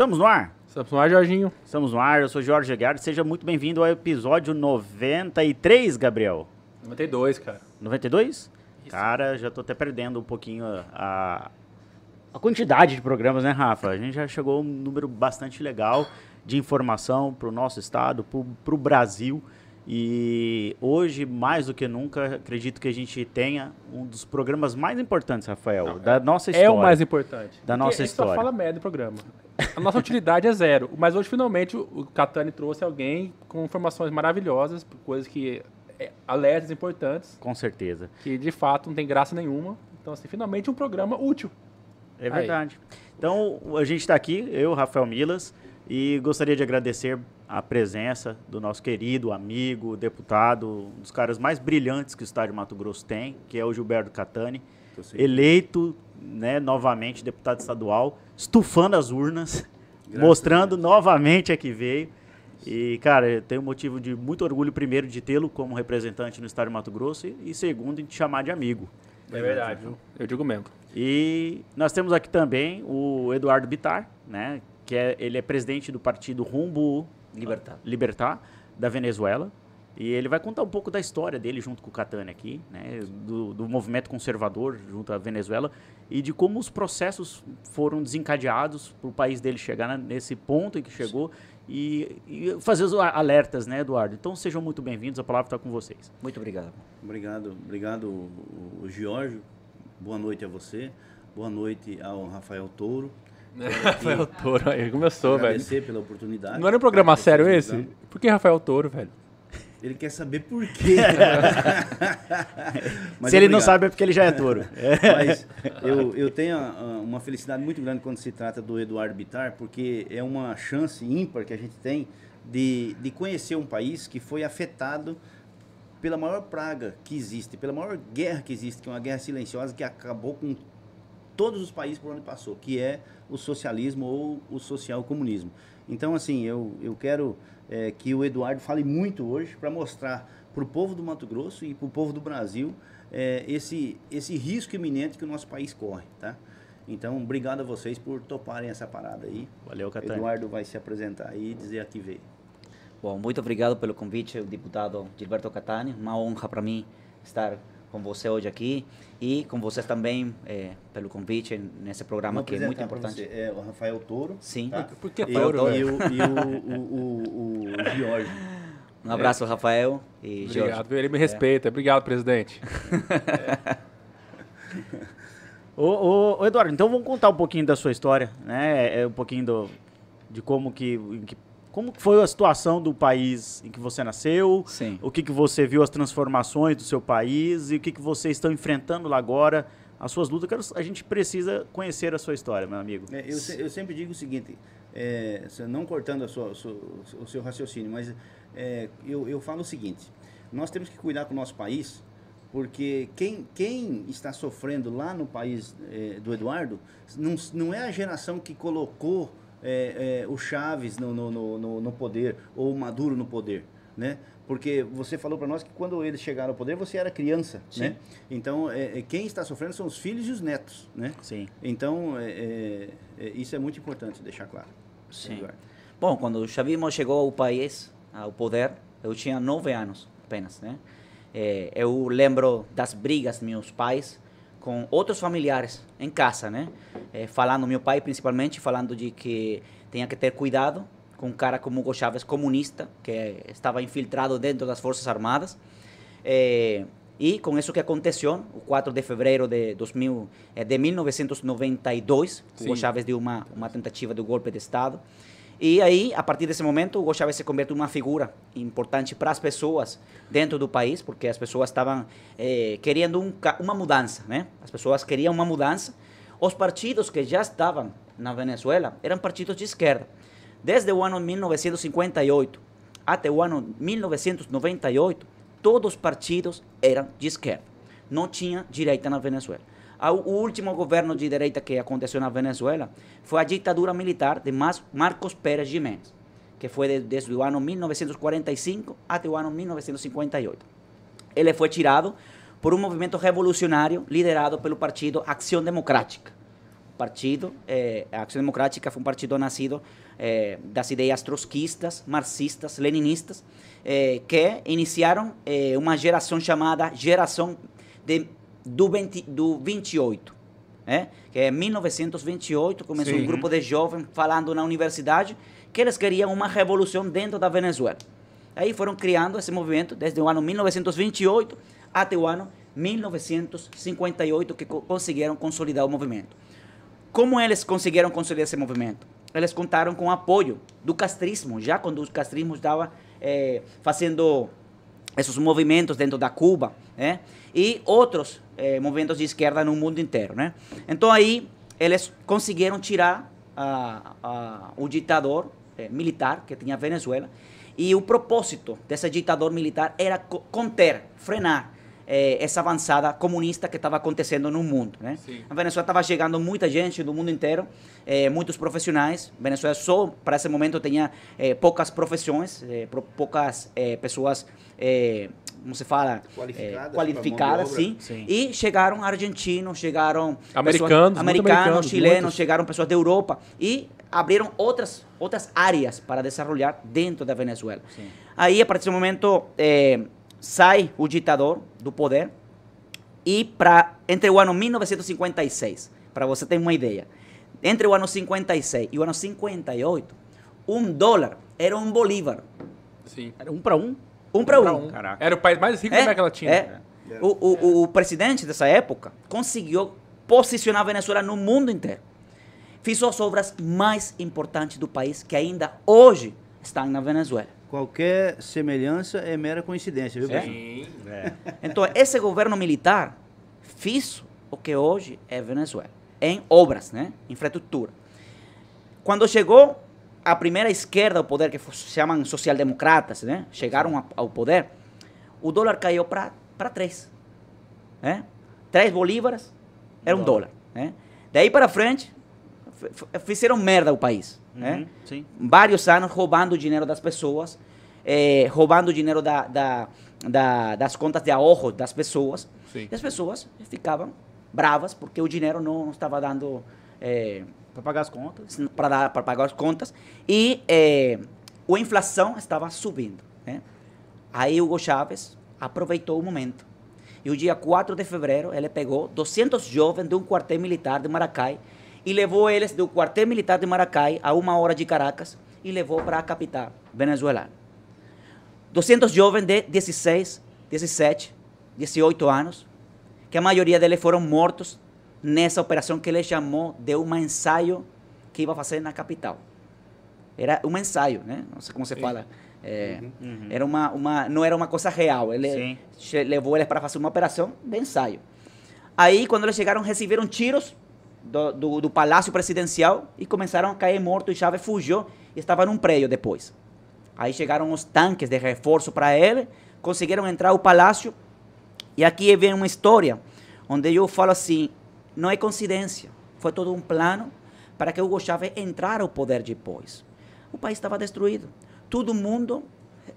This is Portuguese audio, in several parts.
Estamos no ar? Estamos no ar, Jorginho. Estamos no ar, eu sou Jorge Aguiar. Seja muito bem-vindo ao episódio 93, Gabriel. 92, cara. 92? Isso. Cara, já tô até perdendo um pouquinho a, a quantidade de programas, né, Rafa? A gente já chegou a um número bastante legal de informação para o nosso estado, para o Brasil. E hoje, mais do que nunca, acredito que a gente tenha um dos programas mais importantes, Rafael, Não, da nossa história. É o mais importante. Da nossa história. A gente só fala merda do programa. A nossa utilidade é zero. Mas hoje, finalmente, o Catani trouxe alguém com informações maravilhosas, coisas que. É, alertas importantes. Com certeza. Que de fato não tem graça nenhuma. Então, assim, finalmente um programa útil. É verdade. Aí. Então, a gente está aqui, eu, Rafael Milas, e gostaria de agradecer a presença do nosso querido amigo, deputado, um dos caras mais brilhantes que o Estado de Mato Grosso tem, que é o Gilberto Catani, eleito né, novamente deputado estadual, estufando as urnas, Graças mostrando novamente a que veio. E, cara, eu tenho motivo de muito orgulho, primeiro, de tê-lo como representante no Estado de Mato Grosso e, e segundo, em te chamar de amigo. É verdade, viu? Eu digo mesmo. E nós temos aqui também o Eduardo Bitar, né? Que é, ele é presidente do partido Rumbo Libertar, Libertar da Venezuela. E ele vai contar um pouco da história dele junto com o Catani aqui, né? Do, do movimento conservador junto à Venezuela e de como os processos foram desencadeados para o país dele chegar nesse ponto em que chegou e, e, fazer os alertas, né, Eduardo? Então sejam muito bem-vindos, a palavra está com vocês. Muito obrigado. Obrigado, obrigado, o, o Boa noite a você. Boa noite ao Rafael Touro. Rafael Touro, aí começou, velho. Agradecer pela oportunidade. Não era um programa sério esse? Por que Rafael Touro, velho? Ele quer saber por quê. Se ele não sabe é porque ele já é touro. Mas eu, eu tenho ah, uma felicidade muito grande quando se trata do Eduardo Bitar, porque é uma chance ímpar que a gente tem de, de conhecer um país que foi afetado pela maior praga que existe, pela maior guerra que existe, que é uma guerra silenciosa que acabou com todos os países por onde passou, que é o socialismo ou o social-comunismo. Então, assim, eu, eu quero é, que o Eduardo fale muito hoje para mostrar para o povo do Mato Grosso e para o povo do Brasil é, esse, esse risco iminente que o nosso país corre, tá? Então, obrigado a vocês por toparem essa parada aí. Valeu, Catani. Eduardo vai se apresentar aí e dizer a que veio. Bom, muito obrigado pelo convite, deputado Gilberto Catani. Uma honra para mim estar com você hoje aqui e com vocês também é, pelo convite nesse programa que é muito importante. Você. É o Rafael Toro. Sim. Tá? Por que Toro? E, o, e o, o, o, o Jorge. Um abraço, é. Rafael e Obrigado, Jorge. ele me respeita. É. Obrigado, presidente. ô, ô, ô, Eduardo, então vamos contar um pouquinho da sua história, né? É, um pouquinho do, de como que, que como foi a situação do país em que você nasceu? Sim. O que, que você viu, as transformações do seu país e o que, que vocês estão enfrentando lá agora, as suas lutas. A gente precisa conhecer a sua história, meu amigo. É, eu, eu, sempre digo o seguinte, é, não cortando sua, sua, o seu raciocínio, mas é, eu, eu falo o seguinte, nós temos que cuidar com o nosso país, porque quem, quem está sofrendo lá no país é, do Eduardo não, não é a geração que colocou é, é, o Chaves no, no, no, no, poder ou o Maduro no poder, né? Porque você falou para nós que quando eles chegaram ao poder você era criança, Sim. né? Então é, é, quem está sofrendo são os filhos e os netos, né? Sim. Então é, é, isso é muito importante deixar claro. Sim. Eduardo. Bom, quando o chavismo chegou ao país, ao poder, eu tinha nove anos apenas, né? eu lembro das brigas dos meus pais com outros familiares em casa, né? É, falando, meu pai principalmente, falando de que tinha que ter cuidado com um cara como Hugo Chávez, comunista, que estava infiltrado dentro das Forças Armadas. É, e com isso que aconteceu, o 4 de fevereiro de, 2000, de 1992, Sim. Hugo Chávez deu uma, uma tentativa de golpe de Estado. E aí, a partir desse momento, o Hugo Chávez se converte em uma figura importante para as pessoas dentro do país, porque as pessoas estavam eh, querendo um, uma mudança, né? As pessoas queriam uma mudança. Os partidos que já estavam na Venezuela eram partidos de esquerda. Desde o ano 1958 até o ano 1998, todos os partidos eram de esquerda. Não tinha direita na Venezuela. O último governo de direita que aconteceu na Venezuela foi a ditadura militar de Marcos Pérez Jiménez, que foi desde o ano 1945 até o ano 1958. Ele foi tirado por um movimento revolucionário liderado pelo partido Acção Democrática. partido, eh, a Democrática foi um partido nascido eh, das ideias trotskistas, marxistas, leninistas, eh, que iniciaram eh, uma geração chamada geração de, do, 20, do 28. né? que é 1928, começou Sim. um grupo de jovens falando na universidade que eles queriam uma revolução dentro da Venezuela. Aí foram criando esse movimento desde o ano 1928 até o ano 1958 que co- conseguiram consolidar o movimento. Como eles conseguiram consolidar esse movimento? Eles contaram com o apoio do castrismo, já quando o castrismo estava eh, fazendo esses movimentos dentro da Cuba, né? E outros eh, movimentos de esquerda no mundo inteiro, né? Então aí eles conseguiram tirar a, a, o ditador eh, militar que tinha a Venezuela e o propósito desse ditador militar era co- conter, frenar eh, essa avançada comunista que estava acontecendo no mundo, né? Sim. A Venezuela estava chegando muita gente do mundo inteiro, eh, muitos profissionais. A Venezuela só para esse momento tinha eh, poucas profissões, eh, poucas pessoas, eh, como se fala, qualificadas, mão de sim. Sim. E chegaram argentinos, chegaram Americanos, americanos, americanos, chilenos, muitos. chegaram pessoas da Europa e abriram outras outras áreas para desenvolver dentro da Venezuela. Aí a partir desse momento eh, sai o ditador do poder e para entre o ano 1956, para você ter uma ideia, entre o ano 56 e o ano 58, um dólar era um bolívar, Sim. Era um para um? Um para um. Caraca. Era o país mais rico da América Latina. é. O, o, o- o presidente dessa época conseguiu posicionar a Venezuela no mundo inteiro. Fez as obras mais importantes do país que ainda hoje estão na Venezuela. Qualquer semelhança é mera coincidência, viu, É? Sim. É. Então, esse governo militar fez o que hoje é Venezuela, em obras, né? infraestrutura. Quando chegou a primeira esquerda ao poder, que se chamam social-democratas, né? chegaram a- ao poder, o dólar caiu para três. Né? Três bolívares era um dólar. Né? Daí para frente, fizeram merda o país. né? Uhum, Sim. vários anos roubando o dinheiro das pessoas, eh, roubando o dinheiro da, da- da- das contas de ahorro das pessoas. Sim. E as pessoas ficavam bravas porque o dinheiro não, não estava dando eh, Para pagar as contas. para pagar as contas e eh, a inflação estava subindo. Né? Aí Hugo Chávez aproveitou o momento. E o dia 4 de fevereiro, ele pegou 200 jovens de um quartel militar de Maracai e levou eles do quartel militar de Maracai a uma hora de Caracas e levou para a capital venezuelana. 200 jovens de 16, 17, 18 anos, que a maioria deles foram mortos nessa operação que ele chamou de um ensaio que ia fazer na capital. Era um ensaio, né? Não sei como se fala. É, Era uma, uma, não era uma coisa real. Ele Sim. levou eles para fazer uma operação de ensaio. Aí, quando eles chegaram, receberam tiros do, do, do palácio presidencial e começaram a cair mortos. E Chávez fugiu e estava num prédio depois. Aí chegaram os tanques de reforço para ele, conseguiram entrar ao palácio. E aqui vem uma história onde eu falo assim: não é coincidência, foi todo um plano para que Hugo Chávez entrara ao poder depois. O país estava destruído. Todo mundo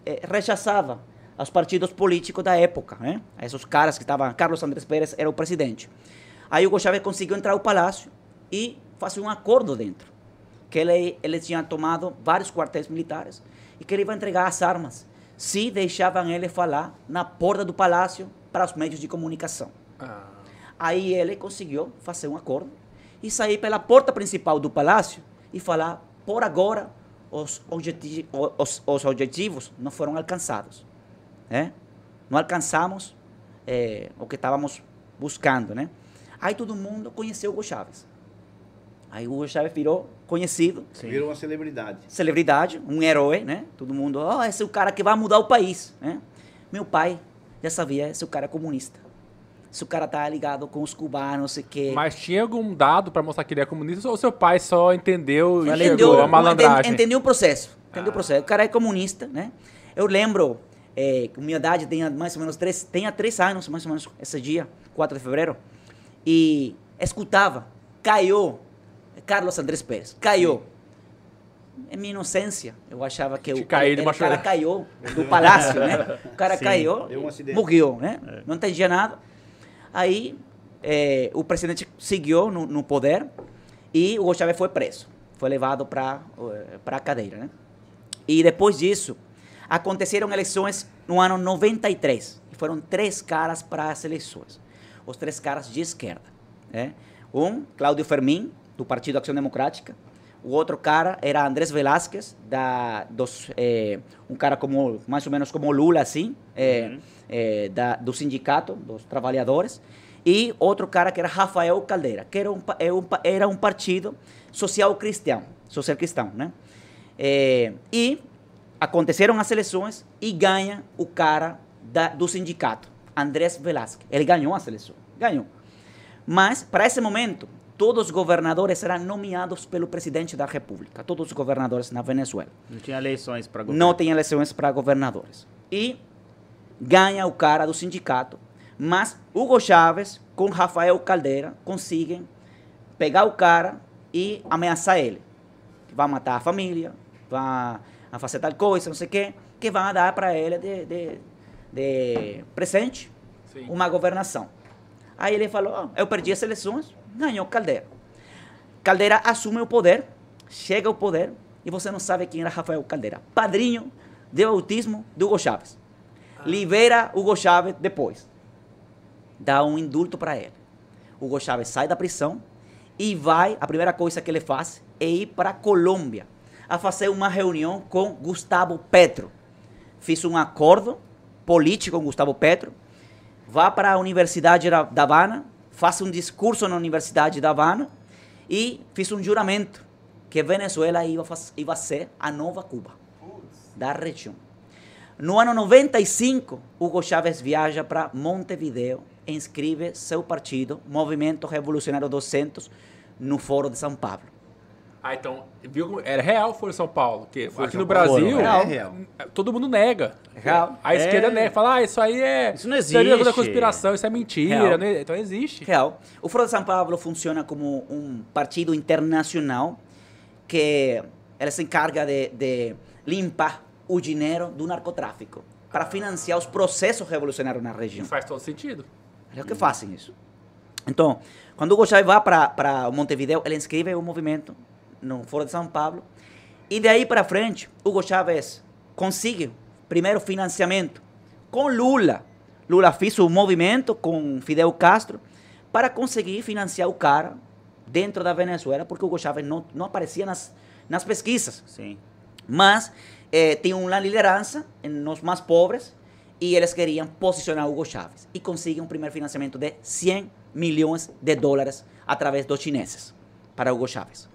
eh, rechaçava os partidos políticos da época, né? Esses caras que estavam. Carlos Andrés Pérez era o presidente. Aí Hugo Chávez conseguiu entrar ao palácio e fazer um acordo dentro. Que ele, ele tinha tomado vários quartéis militares e que ele ia entregar as armas se deixavam ele falar na porta do palácio para os meios de comunicação. Ah, Aí ele conseguiu fazer um acordo e sair pela porta principal do palácio e falar: por agora, os, objeti os, os objetivos não foram alcançados. Né? Não alcançamos eh, o que estávamos buscando. Né? Aí todo mundo conheceu Hugo Chávez. Aí Hugo Chávez virou conhecido, Virou uma celebridade. celebridade, um herói, né? Todo mundo, ó, esse é o cara que vai mudar o país, né? Meu pai já sabia, esse é o cara comunista. Esse o cara tá ligado com os cubanos, não sei o quê. Mas tinha algum dado pra mostrar que ele é comunista ou seu pai só entendeu e Entendeu, chegou a malandragem? entendeu o processo. Entendeu Ah. o processo. O cara é comunista, né? Eu lembro, é, que minha idade tinha mais ou menos três, tinha três anos, mais ou menos, esse dia, 4 de fevereiro, e escutava, caiu, Carlos Andrés Pérez, caiu. Em minha inocência, eu achava que o, Te caiu, ele o cara caiu do palácio, né? O cara Sim. caiu, um morreu, né? Não entendia nada. Aí, eh, o presidente seguiu no, no poder E Hugo Chávez foi preso. Foi levado para a cadeira, né? E depois disso, aconteceram eleições no ano 93. E foram três caras para as eleições. Os três caras de esquerda. Né? Um, Cláudio Fermin, do Partido Ação Democrática. O outro cara era Andrés Velázquez, da, dos, eh, um cara como, mais ou menos como Lula, assim, eh, uhum. eh, da, do sindicato, dos trabalhadores. E outro cara que era Rafael Caldeira, que era um, era um partido social cristão, social cristão, né? e aconteceram as eleições e ganha o cara da, do sindicato, Andrés Velázquez. Ele ganhou as eleições, ganhou. Mas, para esse momento, todos os governadores eram nomeados pelo presidente da República, todos os governadores na Venezuela. Não tinha eleições para governadores. Não tinha eleições para governadores. E ganha o cara do sindicato, mas Hugo Chávez com Rafael Caldeira conseguem pegar o cara e ameaçar ele. Que vai matar a família, vai fazer tal coisa, não sei o quê, que vão dar para ele de, de, de presente Sim. uma governação. Aí ele falou, oh, eu perdi as eleições, ganhou Caldeira. Caldeira assume o poder, chega ao poder, e você não sabe quem era Rafael Caldeira. Padrinho de autismo do Hugo Chávez. Ah. Libera Hugo Chávez depois. Dá um indulto para ele. Hugo Chávez sai da prisão e vai, a primeira coisa que ele faz é ir para a Colômbia a fazer uma reunião com Gustavo Petro. Fiz um acordo político com Gustavo Petro. Vá para a Universidade da Havana, faça um discurso na Universidade da Havana e fiz um juramento que Venezuela ia, ia ser a nova Cuba da região. No ano 95, Hugo Chávez viaja para Montevideo e inscreve seu partido, Movimento Revolucionário 200, no Foro de São Paulo. Ah, então, viu? Era real Foro São Paulo. Que aqui no Brasil, é real. todo mundo nega. Real. A esquerda é... nega, fala, ah, isso aí é. Isso não existe. da conspiração, isso é mentira. Né? Então existe. Real. O Foro de São Paulo funciona como um partido internacional que ele se encarga de, de limpar o dinheiro do narcotráfico para financiar os processos revolucionários na região. Faz todo sentido. É o que fazem isso. Então, quando o Chávez vai para Montevideo, ele inscreve o movimento no Foro de São Paulo. E daí para frente, Hugo Chávez consegue primeiro financiamento com Lula. Lula fez um movimento com Fidel Castro para conseguir financiar o cara dentro da Venezuela, porque Hugo Chávez não, não aparecia nas, nas pesquisas. Sim. Mas eh, tinha uma liderança nos mais pobres e eles queriam posicionar Hugo Chávez. E conseguem um primeiro financiamento de 100 milhões de dólares através dos chineses para Hugo Chávez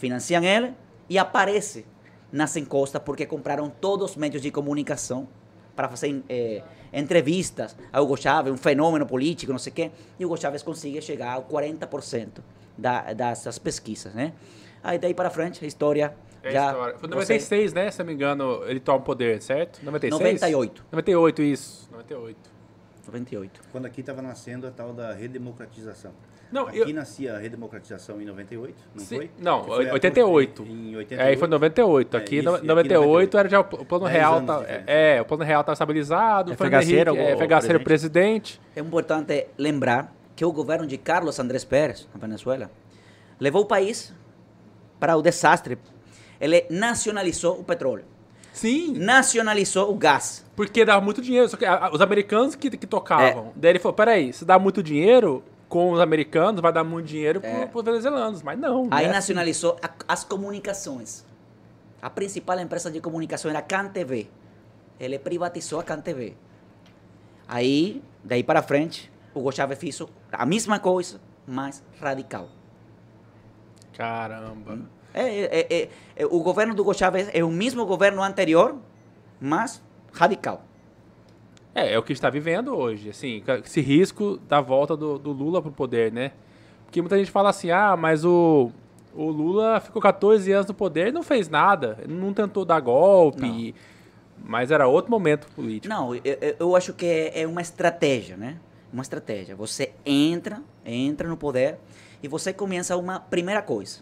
financiam ele e aparece nas encostas porque compraram todos os meios de comunicação para fazer eh, entrevistas a Hugo Chávez, um fenômeno político, não sei o quê, e Hugo Chávez consegue chegar a 40% da, dessas pesquisas, né? Aí daí para frente, a história é já... História. Foi 96, você... né? Se não me engano, ele toma o poder, certo? 96? 98. 98, isso. 98. 98. Quando aqui estava nascendo a tal da redemocratização. Não, Aqui eu... nascia a redemocratização em 98, não Sim, foi? Não, foi 88. Em 88. É, foi 98. Aqui, é, isso, 98, 98 era já o plano real. Tá, é, é, o plano real tá estabilizado. É, Fegaceiro, é, Fegaceiro presidente. É importante lembrar que o governo de Carlos Andrés Pérez, na Venezuela, levou o país para o desastre. Ele nacionalizou o petróleo. Sim. Nacionalizou o gás. Porque dava muito dinheiro. Só que os americanos que, que tocavam. É. Daí ele falou: peraí, se dá muito dinheiro, com os americanos, vai dar muito dinheiro é. para os venezuelanos, mas não. Aí né? nacionalizou a, as comunicações. A principal empresa de comunicação era a CanTV. Ele privatizou a CanTV. Aí, daí para frente, Hugo Chávez fez a mesma coisa, mais radical. Caramba. É, é, é, é, o governo do Hugo Chávez é o mesmo governo anterior, mas radical. É, é o que está vivendo hoje, assim, esse risco da volta do, do Lula para o poder, né? Porque muita gente fala assim, ah, mas o, o Lula ficou 14 anos no poder e não fez nada, não tentou dar golpe, mas era outro momento político. Não, eu, eu acho que é, é uma estratégia, né? Uma estratégia. Você entra, entra no poder e você começa uma primeira coisa,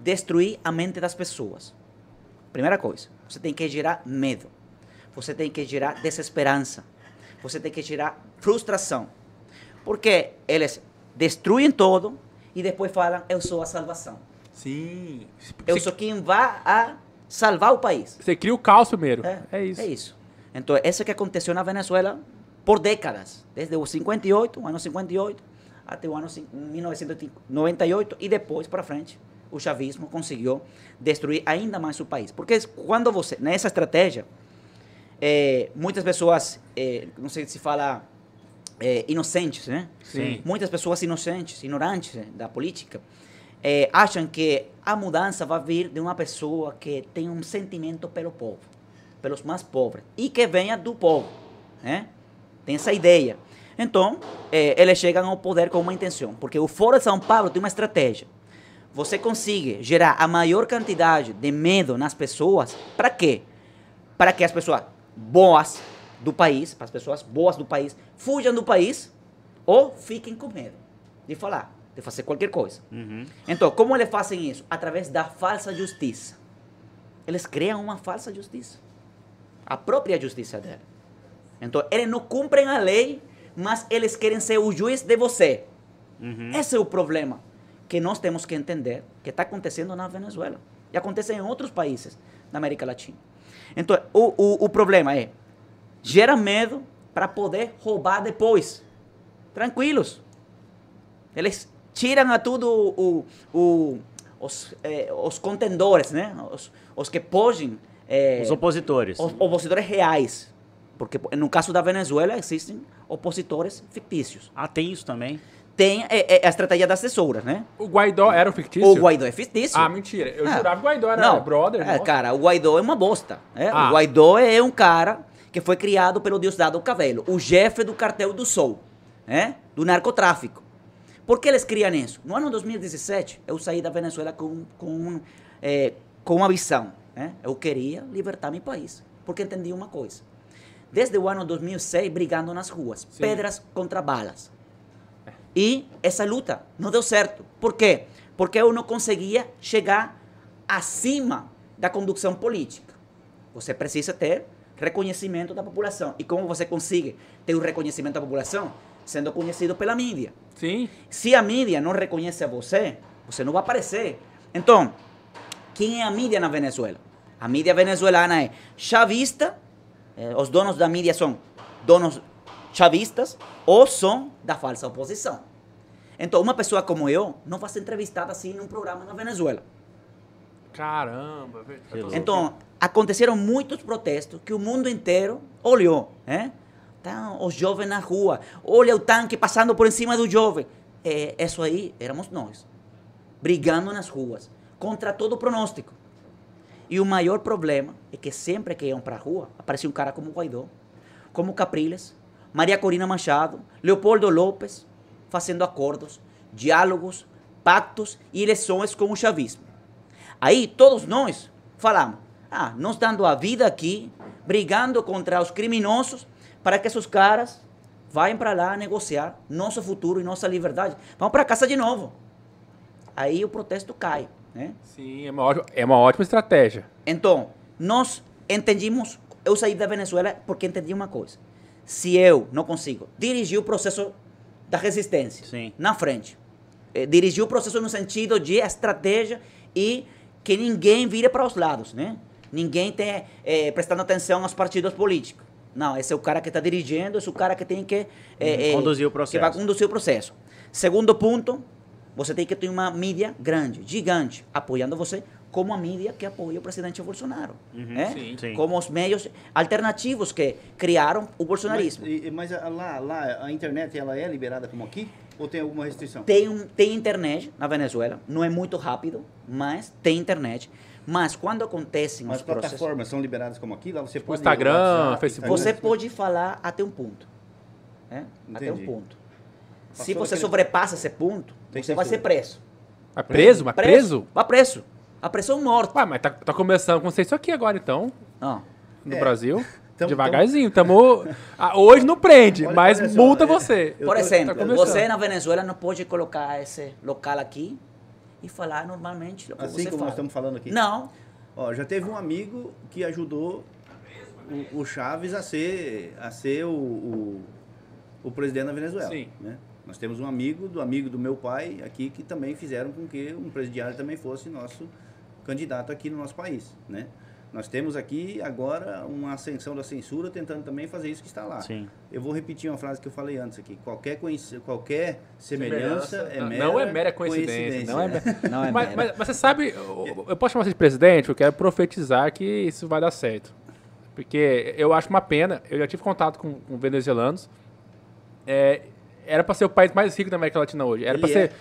destruir a mente das pessoas. Primeira coisa, você tem que gerar medo você tem que gerar desesperança, você tem que gerar frustração. Porque eles destruem todo e depois falam, eu sou a salvação. Sim. Eu Você, sou quem vai a salvar o país. você cria o caos primeiro. É, É, isso. É isso. Então, isso que aconteceu na Venezuela por décadas, desde o 58, o ano 58, até o ano cin- 1998 e depois para frente, o chavismo conseguiu destruir ainda mais o país. Porque quando você, nessa estratégia, eh, muitas pessoas, eh, não sei se fala eh, inocentes, né? Sim. Muitas pessoas inocentes, ignorantes né, da política, eh, acham que a mudança vai vir de uma pessoa que tem um sentimento pelo povo, pelos mais pobres, e que venha do povo, né? Tem essa ideia. Então, eh, eles chegam ao poder com uma intenção, porque o Foro de São Paulo tem uma estratégia. Você consegue gerar a maior quantidade de medo nas pessoas, para quê? Para que as pessoas boas do país, para as pessoas boas do país, fujam do país ou fiquem com medo de falar, de fazer qualquer coisa. Uhum. Então, como eles fazem isso? Através da falsa justiça. Eles criam uma falsa justiça. A própria justiça dela. Então, eles não cumprem a lei, mas eles querem ser o juiz de você. Uhum. Esse é o problema que nós temos que entender que está acontecendo na Venezuela. E acontece em outros países da América Latina. Então, o, o, o problema é, gera medo para poder roubar depois. Tranquilos. Eles tiram a tudo o, o, os, eh, os contendores, né? Os, os que podem... eh, Os opositores. os opositores reais. Porque no caso da Venezuela existem opositores fictícios. Ah, tem isso também? Tem eh, eh, a estratégia das tesouras, né? O Guaidó era um fictício? O Guaidó é fictício. Ah, mentira. Eu Ah. jurava que o Guaidó era Não, brother. é, nossa. cara, o Guaidó é uma bosta. né? Ah. O Guaidó é um cara que foi criado pelo Diosdado Cabello, o chefe do cartel do Sol, né? do narcotráfico. Por que eles criam isso? No ano 2017, eu saí da Venezuela com, com, eh, com uma visão. Né? Eu queria libertar meu país, porque entendi uma coisa. Desde o ano 2006, brigando nas ruas, Sim. pedras contra balas. E essa luta não deu certo. Por quê? Porque eu não conseguia chegar acima da condução política. Você precisa ter reconhecimento da população. E como você consegue ter o reconhecimento da população? Sendo conhecido pela mídia. Sim. Se a mídia não reconhece a você, você não vai aparecer. Então, quem é a mídia na Venezuela? A mídia venezuelana é chavista, eh, os donos da mídia são donos chavistas ou são da falsa oposição. Então, uma pessoa como eu não vai ser entrevistada assim num programa na Venezuela. Caramba. velho. Então, aconteceram muitos protestos que o mundo inteiro olhou, né? Tá, os jovens na rua, olha o tanque passando por cima do jovem. É, isso aí éramos nós, brigando nas ruas, contra todo pronóstico. E o maior problema é que sempre que iam para a rua, aparecia um cara como Guaidó, como Capriles, Maria Corina Machado, Leopoldo López, fazendo acordos, diálogos, pactos e eleições com o chavismo. Aí todos nós falamos, ah, nós dando a vida aqui, brigando contra os criminosos, para que esses caras vão para lá negociar nosso futuro e nossa liberdade. Vamos para casa de novo. Aí o protesto cai, né? Sim, é uma, ótima, é uma ótima estratégia. Então, nós entendimos, eu saí da Venezuela porque entendi uma coisa. Se eu não consigo dirigir o processo da resistência Sim. na frente, eh, dirigir o processo no sentido de estratégia e que ninguém vire para os lados, né? Ninguém tem eh, prestando atenção aos partidos políticos. Não, esse é o cara que está dirigindo, esse é o cara que tem que eh, Conduzir o Que vai processo. conduzir o processo. Segundo ponto, você tem que ter uma mídia grande, gigante, apoiando você, como a mídia que apoia o presidente Bolsonaro. né? sim. Sim. Como os meios alternativos que criaram o Mas, bolsonarismo. e- mas a- lá, lá a internet ela é liberada como aqui? Ou tem alguma restrição? Tem, um, tem internet na Venezuela, não é muito rápido, mas tem internet. Mas quando acontecem Mas os processos, plataformas são liberadas como aqui? Lá você pode. Instagram, WhatsApp, Facebook. você pode falar até um ponto. né? Até um ponto. Se Passou você daquele- sobrepassa esse ponto, Tem você vai ser preso. Mas preso? Mas preso? Vai preso. A pressão morte. Ué, mas tá, tá começando com isso aqui agora, então, Não. no É. Brasil. Tamo- Devagarzinho. Tamo, ah, hoje não prende, Olha, mas multa é- você. Por tô- exemplo, tá você na Venezuela não pode colocar esse local aqui e falar normalmente Assim você como fala. nós estamos falando aqui. Não. Ó, já teve um amigo que ajudou o, o Chaves a ser, a ser o, o, o presidente da Venezuela. Sim. Né? Nós temos um amigo do amigo do meu pai aqui que também fizeram com que um presidiário também fosse nosso candidato aqui no nosso país, né? Nós temos aqui agora uma ascensão da censura tentando também fazer isso que está lá. Sim. Eu vou repetir uma frase que eu falei antes aqui. Qualquer, qualquer semelhança, é não, mera não é mera coincidência. Não é mera- Não é mas, mera. mas- mas você sabe, eu, eu posso chamar você de presidente, eu quero profetizar que isso vai dar certo. Porque eu acho uma pena, eu já tive contato com, com venezuelanos, é, era para ser o país mais rico da América Latina hoje. Era para ser... é.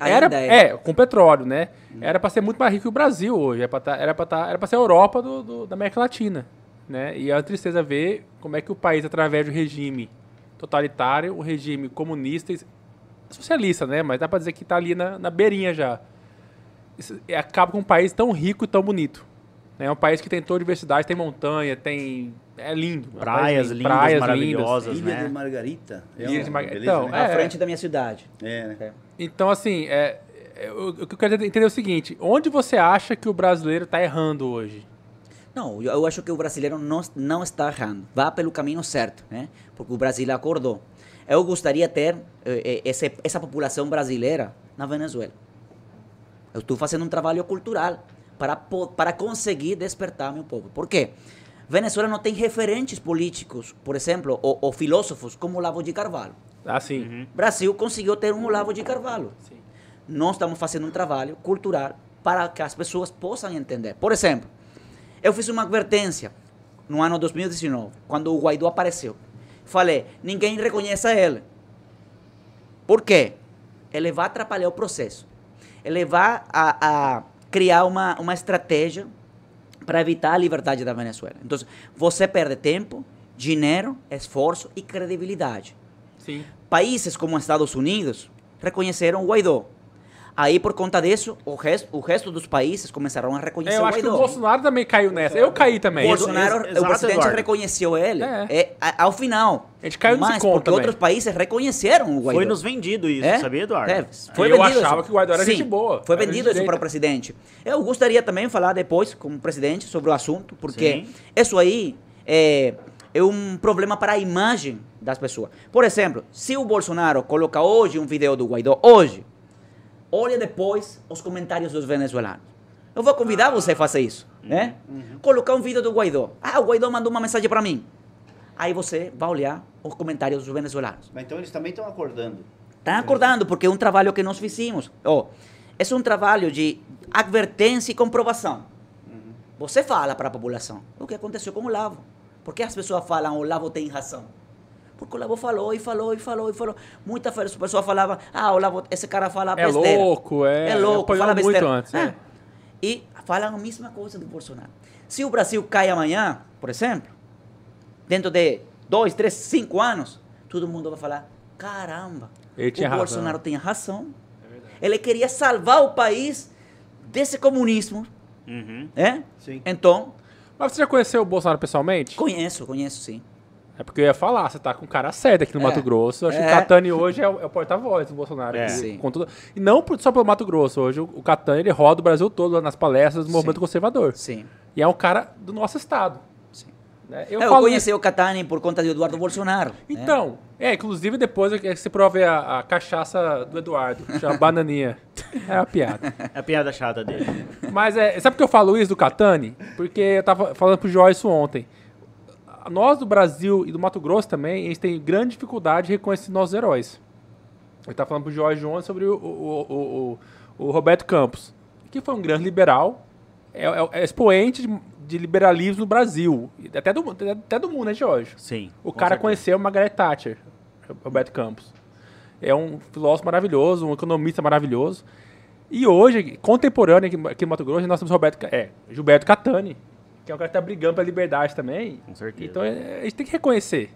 Era, Ainda é. é, com petróleo, né? Era para ser muito mais rico que o Brasil hoje. Era para tá, era pra tá, era pra ser a Europa do, do- da América Latina. Né? E é uma tristeza ver como é que o país, através do regime totalitário, o regime comunista, e socialista, né? Mas dá para dizer que está ali na, na beirinha já. Isso- e acaba com um país tão rico e tão bonito. É um país que tem toda a diversidade, tem montanha, tem. É lindo. é Praias lindo, lindas, praias maravilhosas, Ilha né? de Margarita. É Ilha de Mar- beleza, Então, né? À é. frente da minha cidade. É, né? Então, assim, é, é, o que eu quero entender é o seguinte: onde você acha que o brasileiro está errando hoje? Não, eu acho que o brasileiro não, não está errando. Vá pelo caminho certo, né? Porque o Brasil acordou. Eu gostaria de ter eh, eh, esse, essa população brasileira na Venezuela. Eu estou fazendo um trabalho cultural para, para conseguir despertar meu povo. Por quê? Venezuela não tem referentes políticos, por exemplo, ou, ou filósofos como Olavo de Carvalho. Assim. Brasil conseguiu ter um Olavo de Carvalho. Sim. Nós estamos fazendo um trabalho cultural para que as pessoas possam entender. Por exemplo, eu fiz uma advertência no ano 2019, quando o Guaidó apareceu. Falei, ninguém reconhece ele. Por quê? Ele vai atrapalhar o processo. Ele vai a, a criar uma, uma estratégia para evitar a liberdade da Venezuela. Então, você perde tempo, dinheiro, esforço e credibilidade. Sim. Países como Estados Unidos reconheceram o Guaidó. Aí, por conta disso, o resto, o resto dos países começaram a reconhecer É, eu o acho que o Guaidó. Bolsonaro também caiu nessa. Eu caí também. Bolsonaro, Exato, o presidente Eduardo. reconheceu ele É. é, a- ao final. A gente caiu nesse Mas conto porque também. outros países reconheceram o Guaidó. Foi nos vendido isso, É? sabia, Eduardo? É, foi Eu vendido achava isso. que o Guaidó era Sim, gente boa, Foi vendido isso direita. para o presidente. Eu gostaria também de falar depois, como presidente, sobre o assunto, porque Sim. isso aí é, é um problema para a imagem das pessoas. Por exemplo, se o Bolsonaro coloca hoje um vídeo do Guaidó, hoje, olha depois os comentários dos venezuelanos. Eu vou convidar você a fazer isso, né? Colocar um vídeo do Guaidó. Ah, o Guaidó mandou uma mensagem para mim. Aí você vai olhar os comentários dos venezuelanos. Mas então eles também estão acordando. Estão acordando, porque é um trabalho que nós fizemos. Ó, é um trabalho de advertência e comprovação. Você fala para a população o que aconteceu com o Lavo. Por que as pessoas falam o Lavo tem razão? Porque o Lavo falou e falou e falou e falou. Muitas vezes a pessoa falava, ah, o Lavo, esse cara fala É besteira. louco, é. É louco, apoiou fala muito besteira. antes. Ah, é. E falam a mesma coisa do Bolsonaro. Se o Brasil cai amanhã, por exemplo, dentro de dois, três, cinco anos, todo mundo vai falar, caramba, Ele tinha o razão. Bolsonaro tinha razão. Ele queria salvar o país desse comunismo, Uhum. né? Sim. Então, Mas você já conheceu o Bolsonaro pessoalmente? conheço, conheço sim. É porque eu ia falar, você tá com um cara sério aqui no É. Mato Grosso. Eu acho que É. o Catani hoje é o, é o porta-voz do Bolsonaro. É. com tudo- E não por- só pelo Mato Grosso. Hoje o, o Catani ele roda o Brasil todo nas palestras do movimento Sim. conservador. Sim. E é um cara do nosso estado. sim. né? Eu, Eu, falo conheci isso. o Catani por conta de Eduardo Bolsonaro. né? Então, é, inclusive depois é que você prove a, a cachaça do Eduardo, chama bananinha. É uma piada. É a piada chata dele. Mas é, sabe por que eu falo isso do Catani? Porque eu tava falando pro Joyce isso ontem. Nós do Brasil e do Mato Grosso também, a gente tem grande dificuldade de reconhecer nossos heróis. Ele tá falando pro Jorge ontem sobre o, o, o, o- o Roberto Campos, que foi um grande liberal, é, é- é expoente de, de liberalismo no Brasil, até do, até do mundo, né, Jorge? Sim. O cara certeza. conheceu Margaret Thatcher, Roberto Campos. É um filósofo maravilhoso, um economista maravilhoso. E hoje, contemporâneo aqui, aqui no Mato Grosso, nós temos Roberto, é, Gilberto Catani, que é um cara que tá brigando pela liberdade também. Com certeza. Então é, a gente tem que reconhecer.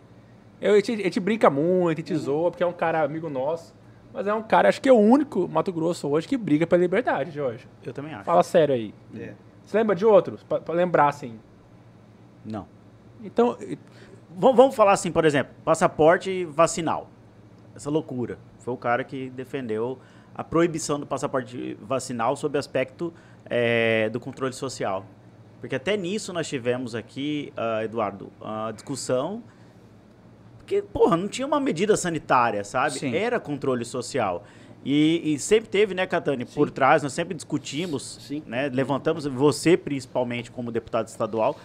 Eu, a, gente, a gente brinca muito, a gente zoa, porque é um cara amigo nosso. Mas é um cara, acho que é o único Mato Grosso hoje que briga pela liberdade, Jorge. Eu também acho. Fala sério aí. É. Você lembra de outros? Pra, pra lembrar, assim. Não. Então, Vamos, vamos falar assim, por exemplo, passaporte vacinal. Essa loucura. Foi o cara que defendeu a proibição do passaporte vacinal sob o aspecto eh, do controle social. Porque até nisso nós tivemos aqui, ah, Eduardo, a discussão Porque, porra, não tinha uma medida sanitária, sabe? Sim. Era controle social. E, e sempre teve, né, Catani, por trás, nós sempre discutimos, Sim. né, levantamos, você principalmente como deputado estadual,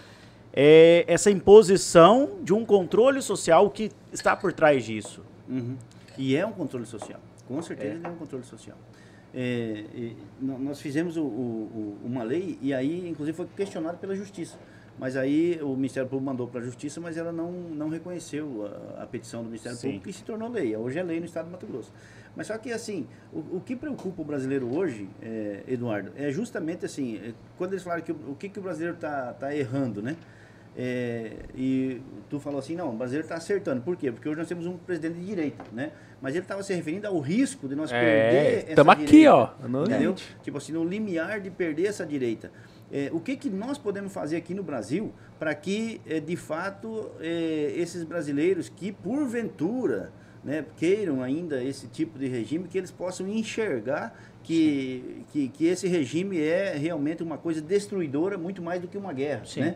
é, essa imposição de um controle social que está por trás disso. Uhum. E é um controle social. Com certeza é, um controle social. É, no- nós fizemos o- o- o- uma lei e aí, inclusive, foi questionado pela Justiça. Mas aí o Ministério Público mandou para a Justiça, mas ela não, não reconheceu a, a petição do Ministério Sim. Público e se tornou lei. Hoje é lei no Estado do Mato Grosso. Mas só que, assim, o, o que preocupa o brasileiro hoje, é, Eduardo, é justamente assim, é, quando eles falaram que o, o que, que o brasileiro está tá errando, né? É, e tu falou assim, não, o brasileiro está acertando. Por quê? Porque hoje nós temos um presidente de direita, né? Mas ele estava se referindo ao risco de nós É, perder essa tamo aqui, direita, ó, Entendeu? Tipo assim, no limiar de perder essa direita. É, o que, que nós podemos fazer aqui no Brasil para que, é, de fato, é, esses brasileiros que, porventura, né, queiram ainda esse tipo de regime, que eles possam enxergar que, que, que esse regime é realmente uma coisa destruidora, muito mais do que uma guerra. Sim. Né?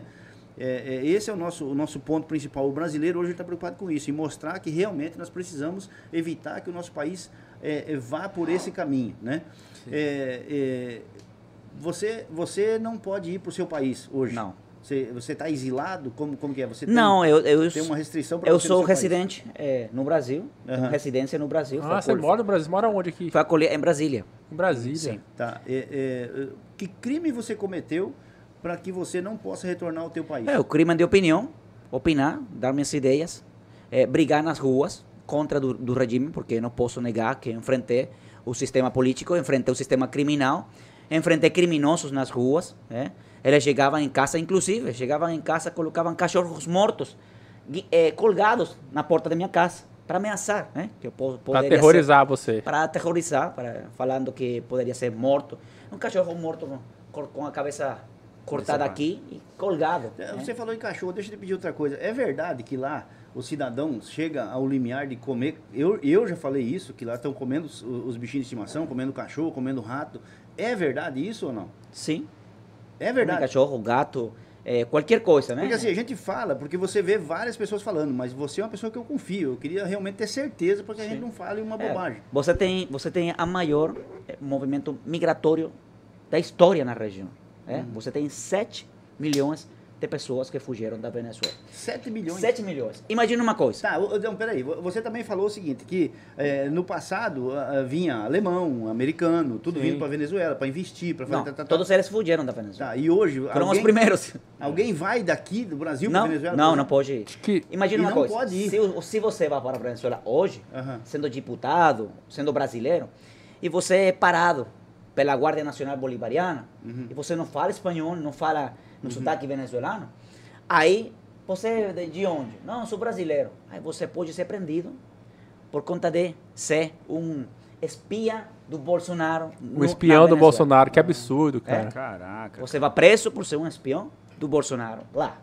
É, é, esse é o nosso, o nosso ponto principal. O brasileiro hoje está preocupado com isso, em mostrar que realmente nós precisamos evitar que o nosso país é, é, vá por esse caminho. Né? É, é, você, você não pode ir para o seu país hoje. Não. Você está exilado? Como, como que é? Você tem, Não, eu, eu, tem uma restrição para eu você no sou residente é, no Brasil, Aham. residência no Brasil. Ah, você mora no Brasil? Mora onde aqui? Foi acolher em Brasília. Em Brasília. Sim. Tá. É, é, que crime você cometeu para que você não possa retornar ao teu país? É, o crime de opinião, opinar, dar minhas ideias, é, brigar nas ruas contra do, do regime, porque não posso negar que enfrentei o sistema político, enfrentei o sistema criminal, enfrentei criminosos nas ruas. né? Eles chegavam em casa, inclusive, chegavam em casa, colocavam cachorros mortos eh, colgados na porta da minha casa para ameaçar, né? Que eu po- Pra poderia ser- aterrorizar você. para aterrorizar, para, falando que poderia ser morto. Um cachorro morto com, com a cabeça Decepado. aqui e colgado. É, né? Você falou em cachorro, deixa eu te pedir outra coisa. É verdade que lá o cidadão chega ao limiar de comer. Eu, eu já falei isso, que lá estão comendo os, os bichinhos de estimação, comendo cachorro, comendo rato. É verdade isso ou não? Sim. É Come verdade. Cachorro, gato, é, qualquer coisa, né? Porque assim, a gente fala, porque você vê várias pessoas falando, mas você é uma pessoa que eu confio. Eu queria realmente ter certeza para que a gente não fale uma É, bobagem. você tem você tem a maior eh, movimento migratório da história na região. Né? Uhum. Você tem 7 milhões de pessoas que fugiram da Venezuela. 7 milhões. 7 milhões. Imagina uma coisa. Tá, ô, não, peraí. vo- Você também falou o seguinte, que eh, no passado vinha alemão, americano, tudo Sim. vindo para Venezuela, para investir, para fazer... Não, tá, tá, tá. todos eles fugiram da Venezuela. Tá, e hoje Foram os alguém, primeiros. alguém vai daqui do Brasil para Venezuela? não, não pode ir. Que Imagina E uma não coisa. pode ir. Se, o- se você vai para a Venezuela hoje, Aham. sendo deputado, sendo brasileiro, e você é parado pela Guardia Nacional Bolivariana, Uhum. e você não fala espanhol, não fala no sotaque venezuelano, aí você é de, de onde? Não, eu sou brasileiro. Aí você pode ser prendido por conta de ser um espia do Bolsonaro. o espião do Bolsonaro, que absurdo, cara. Caraca. Você vai preso por ser um espião do Bolsonaro lá.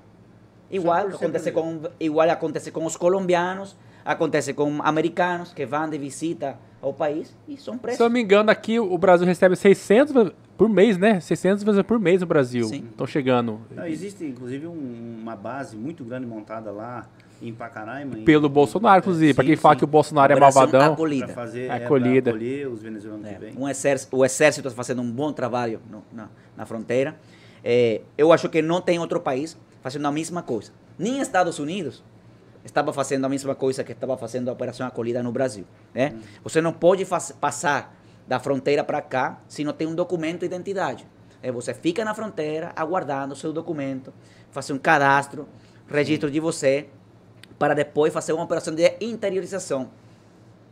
Igual acontece com igual acontece com os colombianos, acontece com americanos que vão de visita ao país e são Se eu não me engano, aqui o Brasil recebe 600 por mês, né? 600 vezes por mês no Brasil. Estão chegando. Não, existe, inclusive, um- uma base muito grande montada lá em Pacaraima. em- Pelo Bolsonaro, inclusive. Pra Sim, quem fala sim. que o Bolsonaro é Operação malvadão. acolhida. Para fazer, A é, acolhida. acolher os venezuelanos É, um exército, o exército está fazendo um bom trabalho no- na, na fronteira. É, eu acho que não tem outro país fazendo a mesma coisa. Nem Estados Unidos estava fazendo a mesma coisa que estava fazendo a Operação Acolhida no Brasil. Né? Você não pode passar da fronteira para cá se não tem um documento de identidade. É, você fica na fronteira aguardando o seu documento, fazer um cadastro, registro de você, para depois fazer uma operação de interiorização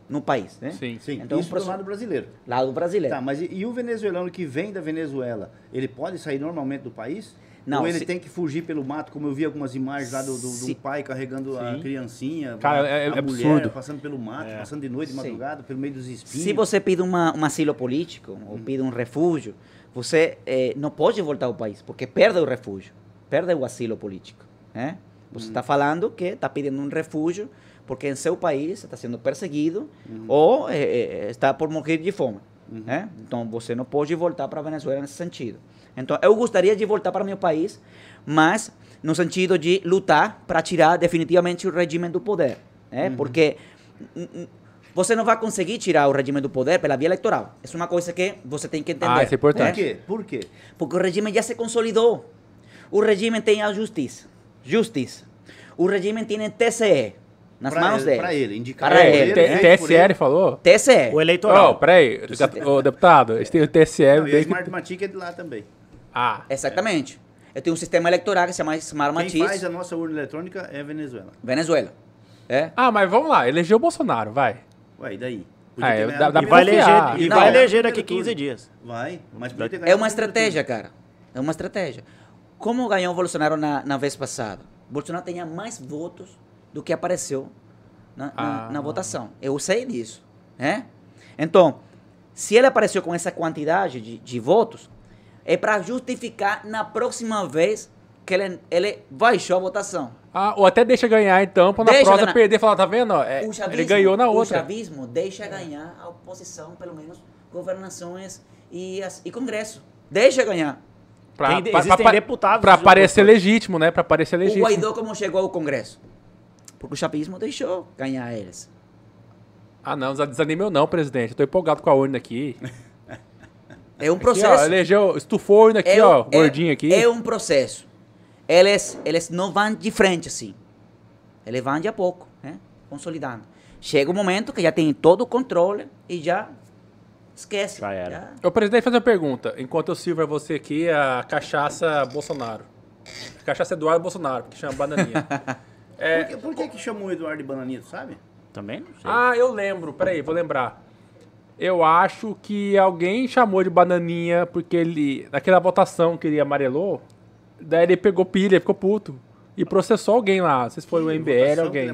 no país. Né? Sim. Sim, Então, isso do proce- lado brasileiro. Lado brasileiro. Tá, mas e, e o venezuelano que vem da Venezuela, ele pode sair normalmente do país? Não, Ou ele se- tem que fugir pelo mato, como eu vi algumas imagens lá do, do, Se- do pai carregando a Sim. criancinha, Cara, a, é- é a mulher absurdo. passando pelo mato, É. passando de noite, de madrugada, pelo meio dos espinhos. Se você pede uma, um asilo político ou pede um refúgio, você eh, não pode voltar ao país, porque perde o refúgio, perde o asilo político. Né? Você está falando que está pedindo um refúgio porque em seu país está sendo perseguido ou eh, eh, está por morrer de fome. Né? Então você não pode voltar para a Venezuela nesse sentido. Então eu gostaria de voltar para meu país, mas no sentido de lutar para tirar definitivamente o regime do poder. né? Porque n- n- você não vai conseguir tirar o regime do poder pela via eleitoral. Isso é uma coisa que você tem que entender. Ah, isso é importante. Por quê? Por quê? Porque o regime já se consolidou. O regime tem a justiça. Justiça. O regime tem TCE nas Pra mãos ele, dele. pra ele, indicar Para ele, né? né? Por TSE ele falou? TCE. O eleitoral. Oh, peraí, ô deputado, esse tem o TSE. Não, e o desde que- Smartmatic é de lá também. Ah, Exatamente. Eu tenho um sistema eleitoral que se chama Smart Quem Matiz, faz a nossa urna eletrônica é a Venezuela. Venezuela. É? ah, mas vamos lá, elegeu o Bolsonaro, vai. Ué, e daí? Ah, é, dá- dá E vai eleger, e Não. vai eleger daqui primeiro 15 turno. dias. Vai, mas É uma estratégia, cara. É uma estratégia. Como ganhou o Bolsonaro na, na vez passada? Bolsonaro tinha mais votos do que apareceu na, na, Ah. na votação. Eu sei disso. Né? Então, se ele apareceu com essa quantidade de, de votos, é para justificar na próxima vez que ele, ele baixou a votação. Ah, ou até deixa ganhar então, pra na Deixa próxima ganhar. perder e falar, tá vendo? é, O chavismo, ele ganhou na O outra. chavismo deixa ganhar a oposição, pelo menos governações e, as, e Congresso. Deixa ganhar. Pra, Tem- pra- existem pra- deputados Pra dos parecer legítimo, né? Pra parecer O legítimo. Guaidó como chegou ao Congresso? Porque o chavismo deixou ganhar eles. Ah, não, desanime eu não, presidente. Eu tô empolgado com a urna aqui. É um Aqui, processo. ó, elegeu, estufou a urna aqui, é, ó, é- gordinho aqui. É um processo. Eles, eles não vão de frente assim. Eles vão de a pouco, né? Consolidando. Chega um momento que já tem todo o controle e já esquece. Já era. Ô, presidente, fazer uma pergunta. Enquanto eu sirvo a você aqui, a cachaça Bolsonaro. A cachaça Eduardo Bolsonaro, porque chama bananinha. É, Por, que, por que que chamou o Eduardo de Bananinha, tu sabe? Também não sei. ah, eu lembro. Peraí, vou lembrar. Eu acho que alguém chamou de bananinha porque ele, naquela votação que ele amarelou, daí ele pegou pilha, ficou puto. E processou alguém lá. Não sei se foi o MBL, alguém.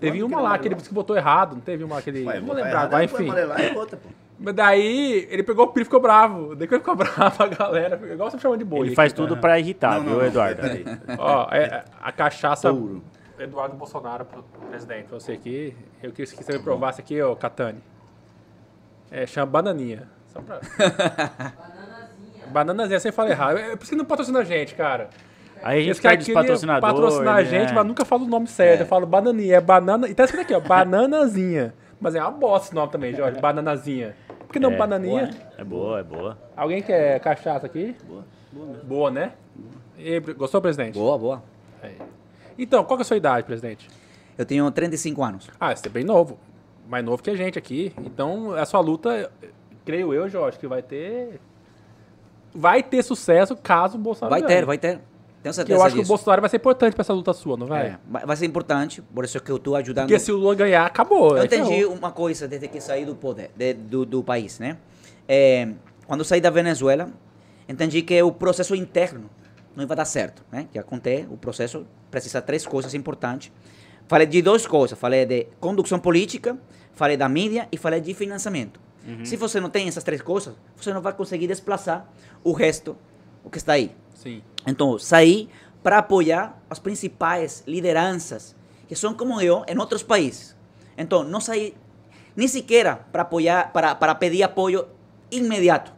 Teve uma lá que ele disse que votou errado. Não teve uma lá que ele. Ué, não vou lembrar errado, agora, depois enfim. amarelar é outra, pô. Mas daí ele pegou o pilha e ficou bravo. Daí que ele ficou bravo, a galera. Igual você chama de boi. Ele faz aqui, tudo tá? pra irritar, Não, viu, não, Eduardo? peraí. Ó, é, a cachaça. Touro. Eduardo Bolsonaro, pro- presidente, você aqui. Eu quis que você me provasse aqui, ó, Catani. É, chama bananinha. Só pra. Bananazinha, sem falar errado. É por isso que não patrocina a gente, cara. Aí a gente perde os patrocinadores. patrocinar a né? gente, mas nunca fala o nome certo. Eu falo bananinha, é banana. E tá escrito aqui, ó, bananazinha. Mas é uma bosta esse nome também, Jorge, bananazinha. Por que não É, bananinha? É boa, é boa. Alguém quer cachaça aqui? Boa, boa mesmo. Boa, né? E gostou, presidente? Boa, boa. Aí. Então, qual que é a sua idade, presidente? Eu tenho 35 anos. Ah, você é bem novo. Mais novo que a gente aqui. Então, a sua luta, creio eu, Jorge, que vai ter. Vai ter sucesso caso o Bolsonaro Vai ganhe. ter, vai ter. Tenho certeza eu acho que o disso. Bolsonaro vai ser importante pra essa luta sua, não vai? É, vai vai ser importante, por isso que eu estou ajudando. Porque se o Lula ganhar, acabou. Eu aí entendi ferrou. uma coisa desde que saí do poder, de- do, do país, né? É, quando saí da Venezuela, entendi que o processo interno não ia dar certo, né? Que acontece, o processo precisa de três coisas importantes. Falei de duas coisas, falei de condução política, falei da mídia e falei de financiamento. Se você não tem essas três coisas, você não vai conseguir desplaçar o resto, o que está aí. Sim. Então, saí para apoiar as principais lideranças que são como eu em outros países. Então, não saí nem sequer para apoiar, para, para pedir apoio imediato.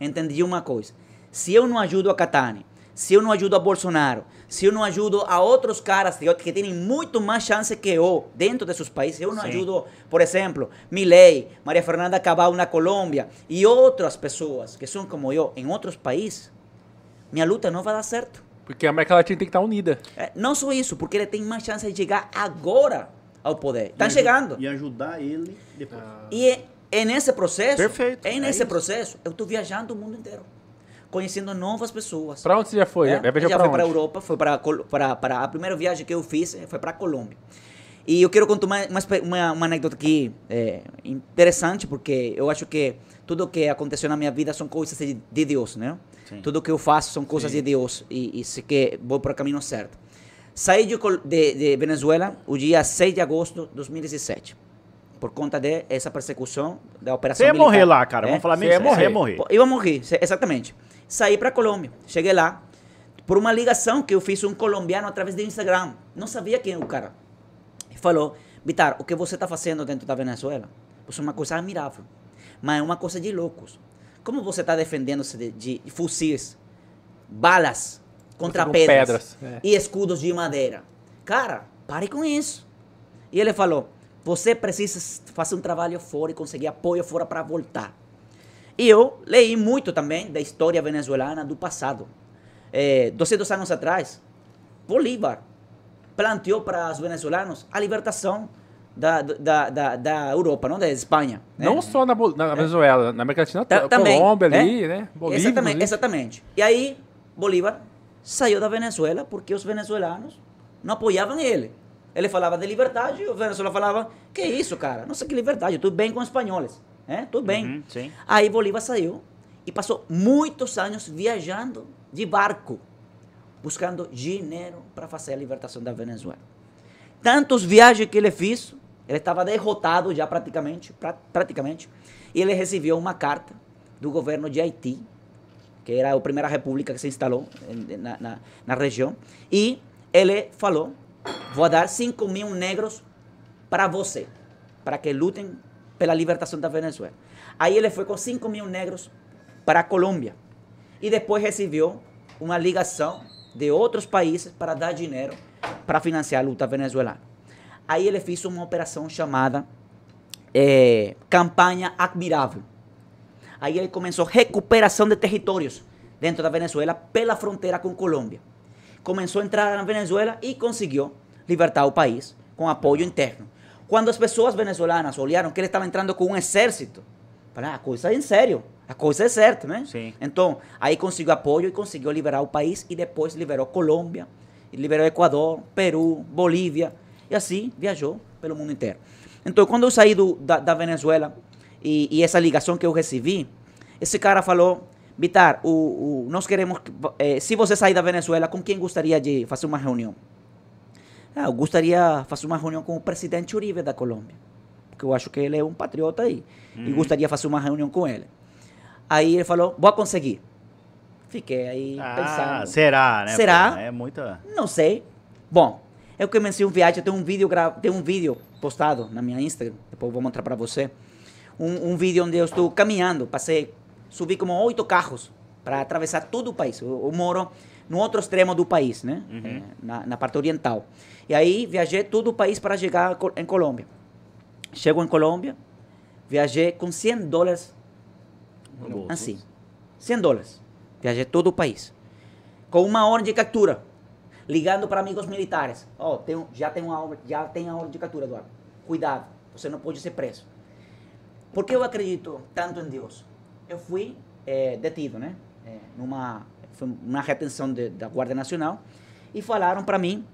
Entendi uma coisa. Se eu não ajudo a Catani, se eu não ajudo a Bolsonaro, se eu não ajudo a outros caras que que têm muito mais chance que eu dentro de seus países, eu não Sim. ajudo, por exemplo, Milei, Maria Fernanda Cabal na Colômbia e outras pessoas que são como eu em outros países, minha luta não vai dar certo. Porque a América Latina tem que estar unida. É, não só isso, porque ele tem mais chance de chegar agora ao poder. E aju- chegando. E ajudar ele depois. E é, é nesse processo, Perfeito, é é nesse isso. processo, eu estou viajando o mundo inteiro, conhecendo novas pessoas. Pra onde você já foi? É, Já viajou já pra foi para? Europa, foi para, para, para a primeira viagem que eu fiz eh, foi para a Colômbia. E eu quero contar uma, uma, uma, anedota aqui é, interessante, porque eu acho que tudo que aconteceu na minha vida são coisas de, de Deus, né? Sim. Tudo que eu faço são coisas de Deus e, e sei que vou para o caminho certo. Saí de, de, de Venezuela o dia 6 de agosto de 2017, por conta de essa persecução da operação Você ia militar, morrer lá, cara. né? Vamos falar Você mesmo. ia Você ia morrer. morrer. Pô, Eu ia morrer, exatamente. Saí para Colômbia. Cheguei lá por uma ligação que eu fiz um colombiano através do Instagram. Não sabia quem é o cara. E falou: Vitar, o que você está fazendo dentro da Venezuela? Isso é uma coisa admirável, mas é uma coisa de loucos. Como você está defendendo-se de, de fuzis, balas contra pedras, pedras, é. e escudos de madeira? Cara, pare com isso. E ele falou: você precisa fazer um trabalho fora e conseguir apoio fora para voltar. E eu leí muito também da história venezuelana do passado. É, 200 anos atrás, Bolívar planteou para os venezuelanos a libertação da, da, da, da Europa, não da Espanha. né? Não só na, Bol- na Venezuela, na América Latina, Ta- também, Colômbia né? ali, né? Bolívia. Exatamente, exatamente. E aí, Bolívar saiu da Venezuela porque os venezuelanos não apoiavam ele. Ele falava de liberdade e o Venezuela falava, que isso, cara? Não sei que liberdade, tudo bem com os espanhóis. Né? Tudo bem. Uhum. Aí Bolívar saiu e passou muitos anos viajando de barco, buscando dinheiro para fazer a libertação da Venezuela. Tantos viagens que ele fez, ele estava derrotado já praticamente, pra- praticamente, e ele recebeu uma carta do governo de Haiti, que era a primeira república que se instalou na, na, na região, e ele falou, vou dar 5 mil negros para você, para que lutem pela libertação da Venezuela. Aí ele foi com 5 mil negros para a Colômbia, e depois recebeu uma ligação de outros países para dar dinheiro para financiar a luta venezuelana. Aí ele fez uma operação chamada eh, Campanha Admirável. Aí ele começou recuperação de territórios dentro da Venezuela pela fronteira com Colômbia. Começou a entrar na Venezuela e conseguiu libertar o país com apoio interno. Quando as pessoas venezuelanas olharam que ele estava entrando com um exército, falaram, ah, a coisa é em sério, a coisa é certa, né? Sim. Então, aí conseguiu apoio e conseguiu liberar o país e depois liberou Colômbia, liberou Equador, Peru, Bolívia, e assim viajou pelo mundo inteiro. Então, quando eu saí do, da, da Venezuela e, e essa ligação que eu recebi, esse cara falou, Vitar, o, o- nós queremos, que- eh, se você sair da Venezuela, com quem gostaria de fazer uma reunião? Ah, eu gostaria de fazer uma reunião com o presidente Uribe da Colômbia, porque eu acho que ele é um patriota aí, e gostaria de fazer uma reunião com ele. Aí ele falou, vou conseguir. Fiquei aí Ah, pensando. será, né? Será? pô? É muita. Não sei. Bom, eu comecei um viagem, tem um vídeo gra... tem um vídeo postado na minha Instagram, depois eu vou mostrar para você. Um, um vídeo onde eu estou caminhando, passei, subi como oito carros para atravessar todo o país. Eu, eu moro no outro extremo do país, né? Eh, na, na parte oriental. E aí viajei todo o país para chegar em Colômbia. Chego em Colômbia, viajei com 100 dólares bolso. Assim, 100 dólares. Viajei todo o país. Com uma ordem de captura. Ligando para amigos militares. Ó, tem um- já, tem uma, ordem- já tem a ordem de captura, Eduardo. Cuidado, você não pode ser preso. Por que eu acredito tanto em Deus? Eu fui eh, detido, né? Eh, numa foi uma retenção de- da Guarda Nacional. E falaram para mim.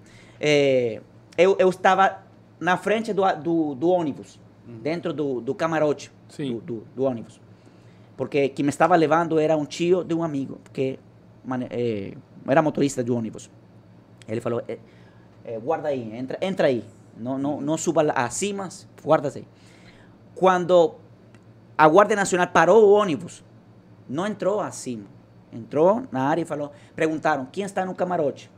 eh, eu, eu estava na frente do, do, do ônibus. Dentro do, do camarote do, do, do ônibus porque quem me estava levando era um tio de um amigo, que eh, era motorista de ônibus. Ele falou, eh, eh, guarda aí, entra, entra aí, não, não, não suba acima, guarda aí. Quando a Guarda Nacional parou o ônibus, não entrou acima, entrou na área e falou, perguntaram, quem está no camarote?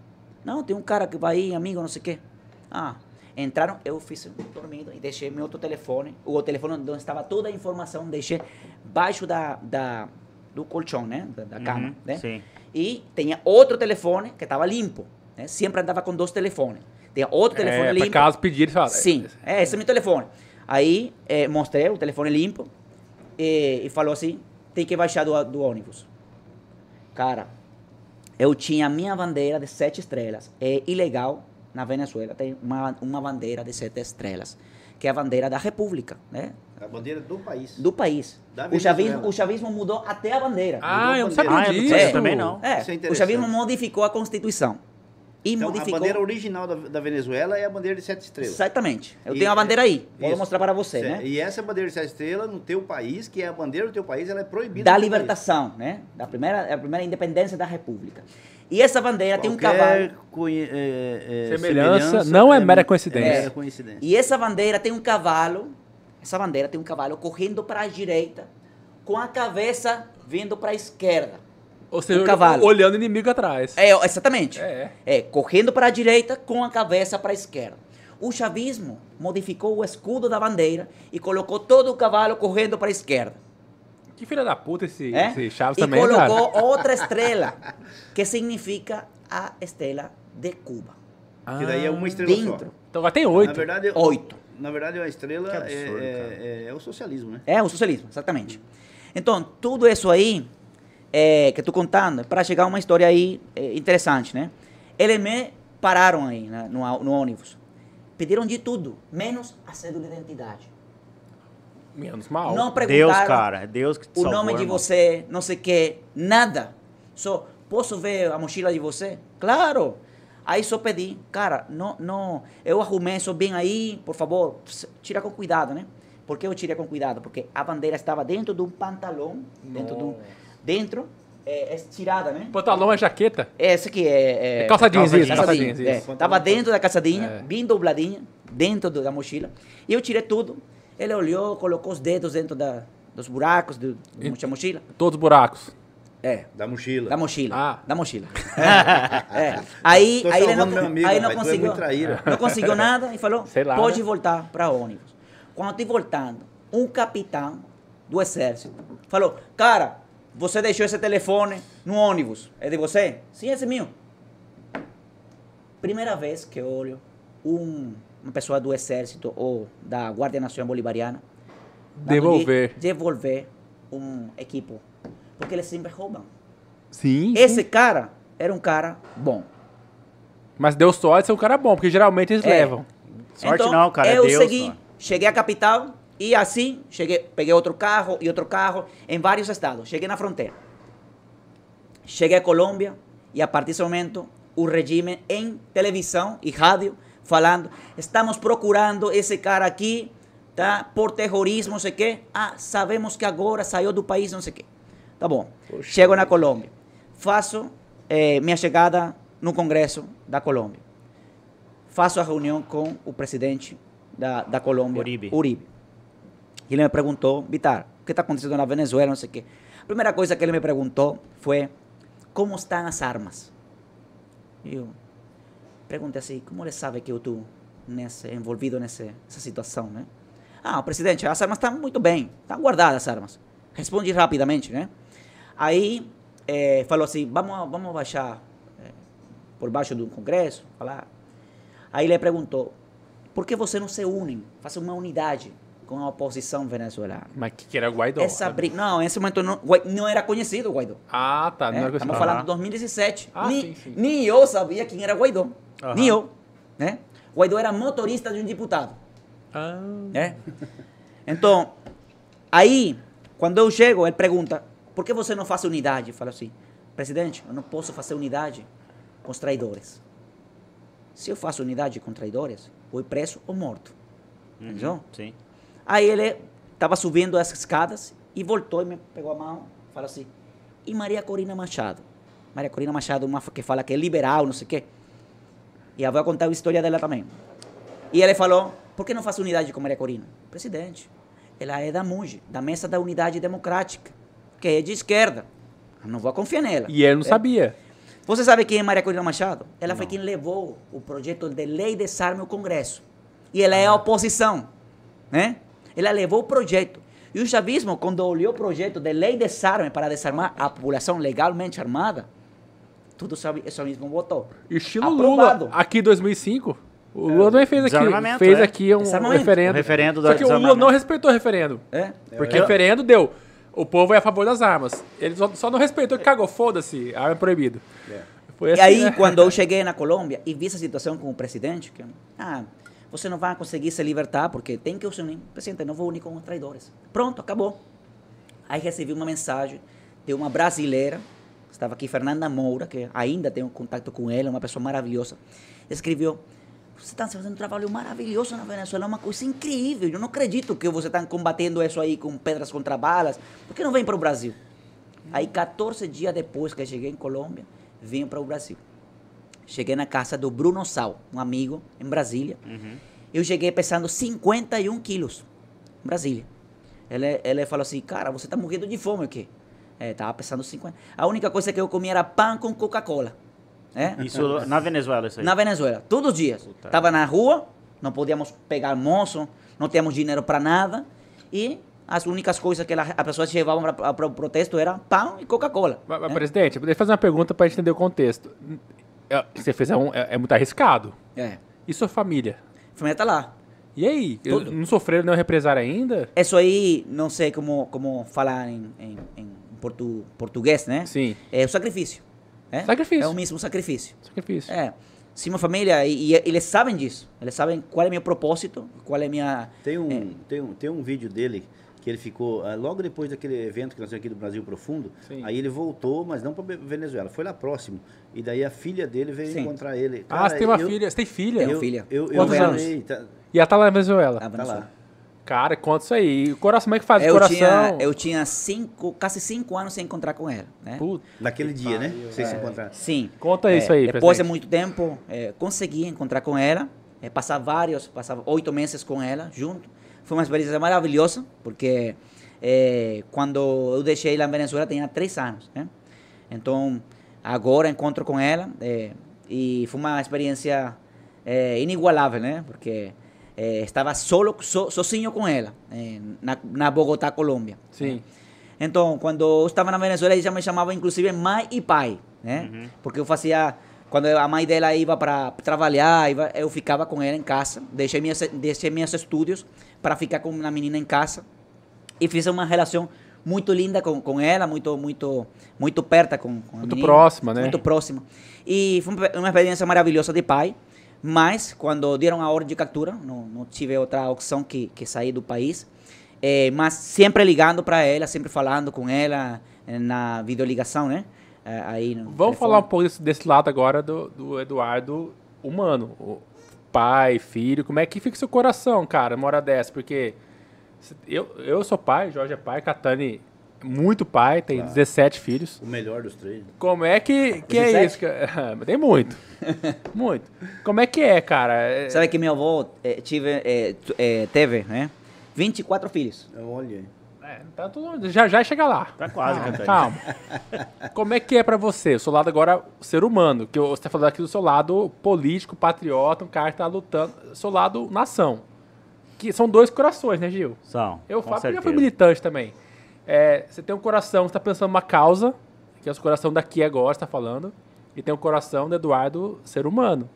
Não, tem um cara que vai aí, amigo, não sei o quê. Ah, entraram, eu fiz dormido e deixei meu outro telefone, o telefone onde estava toda a informação, deixei baixo da, da, do colchão, né, da, da cama, Uhum, né? sim. E tinha outro telefone que estava limpo, né? Sempre andava com dois telefones. Tinha outro telefone é, limpo. Caso pedir, fala. Sim, é, esse é meu telefone. Aí eh, mostrei o telefone limpo e, e falou assim: tem que baixar do, do ônibus. Cara, eu tinha a minha bandeira de sete estrelas. É ilegal na Venezuela tem uma, uma bandeira de sete estrelas, que é a bandeira da República, né? A bandeira do país. Do país. O chavismo, o chavismo mudou até a bandeira. Ah, eu não sabia disso. sabia também não. É, é o chavismo modificou a Constituição. E Então, a modificou. bandeira original da, da Venezuela é a bandeira de sete estrelas. Exatamente. Eu E- tenho a bandeira aí. Vou Isso. mostrar para você, Certo. né? E essa bandeira de sete estrelas no teu país, que é a bandeira do teu país, ela é proibida. Da teu país. libertação, né? Da primeira, a primeira independência da República. E essa bandeira tem um Qualquer cavalo. conhe- é, é, Semelhança não é mera coincidência. É mera coincidência. E essa bandeira tem um cavalo. Essa bandeira tem um cavalo correndo para a direita, com a cabeça vindo para a esquerda. Ou seja, Um cavalo. olhando o inimigo atrás. É, exatamente. É. É, correndo para a direita com a cabeça para a esquerda. O chavismo modificou o escudo da bandeira e colocou todo o cavalo correndo para a esquerda. Que filha da puta esse, É? esse Chaves e também, colocou cara. outra estrela, que significa a estrela de Cuba. Que daí é uma estrela Dentro. só. Então tem Na oito. verdade, Oito. Na verdade, a estrela Que absurdo, é, é- é o socialismo, né? É o socialismo, exatamente. Então, tudo isso aí é, que estou contando para chegar a uma história aí é, interessante, né? Eles me pararam aí né, no, no ônibus. Pediram de tudo, menos a cédula de identidade. Menos mal. Não perguntaram Deus, cara. É Deus que te o salvou, nome de irmão. você, não sei o que, nada. Só, posso ver a mochila de você? Claro. Aí só pedi, cara, não, não, eu arrumei isso bem aí, por favor, tira com cuidado, né? Por que eu tirei com cuidado? Porque a bandeira estava dentro de um pantalão, dentro de um, dentro, é, é tirada, né? Pantalão é jaqueta? Essa aqui é... É calça jeans, calça. Calça Calçadinha, jeans, é. isso. Tava dentro da calçadinha, É. bem dobladinha, dentro do- da mochila. E eu tirei tudo. Ele olhou, colocou os dedos dentro da, dos buracos do, da mochila. Todos os buracos. É, Da mochila. da mochila. Ah. Da mochila. É. é. Aí, aí ele não, amigo, aí não é conseguiu. traíra. Não conseguiu nada e falou: Sei lá, pode né? voltar para ônibus. Quando eu voltando, um capitão do exército falou: Cara, você deixou esse telefone no ônibus. É de você? Sim, esse é meu. Primeira vez que eu olho um, uma pessoa do exército ou da Guardia Nacional Bolivariana Devolver. devolver um equipo. Porque eles sempre roubam. Sim. Esse cara era um cara bom. Mas deu sorte de ser um cara bom, porque geralmente eles É. levam. Sorte não, cara, é Eu Deus, segui, mano. cheguei à capital e assim, cheguei, peguei outro carro e outro carro em vários estados. Cheguei na fronteira. Cheguei a Colômbia e a partir desse momento o regime em televisão e rádio falando, estamos procurando esse cara aqui, tá? Por terrorismo, não sei o quê. Ah, sabemos que agora saiu do país, não sei o quê. Tá bom. Chego na Colômbia. Faço eh, minha chegada no Congresso da Colômbia. Faço a reunião com o presidente da, da Colômbia, Uribe. Uribe. Ele me perguntou, Vitar, o que está acontecendo na Venezuela, não sei o quê. A primeira coisa que ele me perguntou foi, como estão as armas? Eu perguntei assim, como ele sabe que eu estou nesse, envolvido nessa, nessa situação, né? Ah, presidente, as armas estão muito bem, estão guardadas as armas. Respondi rapidamente, né? Aí eh, falou assim, vamos, vamos baixar eh, por baixo do Congresso, falar. Aí ele perguntou, por que você não se unem, faz uma unidade com a oposição venezuelana? Mas que que era Guaidó? Essa briga, não, nesse momento não, não era conhecido o Guaidó. Ah, tá. era Estamos falando de 2017. Ah, nem, sim, sim. nem eu sabia quem era Guaidó. Aham. Nem eu. Né? Guaidó era motorista de um deputado. Ah. né? Então, aí, quando eu chego, ele pergunta, por que você não faz unidade? Eu falo assim, presidente, eu não posso fazer unidade com os traidores. Se eu faço unidade com traidores, vou preso ou morto. Entendeu? Sim. Aí ele estava subindo as escadas e voltou e me pegou a mão e falou assim: e Maria Corina Machado? Maria Corina Machado, uma que fala que é liberal, não sei o quê. E eu vou contar a história dela também. E ele falou: por que não faz unidade com Maria Corina? Presidente, ela é da MUNG, da Mesa da Unidade Democrática, que é de esquerda. Eu não vou confiar nela. E ele não É. sabia. Você sabe quem é Maria Corina Machado? Ela foi quem levou o projeto de lei de desarme ao Congresso. E ela é a oposição, né? Ela levou o projeto. E o chavismo, quando olhou o projeto de lei de desarme para desarmar a população legalmente armada, tudo isso mesmo votou. Estilo Aprovado. Lula, aqui em 2005. O Lula também fez aqui, fez é. aqui um referendo. O referendo Só que o Lula não respeitou o referendo. É? Porque o referendo deu. O povo é a favor das armas. Ele só, só não respeitou cagou. Foda-se, arma é proibido. Foi E assim, aí, né? quando eu cheguei na Colômbia e vi essa situação com o presidente, que, ah, você não vai conseguir se libertar porque tem que se unir. Presidente, não vou unir com os traidores. Pronto, acabou. Aí recebi uma mensagem de uma brasileira, estava aqui, Fernanda Moura, que ainda tenho contato com ela, uma pessoa maravilhosa. Escreveu: Você está fazendo um trabalho maravilhoso na Venezuela, é uma coisa incrível. Eu não acredito que você está combatendo isso aí com pedras contra balas. Por que não vem para o Brasil? Aí, 14 dias depois que eu cheguei em Colômbia, vim para o Brasil. Cheguei na casa do Bruno Sal, um amigo em Brasília. Eu cheguei pesando 51 quilos em Brasília. Ele, ele falou assim, cara, você tá morrendo de fome aqui. É, tava pesando 50. A única coisa que eu comia era pão com Coca-Cola. É? Isso na Venezuela, isso aí. Na Venezuela, todos os dias. Puta. Tava na rua, não podíamos pegar almoço, não tínhamos dinheiro para nada. E as únicas coisas que as pessoas levavam para o protesto era pão e Coca-Cola. Né? presidente, eu fazer uma pergunta gente entender o contexto. É, Você fez é, um- é- é muito arriscado. É. E sua família? A família tá lá. E aí? Tudo. Não sofreram nenhum represário ainda? Isso aí, não sei como, como falar em, em, em portu, português, né? Sim. É o sacrifício. É? Sacrifício. É o mesmo sacrifício. Sacrifício. É. Se uma família, e, e eles sabem disso, eles sabem qual é meu propósito, qual é minha... Tem um, É. tem um, tem um vídeo dele que ele ficou, ah, logo depois daquele evento que nós temos aqui do Brasil Profundo, Sim. aí ele voltou, mas não para Venezuela, foi lá próximo. E daí a filha dele veio Sim. encontrar ele. ah, você tem uma eu- filha. Você tem filha? Tenho Eu, filha. Eu, eu, Quantos falei, anos? tá- E ela tá lá na Venezuela. tá Venezuela. lá. Cara, conta isso aí. E o coração, como é que faz o Eu coração? tinha, eu tinha cinco, quase cinco anos sem encontrar com ela, né? Puta. Naquele dia, né? Vocês se encontraram. Sim. Conta É, isso aí, Depois de presidente. muito tempo, é, consegui encontrar com ela, é, passar vários, passar oito meses com ela junto. Foi uma experiência maravilhosa, porque é, quando eu deixei ela na Venezuela, tinha três anos, né? Então, agora encontro com ela é, e foi uma experiência é, inigualável, né? Porque é, estava solo, so, sozinho com ela, é, na, na Bogotá, Colômbia. Sim. Então, quando eu estava na Venezuela, eles já me chamavam inclusive mãe e pai, né? Porque eu fazia quando a mãe dela ia para trabalhar, eu ficava com ela em casa, deixei minhas deixei meus estudos para ficar com a menina em casa e fiz uma relação muito linda com, com ela, muito muito muito perto com, com Muito menina, próxima, né? Muito próxima. E foi uma- experiência maravilhosa de pai, mas quando deram a ordem de captura, não, não tive outra opção que, que sair do país. Eh, mas sempre ligando para ela, sempre falando com ela eh, na videoligação, né? Eh, aí Vamos telefone. falar um pouco desse, desse lado agora do, do Eduardo humano. O pai, filho. Como é que fica seu coração, cara, uma hora dessa? Porque eu, eu sou pai, Jorge é pai, Catani muito pai, tem 17 filhos. O melhor dos três. Como é que, que é 17? isso? Tem muito. muito. Como é que é, cara? É- Sabe que meu avô eh, tive, tu- eh, teve, né? 24 filhos. Olha aí. É, tá tudo, já já chega lá. Tá quase, calma, Catani. calma. Como é que é pra você, o seu lado agora, ser humano, que você tá falando aqui do seu lado político, patriota, um cara que tá lutando, seu lado nação. Que são dois corações, né, Gil? São. Eu falo porque já certeza. fui militante também. É, você tem um coração que tá pensando numa causa, que é o coração daqui agora, você tá falando, e tem o coração do Eduardo, ser humano.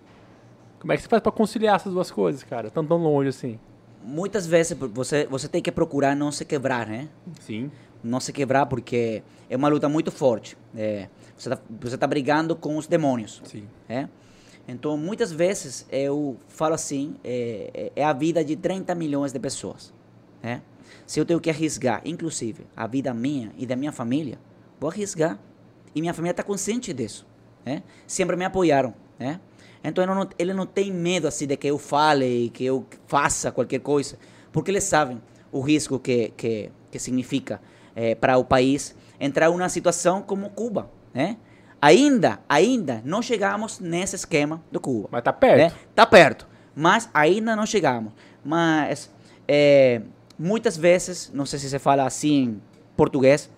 Como é que você faz pra conciliar essas duas coisas, cara? Tão tão longe assim. Muitas vezes você, você tem que procurar não se quebrar, né? Sim. não se quebrar porque é uma luta muito forte. É, você está você tá brigando com os demônios. Sim. É? Então, muitas vezes eu falo assim, é, é- é a vida de 30 milhões de pessoas. É? Se eu tenho que arriscar, inclusive, a vida minha e da minha família, vou arriscar. E minha família está consciente disso. É? Sempre me apoiaram. É? Então, ele não, ele não tem medo assim de que eu fale, que eu faça qualquer coisa, porque eles sabem o risco que, que, que significa eh, para o país entrar em uma situação como Cuba. Né? Ainda, ainda não chegamos nesse esquema do Cuba. Mas tá perto. Né? Tá perto, mas ainda não chegamos. Mas eh, muitas vezes, não sei se se fala assim em português,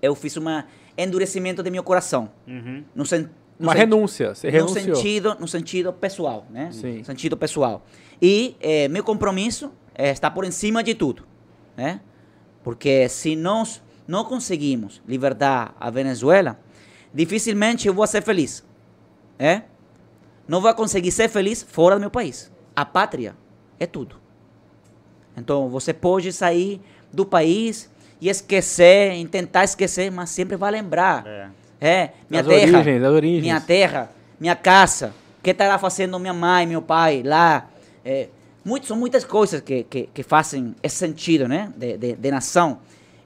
eu fiz um endurecimento de meu coração. Uhum. No sen, no Uma sen- renúncia. Você no sentido, no sentido pessoal, né? Sim. No sentido pessoal. E eh, meu compromisso eh, está por cima de tudo, né? Porque se nós não conseguimos libertar a Venezuela, dificilmente eu vou ser feliz, é? Não vou conseguir ser feliz fora do meu país. A pátria é tudo. Então você pode sair do país e esquecer, e tentar esquecer, mas sempre vai lembrar. É. É, minha Das terra, origens, das origens. minha terra, minha casa, o que estará fazendo minha mãe, meu pai lá. É, muito, são muitas coisas que, que, que fazem esse sentido, né, de, de, de nação.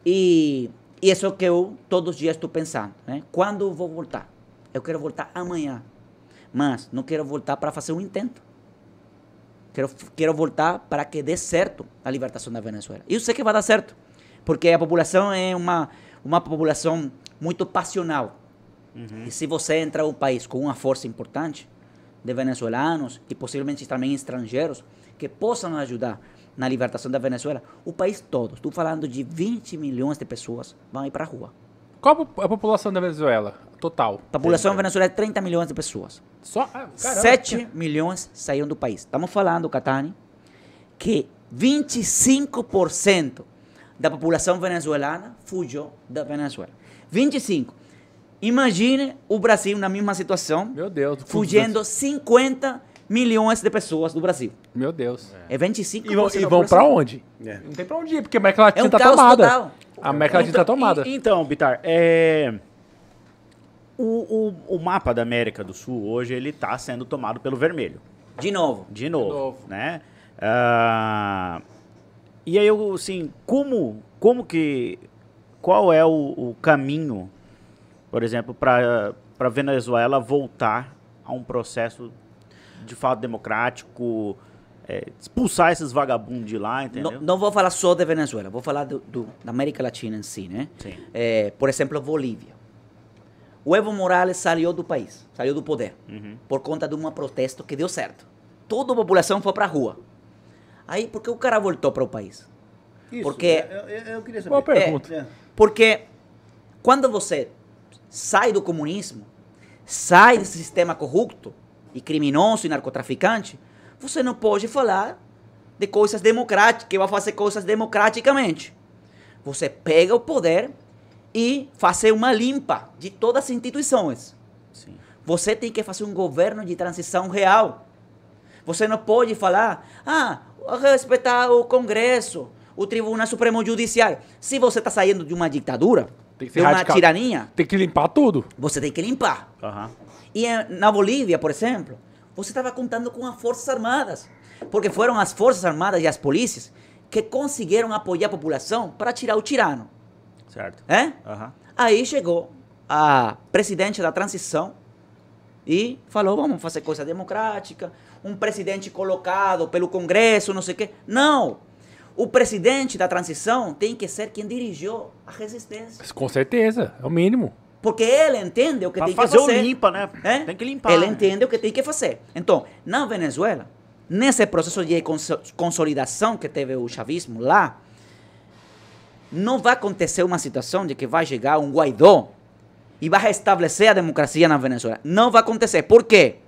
E, e isso é o que eu todos os dias estou pensando, né? Quando vou voltar? Eu quero voltar amanhã, mas não quero voltar para fazer um intento. Quero, quero voltar para que dê certo a libertação da Venezuela. E eu sei que vai dar certo, porque a população é uma, uma população muito passional. E se você entra em um país com uma força importante de venezuelanos e possivelmente também estrangeiros que possam ajudar na libertação da Venezuela, o país todo, estou falando de 20 milhões de pessoas, vão ir para a rua. Qual a po- a população da Venezuela? Total. A população da Venezuela é 30 milhões de pessoas. Só. Ah, caramba. 7 milhões saíram do país. Estamos falando, Catani, que 25% da população venezuelana fugiu da Venezuela. 25. Imagine o Brasil na mesma situação, Meu Deus. fugindo 50 milhões de pessoas do Brasil. Meu Deus. É 25 E vão, e vão pra onde? É. Não tem pra onde ir, porque a América Latina É um tá caos tomada. total. A América Latina tá tomada. E- Então, Bitar, é... o, o, o mapa da América do Sul hoje ele está sendo tomado pelo vermelho, De novo. de novo, novo. né? Ah, e aí eu, assim, como, como que, qual é o, o caminho, por exemplo, para para Venezuela voltar a um processo de fato democrático, é, expulsar esses vagabundos de lá, entendeu? Não, não vou falar só de Venezuela, vou falar do, do- da América Latina em si, né? Sim. Eh, por exemplo, Bolívia. O Evo Morales saiu do país, saiu do poder, Uhum. por conta de um protesto que deu certo. Toda a população foi para a rua. Aí, por que o cara voltou para o país? Isso, Porque- é, Eu, eu- eu queria saber. Boa pergunta. É. Porque quando você sai do comunismo, sai desse sistema corrupto e criminoso e narcotraficante, você não pode falar de coisas democráticas, que vai fazer coisas democraticamente. Você pega o poder e fazer uma limpa de todas as instituições. Sim. Você tem que fazer um governo de transição real. Você não pode falar, ah, respeitar o Congresso, o Tribunal Supremo Judiciário. Se você está saindo de uma ditadura, de uma radical. tirania, Tem que limpar tudo. você tem que limpar. Aham. E na Bolívia, por exemplo, você estava contando com as Forças Armadas. Porque foram as Forças Armadas e as polícias que conseguiram apoiar a população para tirar o tirano. Certo. É? Aham. Aí chegou a presidente da transição e falou: vamos fazer coisa democrática. Um presidente colocado pelo Congresso, não sei o quê. Não! O presidente da transição tem que ser quem dirigiu a resistência. Com certeza, é o mínimo. Porque ele entende o que Pra tem fazer que fazer. o limpa, né? É? Tem que limpar. Ele né? entende o que tem que fazer. Então, na Venezuela, nesse processo de conso- consolidação que teve o chavismo lá, não vai acontecer uma situação de que vai chegar um Guaidó e vai restabelecer a democracia na Venezuela. Não vai acontecer. Por quê?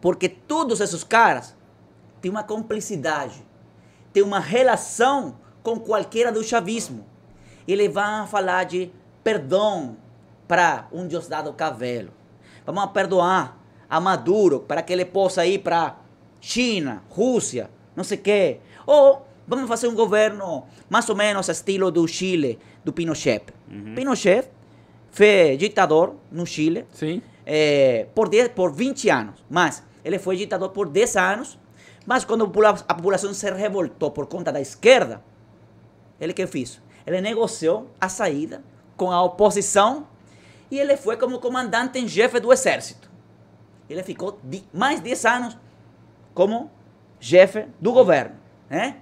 Porque todos esses caras têm uma cumplicidade, têm uma relação com qualquer do chavismo. Eles vão falar de perdão para um Diosdado Cavelo. Vamos perdoar a Maduro para que ele possa ir para China, Rússia, não sei o quê. Ou vamos fazer um governo mais ou menos estilo do Chile, do Pinochet. Pinochet foi ditador no Chile eh, por, 10, por 20 anos. Mas ele foi ditador por 10 anos. Mas quando a população se revoltou por conta da esquerda, ele que fez? Ele negociou a saída com a oposição e ele foi como comandante em chefe do exército. Ele ficou de- mais 10 anos como chefe do governo. Né?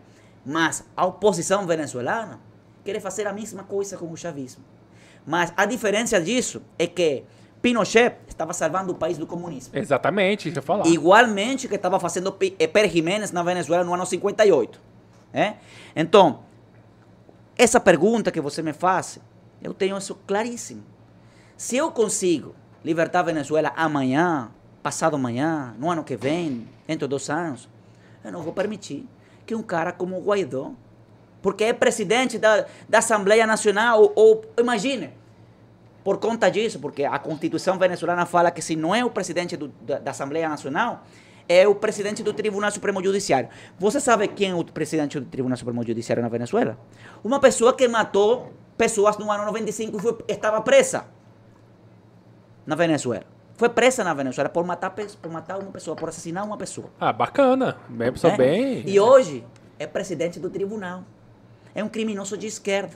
Mas a oposição venezuelana quer fazer a mesma coisa com o chavismo. Mas a diferença disso é que Pinochet estava salvando o país do comunismo. Exatamente, eu falar. Igualmente que estava fazendo P- eh, Pérez Jiménez na Venezuela no ano 58. É? Então, essa pergunta que você me faz, eu tenho isso claríssimo. Se eu consigo libertar a Venezuela amanhã, passado amanhã, no ano que vem, dentro de dois anos, eu não vou permitir que um cara como o Guaidó, porque é presidente da, da Assembleia Nacional, ou, ou imagine, por conta disso, porque a Constituição venezuelana fala que se não é o presidente do- da, da Assembleia Nacional, é o presidente do Tribunal Supremo Judiciário. Você sabe quem é o presidente do Tribunal Supremo Judiciário na Venezuela? Uma pessoa que matou pessoas no ano 95 e foi, estava presa na Venezuela. Foi presa na Venezuela por matar, por matar uma pessoa, por assassinar uma pessoa. Ah, bacana. Bem, pessoa né? bem. E hoje é presidente do tribunal. É um criminoso de esquerda.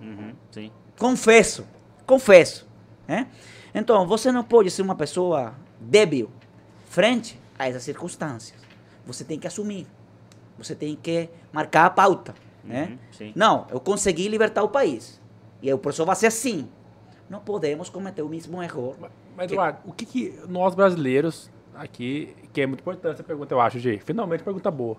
Uhum, sim. Confesso, confesso. né? Então, você não pode ser uma pessoa débil frente a essas circunstâncias. Você tem que assumir. Você tem que marcar a pauta. Né? Uhum, sim. Não, eu consegui libertar o país. E o processo vai ser assim. Não podemos cometer o mesmo erro. Mas, que- Eduardo, o que, que nós brasileiros aqui, que é muito importante essa pergunta, eu acho, Gi, finalmente pergunta boa.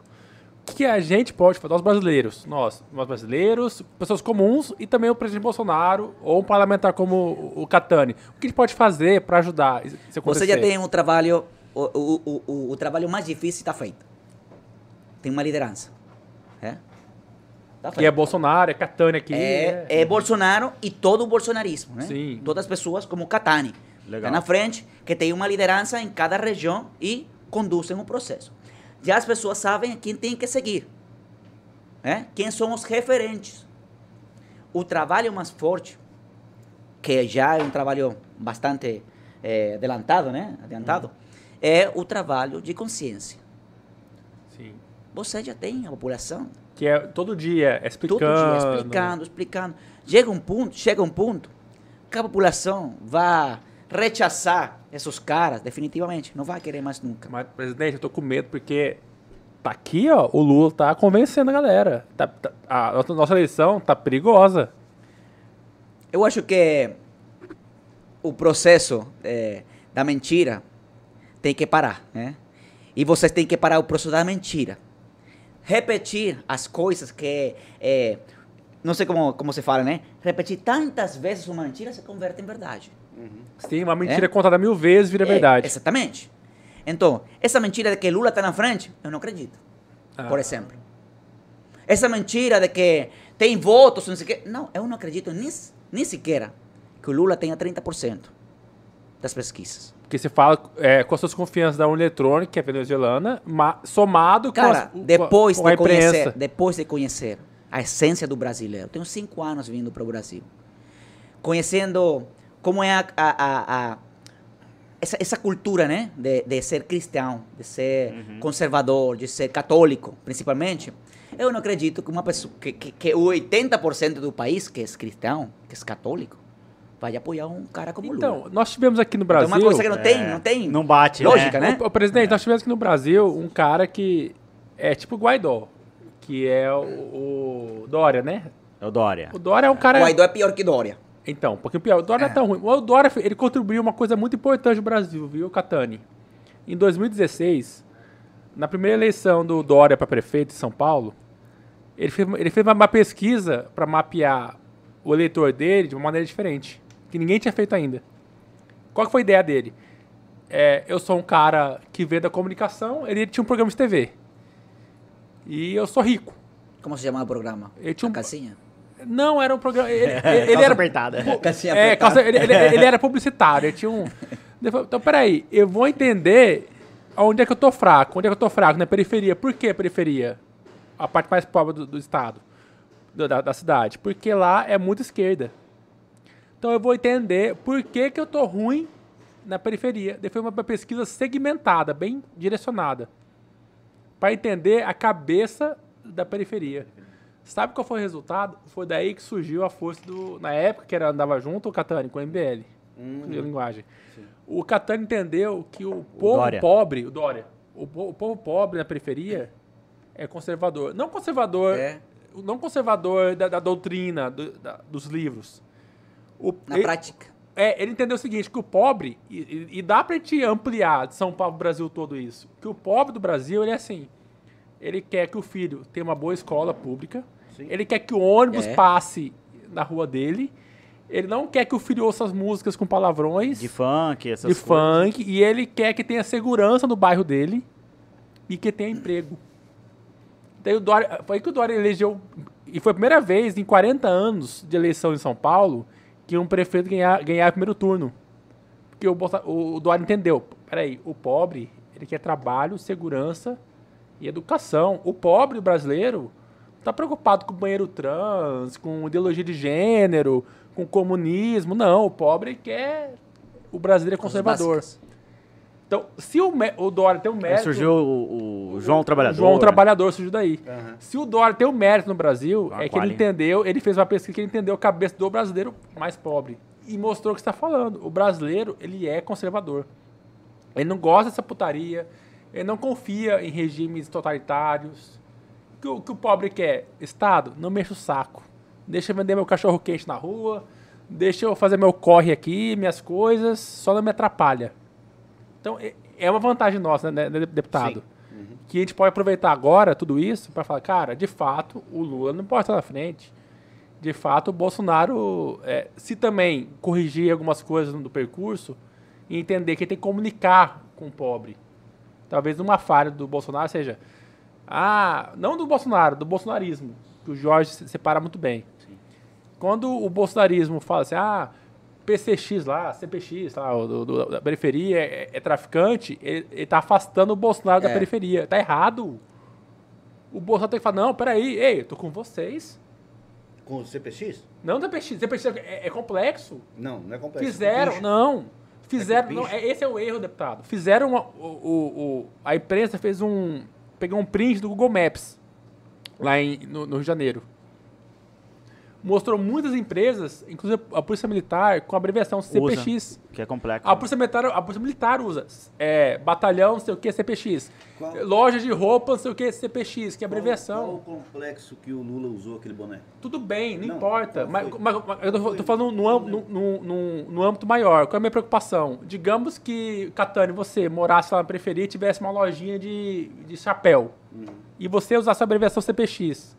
O que, que a gente pode fazer, nós brasileiros, nós, nós brasileiros, pessoas comuns e também o presidente Bolsonaro ou um parlamentar como o, Catani, o que a gente pode fazer para ajudar Você já tem um trabalho, o, o, o, o, o trabalho mais difícil está feito. Tem uma liderança. É? Tá Que é Bolsonaro, é Catani aqui. É, é Bolsonaro e todo o bolsonarismo, né? Sim. Todas as pessoas como Catani. Legal. Tá na frente, que tem uma liderança em cada região e conduzem o processo. Já as pessoas sabem quem tem que seguir, né? quem são os referentes. O trabalho mais forte, que já é um trabalho bastante eh, adelantado, né? Adiantado, é o trabalho de consciência. Sim. Você já tem a população Que é todo dia explicando. todo dia explicando, explicando. Chega um ponto, chega um ponto que a população vai rechaçar esses caras definitivamente, não vai querer mais nunca. Mas, presidente, eu tô com medo porque tá aqui, ó, o Lula tá convencendo a galera. Tá- tá- a nossa, nossa eleição tá perigosa. Eu acho que o processo eh, da mentira tem que parar, né? E vocês têm que parar o processo da mentira. Repetir as coisas que, eh, não sei como, como se fala, né? Repetir tantas vezes uma mentira se converte em verdade. Sim, uma mentira contada mil vezes vira É, verdade. Exatamente. Então, essa mentira de que Lula está na frente, eu não acredito. Ah. Por exemplo. Essa mentira de que tem votos, não sei o quê. Não, eu não acredito nem, nem sequer que o Lula tenha 30% das pesquisas. Porque você fala é, com as suas confianças da urna eletrônica, que é venezuelana, ma- somado com, Cara, as- com a- depois com a de conhecer, imprensa. depois de conhecer a essência do brasileiro, tenho cinco anos vindo para o Brasil, conhecendo como é a, a- a- a- essa, essa cultura, né, de, de ser cristão, de ser conservador, de ser católico, principalmente. Eu não acredito que uma pessoa que, que, que o 80% do país que é cristão, que é católico, vai apoiar um cara como Lula. Então, nós tivemos aqui no Então, Brasil... é uma coisa que não tem, É, não tem não bate, lógica, né? né? O, o presidente, nós tivemos aqui no Brasil um cara que é tipo Guaidó, que é o, o Dória, né? É o Dória. O Dória é um cara... O Guaidó é pior que Dória. Então, um pouquinho pior. O Dória não é tão ruim. O Dória, ele contribuiu uma coisa muito importante no Brasil, viu, Catani? Em 2016, na primeira eleição do Dória para prefeito de São Paulo, ele fez, ele fez uma, uma pesquisa para mapear o eleitor dele de uma maneira diferente, que ninguém tinha feito ainda. Qual que foi a ideia dele? É, eu sou um cara que veio da comunicação, ele tinha um programa de TV. E eu sou rico. Como se chamava o programa? Ele tinha A um- casinha? Não, era um programa. Ele, ele- ele Calça era. apertada. Casinha É, apertada. calça- ele, ele- ele era publicitário, ele tinha um. Então, peraí, eu vou entender onde é que eu tô fraco, onde é que eu tô fraco, na periferia. Por que periferia? A parte mais pobre do, do estado, do- da, da cidade. Porque lá é muito esquerda. Então eu vou entender por que, que eu tô ruim na periferia. Foi uma pesquisa segmentada, bem direcionada. Para entender a cabeça da periferia. Sabe qual foi o resultado? Foi daí que surgiu a força do. Na época que era, andava junto o Catani com o MBL. de linguagem. O Catani entendeu que o povo Dória. pobre, o Dória, o, o povo pobre na periferia é conservador. Não conservador. É. Não conservador da, da doutrina, do- da- dos livros. O- Na ele- prática. é, ele entendeu o seguinte, que o pobre, e, e- dá pra gente ampliar de São Paulo pro Brasil todo isso, que o pobre do Brasil, ele é assim, ele quer que o filho tenha uma boa escola pública, ele quer que o ônibus É. passe na rua dele, ele não quer que o filho ouça as músicas com palavrões, De funk, essas de coisas. funk, e ele quer que tenha segurança no bairro dele e que tenha emprego. Daí o Dória, foi aí que o Dória elegeu, e foi a primeira vez em 40 anos de eleição em São Paulo que um prefeito ganhar, ganhar o primeiro turno. Porque o, Bolsa- o, o Dória entendeu, peraí, o pobre, ele quer trabalho, segurança e educação. O pobre brasileiro tá preocupado com banheiro trans, com ideologia de gênero, com comunismo. Não, o pobre quer... O brasileiro é conservador. Então, se o, o Dória tem um Aí mérito... surgiu o, o João Trabalhador. João né? Trabalhador surgiu daí. Se o Dória tem um mérito no Brasil, Uma é que ele entendeu, ele fez uma pesquisa que ele entendeu a cabeça do brasileiro mais pobre. E mostrou o que está falando. O brasileiro, ele é conservador. Ele não gosta dessa putaria, ele não confia em regimes totalitários. O que o, que o pobre quer? Estado, não mexa o saco. Deixa eu vender meu cachorro quente na rua, deixa eu fazer meu corre aqui, minhas coisas, só não me atrapalha. Então, é- é uma vantagem nossa, né, né, deputado? Que a gente pode aproveitar agora tudo isso para falar, cara, de fato, o Lula não pode estar na frente. De fato, o Bolsonaro, é, se também corrigir algumas coisas do percurso e entender que ele tem que comunicar com o pobre. Talvez uma falha do Bolsonaro seja, ah, não do Bolsonaro, do bolsonarismo, que o Jorge se- separa muito bem. Quando o bolsonarismo fala assim, ah, PCX lá, CPX, lá, do, do- da periferia é, é traficante, ele, ele tá afastando o Bolsonaro da É. periferia. Tá errado. O Bolsonaro tem que falar, não, peraí, ei, eu tô com vocês. Com o CPX? Não CPX, CPX é, é complexo. Não, não é complexo. Fizeram, Pinche. não. Fizeram, É não, pinche. é- esse é o erro, deputado. Fizeram uma- o, o- o- a imprensa fez um, pegou um print do Google Maps lá em, no, no Rio de Janeiro. Mostrou muitas empresas, inclusive a Polícia Militar, com a abreviação CPX. Que é complexo. A Polícia Militar, a Polícia Militar usa é, batalhão, não sei o que, CPX. Qual- Loja de roupa, não sei o que, CPX, que é Qual- abreviação. Qual, o complexo que o Lula usou aquele boné? Tudo bem, não, Não, importa. qual Mas, mas- mas eu tô, tô falando no, âmbito- no, no, no- no âmbito maior. Qual é a minha preocupação? Digamos que, Catane, você morasse lá na periferia e tivesse uma lojinha de, de chapéu. Uhum. E você usasse a abreviação CPX.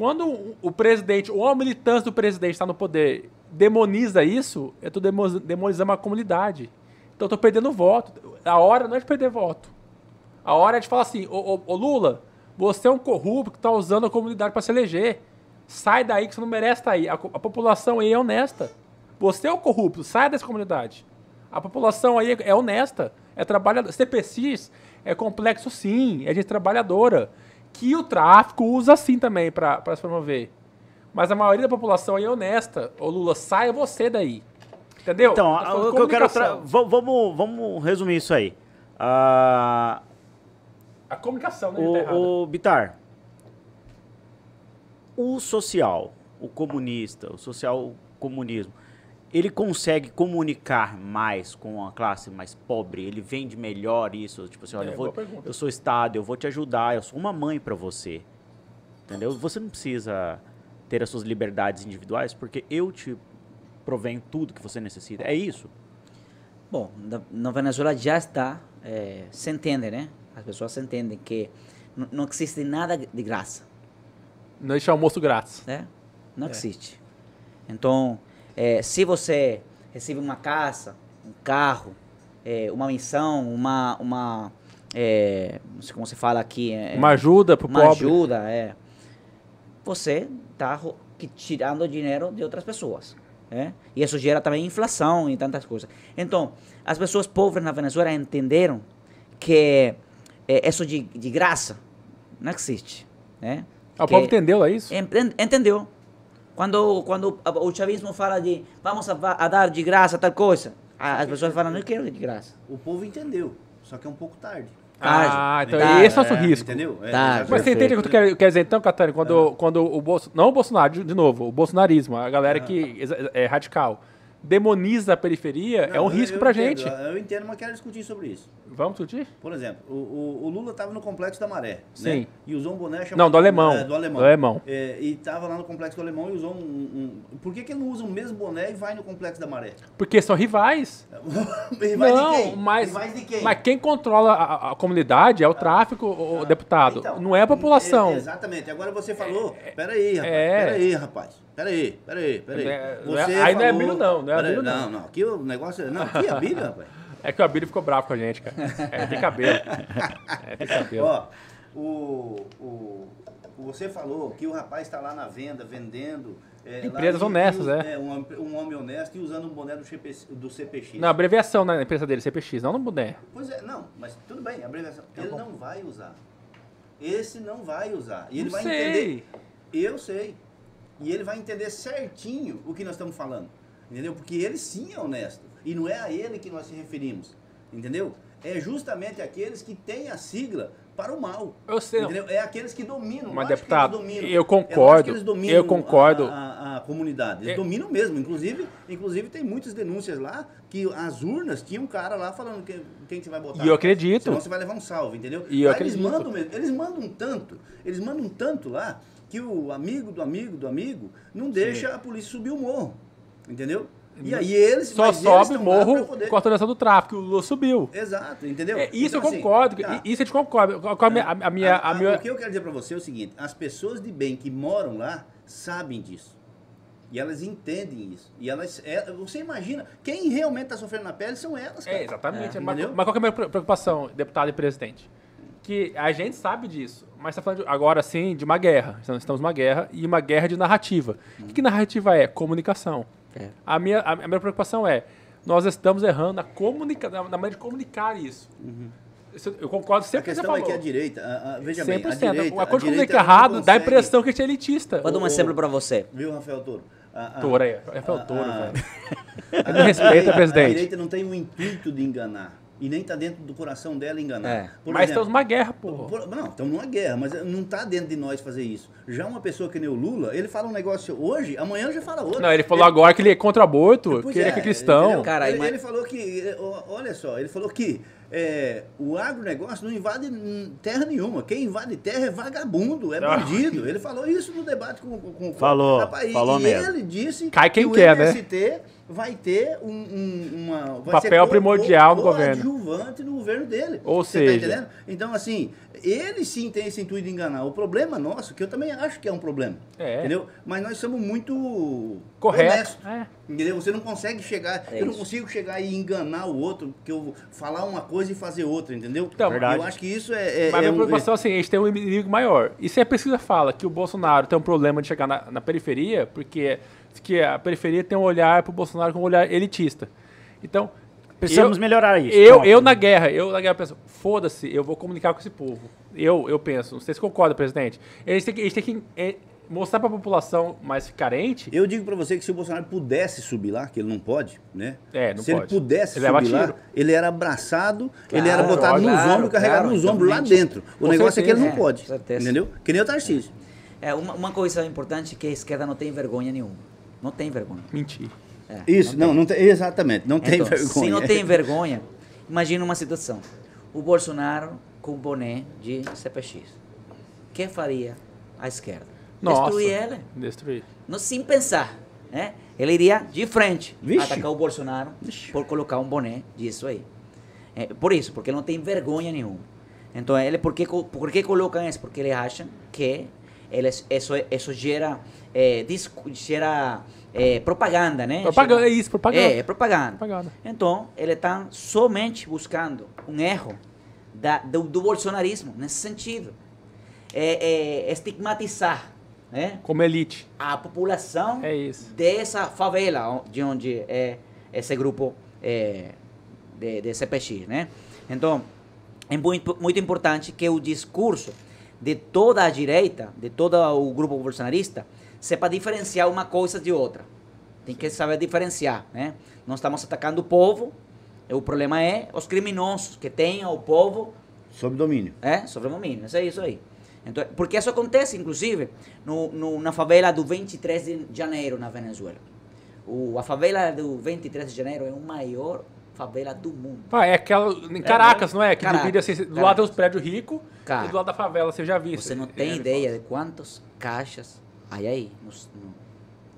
Quando o, presidente, ou a militância do presidente está no poder, demoniza isso, eu estou demonizando a comunidade. Então eu tô perdendo voto. A hora não é de perder voto. A hora é de falar assim, ô, ô- Lula, você é um corrupto que está usando a comunidade para se eleger. Sai daí que você não merece estar aí. A, a população aí é honesta. Você é o corrupto, sai dessa comunidade. A população aí é, honesta, é trabalhadora. CPCs é complexo sim, é gente trabalhadora. Que o tráfico usa sim também para se promover. Mas a maioria da população aí é honesta. Ô Lula, saia você daí. Entendeu? Então, falamos o que eu quero. Vamos, vamos resumir isso aí. Ah, A comunicação, né? tá o, o Bitar, o social, o comunista, o social comunismo, ele consegue comunicar mais com a classe mais pobre? Ele vende melhor isso? Tipo assim, olha, É, eu, vou, eu sou Estado, eu vou te ajudar, eu sou uma mãe pra você. Entendeu? Você não precisa ter as suas liberdades individuais, porque eu te provenho tudo que você necessita. É isso? Bom, na, Venezuela já está, eh, se entende, né? As pessoas entendem que não existe nada de graça, Não deixa almoço grátis. né? Não existe. Então, eh, se você recebe uma casa, um carro, eh, uma missão, uma, uma sei como se fala aqui, eh, Uma ajuda pro uma pobre. ajuda, é. Você está tirando dinheiro de outras pessoas. né? E isso gera também inflação e tantas coisas. Então, as pessoas pobres na Venezuela entenderam que eh, isso de, de graça não existe. Né? Ah, o povo entendeu, é isso? Enten- Entendeu? Quando, quando o chavismo fala de vamos a, a dar de graça tal coisa, as pessoas falam, não quero de graça. O povo entendeu, só que é um pouco tarde. Ah, então Tarde. esse é o seu É, risco. Entendeu? É, Tarde. Mas você entende o que tu quer, quer dizer então, Catani? Quando, quando o Bolso, não o Bolsonaro, de, novo, o bolsonarismo, a galera que é radical, demoniza a periferia, é um Não, eu- risco entendo, gente. Eu entendo, mas quero discutir sobre isso. Vamos discutir? Por exemplo, o, o, o Lula estava no Complexo da Maré. Sim. Né? E usou um boné chamado. Não, do alemão. É, do alemão. Do alemão. É, e estava lá no Complexo do Alemão e usou um. um- Por que, que ele não usa o mesmo boné e vai no Complexo da Maré? Porque são rivais. Rivais não, de quem? mas, Rivais de quem? mas quem controla a, a- comunidade é o tráfico, o, o deputado. Então, não é a população. é, exatamente. Agora você falou. Peraí, rapaz. é. Peraí, rapaz. Peraí, peraí, peraí. É, é- Você aí não é falou- Abílio não, não é Peraí, não. Não, não. Aqui o negócio. é- Não, aqui é Abílio, rapaz. É que o Abílio ficou bravo com a gente, cara. É, tem cabelo. É, tem cabelo. Ó, o, o, você falou que o rapaz está lá na venda, vendendo. é, Empresas honestas, e, é. um, um homem honesto e usando um boné do, CPC, do CPX. Não, abreviação na empresa dele, CPX, não no boné. Pois é, não, mas tudo bem, abreviação. Tá Ele não vai usar. Esse não vai usar. E ele Não vai sei. entender. Eu sei. E ele vai entender certinho o que nós estamos falando. Entendeu? Porque ele sim é honesto. E não é a ele que nós se referimos. Entendeu? É justamente aqueles que têm a sigla para o mal. Eu sei. Entendeu? É aqueles que dominam. Mas, deputado, dominam. eu É concordo, eles dominam eu concordo. A, a- a comunidade. Eles É. dominam mesmo. Inclusive, inclusive, tem muitas denúncias lá que as urnas tinham um cara lá falando que, quem que você vai botar. E eu acredito. Senão você vai levar um salve, entendeu? E eu Lá eles acredito. mandam mesmo. Eles mandam tanto. Eles mandam tanto lá que o amigo do amigo do amigo não deixa a polícia subir o morro. Entendeu? E aí eles. Só sobe pra morro poder- com a autorização do tráfico, o Lula subiu. Exato, entendeu? É, isso Então, eu assim, concordo, tá. isso a gente concorda. A minha, a, minha, a A- a- minha- O que eu quero dizer pra você é o seguinte: as pessoas de bem que moram lá sabem disso. E elas entendem isso. E elas. é- você imagina, quem realmente está sofrendo na pele são elas. cara. É, exatamente. É, mas, entendeu? mas qual que é a minha pre- preocupação, deputado e presidente? Que a gente sabe disso, mas está falando de- agora sim de uma guerra. Nós estamos numa guerra e uma guerra de narrativa. O que, que narrativa é? Comunicação. É. A, minha, a minha preocupação é, nós estamos errando na, comunica, na, na maneira de comunicar isso. Isso Eu concordo A sempre com o que você questão é falou. que a direita, a- a- veja bem, a 100%. direita, Uma a coisa que direita comunica errado dá a consegue- impressão que a gente é elitista. Vou dar um exemplo para você. Viu, Rafael Toro? A- a- Touro aí. Rafael Touro, a- velho. a- Me respeita, a presidente. A direita não tem o intuito de enganar. E nem está dentro do coração dela enganar. É. Por Mas exemplo, estamos numa guerra, porra. por- não, estamos numa guerra, mas não está dentro de nós fazer isso. Já uma pessoa que nem o Lula, ele fala um negócio hoje, amanhã já fala outro. Não, ele falou agora que ele é contra aborto, Pois que ele é é, cristão. entendeu? Cara, ele, mas- ele falou que, olha só, ele falou que é, o agronegócio não invade terra nenhuma. Quem invade terra é vagabundo, é Ah. bandido. Ele falou isso no debate com, com, com Falou, Rapaz, e- falou e mesmo. ele disse Cai quem que o quer, né? Vai ter um, um- uma vai Papel ser primordial no governo. coadjuvante no governo dele. Ou Você seja- tá entendendo? Então, assim, ele sim tem esse intuito de enganar. O problema nosso, que eu também acho que é um problema. É. Entendeu? Mas nós somos muito Correto. honestos. É. Entendeu? Você não consegue chegar, É eu não consigo chegar e enganar o outro, porque eu vou falar uma coisa e fazer outra, entendeu? Então, Verdade. eu acho que isso é, é, Mas a é minha preocupação é assim, a gente tem um inimigo maior. E se a pesquisa fala que o Bolsonaro tem um problema de chegar na, na periferia, porque que a periferia tem um olhar pro Bolsonaro como um olhar elitista. Então, Precisamos eu- melhorar isso. Eu, eu na guerra, eu na guerra penso, foda-se, eu vou comunicar com esse povo. Eu, eu penso, não sei se concorda, presidente. A gente tem que, a gente tem que é, mostrar pra população mais carente. Eu digo pra você que se o Bolsonaro pudesse subir lá, que ele não pode, né? É, não se pode. ele pudesse Ele subir lá, ele era abraçado, Claro, ele era botado nos claro, ombros, carregado claro, nos ombros lá dentro. O Com negócio é que ele não certeza. pode. É, certeza. Entendeu? Que nem o Tarcísio. É, uma, uma coisa importante é que a esquerda não tem vergonha nenhuma. Não tem vergonha. Mentir. É, Isso, não, não tem, exatamente, não tem Então, vergonha. Se não tem vergonha, imagina uma situação. O Bolsonaro com boné de CPX. O que faria a esquerda? Nossa. Destruir ela. Destruir. Não, sem pensar. Né? Ele iria de frente Vixe. atacar o Bolsonaro por colocar um boné disso aí. É, por isso, porque ele não tem vergonha nenhuma. Então, ele, por, que, por que colocam isso? Porque eles acham que eles, isso, isso gera, é, discu- gera é, propaganda, né? Propaganda, é isso, propaganda. É, é propaganda. Propaganda. Então, ele está somente buscando um erro da, do, do bolsonarismo, nesse sentido. É, é estigmatizar né, Como elite. a população É isso. dessa favela, de onde é esse grupo é, de, de CPX, né? Então, é muito, muito importante que o discurso de toda a direita, de todo o grupo bolsonarista, sepa diferenciar uma coisa de outra. Tem que saber diferenciar, né? Não estamos atacando o povo, o problema é os criminosos que têm o povo Sob domínio. é, sobre o domínio, é isso aí. Então, porque isso acontece, inclusive, no, no, na favela do 23 de janeiro, na Venezuela. O, a favela do 23 de janeiro é a maior favela do mundo. Ah, é aquela. Em Caracas, não é? Que Caracas, divide assim. Do Caracas. lado tem os prédios ricos e do lado da favela, você já viu. Você não tem É, ideia de quantas caixas aí aí, no, no,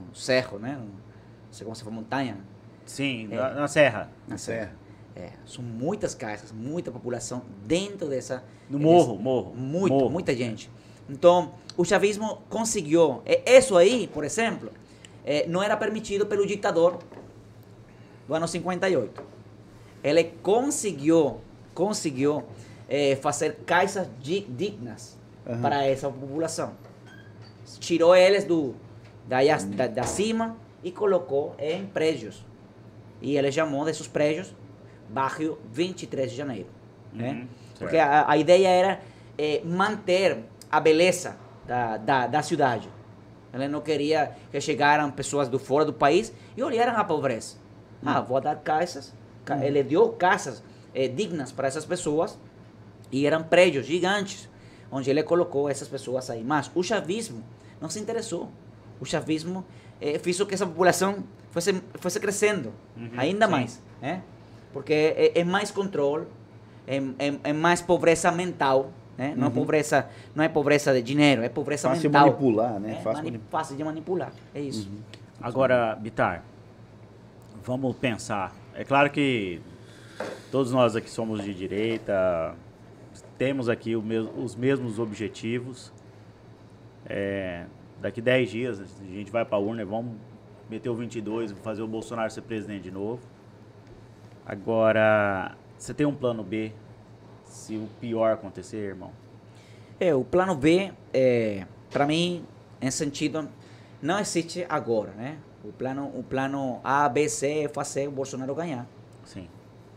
no cerro, né? No, não sei como se for montanha. Sim, É. na, na Serra. Na Serra. É, são muitas caixas, muita população dentro dessa. No morro, morro. Muito, morro. muita gente. Então, o chavismo conseguiu. é, Isso aí, por exemplo, é, não era permitido pelo ditador do ano 58. Ele conseguiu, conseguiu é, fazer caixas di- dignas Aham. para essa população. Tirou eles do, daí da, da cima e colocou em prédios. E ele chamou desses prédios Barrio 23 de Janeiro. Né? Uhum, Porque a, a ideia era eh, manter a beleza da, da, da cidade. Ele não queria que chegaram pessoas do fora do país e olharam a pobreza. Ah, vou dar casas. Ca- Ele deu casas eh, dignas para essas pessoas e eram prédios gigantes, onde ele colocou essas pessoas aí. Mas o chavismo não se interessou. O chavismo eh, fez com que essa população fosse, fosse crescendo Uhum, ainda sim. mais. Né? Porque é, é mais controle, é, é, é mais pobreza mental. Né? Não, é pobreza, não é pobreza de dinheiro, é pobreza Fácil mental. manipular, né? É, Fácil mani- fácil de manipular. É isso. Agora, Bitar, vamos pensar. É claro que todos nós aqui somos de direita, temos aqui mes- os mesmos objetivos. É, daqui 10 dias a gente vai para a urna vamos meter o 22, fazer o Bolsonaro ser presidente de novo. Agora, você tem um plano B se o pior acontecer, irmão? É, o plano B, é, para mim, em sentido, não existe agora, né? O plano, o plano A, B, C é fazer o Bolsonaro ganhar. Sim.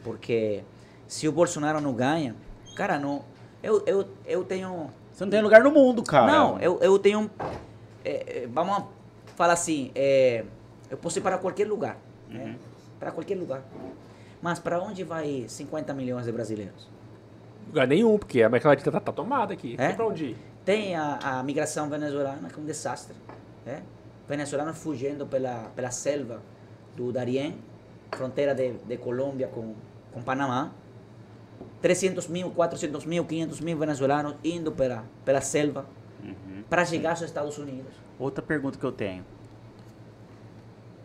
Porque se o Bolsonaro não ganha, cara, não. Eu, eu, eu tenho. Você não tem lugar no mundo, cara. Não, eu, eu tenho. é, é, vamos falar assim, é, eu posso ir para qualquer lugar. Né? Para qualquer lugar. Mas para onde vai 50 milhões de brasileiros? Lugar nenhum, porque a América Latina tá, tá tomada aqui. É? Tem pra onde ir? Tem a, a migração venezuelana, que é um desastre. Né? Venezuelanos fugindo pela, pela selva do Darién, fronteira de, de Colômbia com, com Panamá. 300 mil, 400 mil, 500 mil venezuelanos indo pela, pela selva para chegar aos Estados Unidos. Outra pergunta que eu tenho.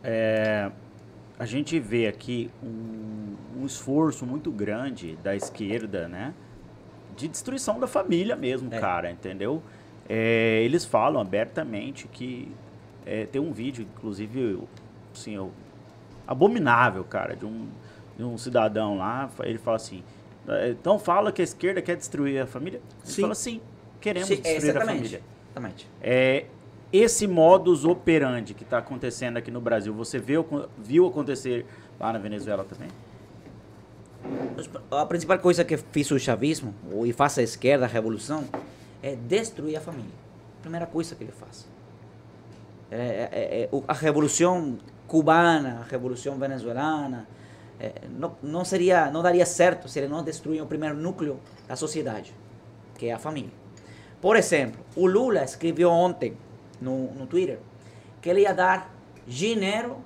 É, a gente vê aqui um, um esforço muito grande da esquerda, né? De destruição da família mesmo, É. cara, entendeu? É, eles falam abertamente que é, tem um vídeo, inclusive, assim, eu- abominável, cara, de um, de um cidadão lá. Ele fala assim: "É, então fala que a esquerda quer destruir a família? Ele Sim. fala assim: queremos Sim, destruir a família. Exatamente. É, esse modus operandi que está acontecendo aqui no Brasil, você viu, viu acontecer lá na Venezuela também? A principal coisa que fez o chavismo, e faz a esquerda, a revolução, é destruir a família. Primeira coisa que ele faz. É, é- a revolução cubana, a revolução venezuelana, não, não seria, não daria certo se ele não destruir o primeiro núcleo da sociedade, que é a família. Por exemplo, o Lula escreveu ontem no, no Twitter que ele ia dar dinheiro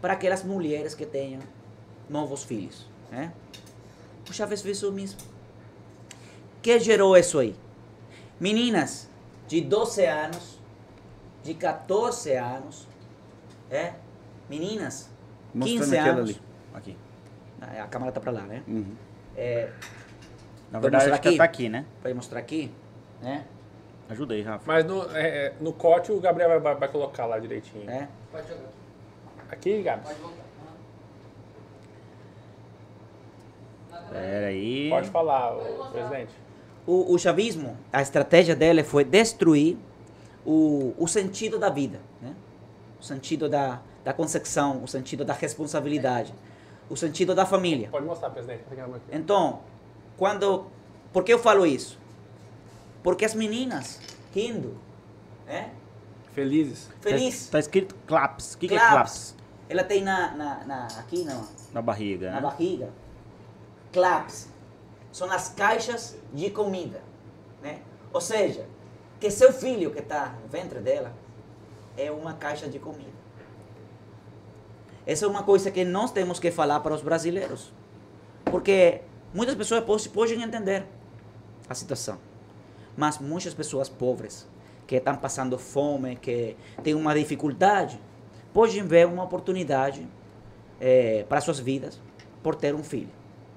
para aquelas mulheres que tenham novos filhos. Né? O Chaves fez o mesmo. que gerou isso aí? Meninas de 12 anos, de 14 anos, é? Meninas, Mostrando 15 aquela anos. ali. Aqui. Ah, A câmera tá para lá, né? Uhum. É, Na verdade, acho aqui? tá aqui, né? Pode mostrar aqui, né? Ajuda aí, Rafa. Mas no, é, é, no corte o Gabriel vai, vai, vai colocar lá direitinho. É. Aqui, Gabi? Pera aí. Pode falar, ô, presidente. O, o chavismo, a estratégia dele foi destruir o, o sentido da vida, né? o sentido da, da concepção, o sentido da responsabilidade, o sentido da família. Pode mostrar, presidente. Então, quando. Por que eu falo isso? Porque as meninas rindo, né? Felizes. Feliz. Tá, tá escrito claps. O que, que é claps. Ela tem na, na, na- aqui na, Na barriga, na né? barriga. Claps. São as caixas de comida, né? Ou seja, que seu filho que está no ventre dela é uma caixa de comida. Essa é uma coisa que nós temos que falar para os brasileiros. Porque muitas pessoas po- podem entender a situação. Mas muitas pessoas pobres, que estão passando fome, que têm uma dificuldade, podem ver uma oportunidade eh, para suas vidas por ter um filho.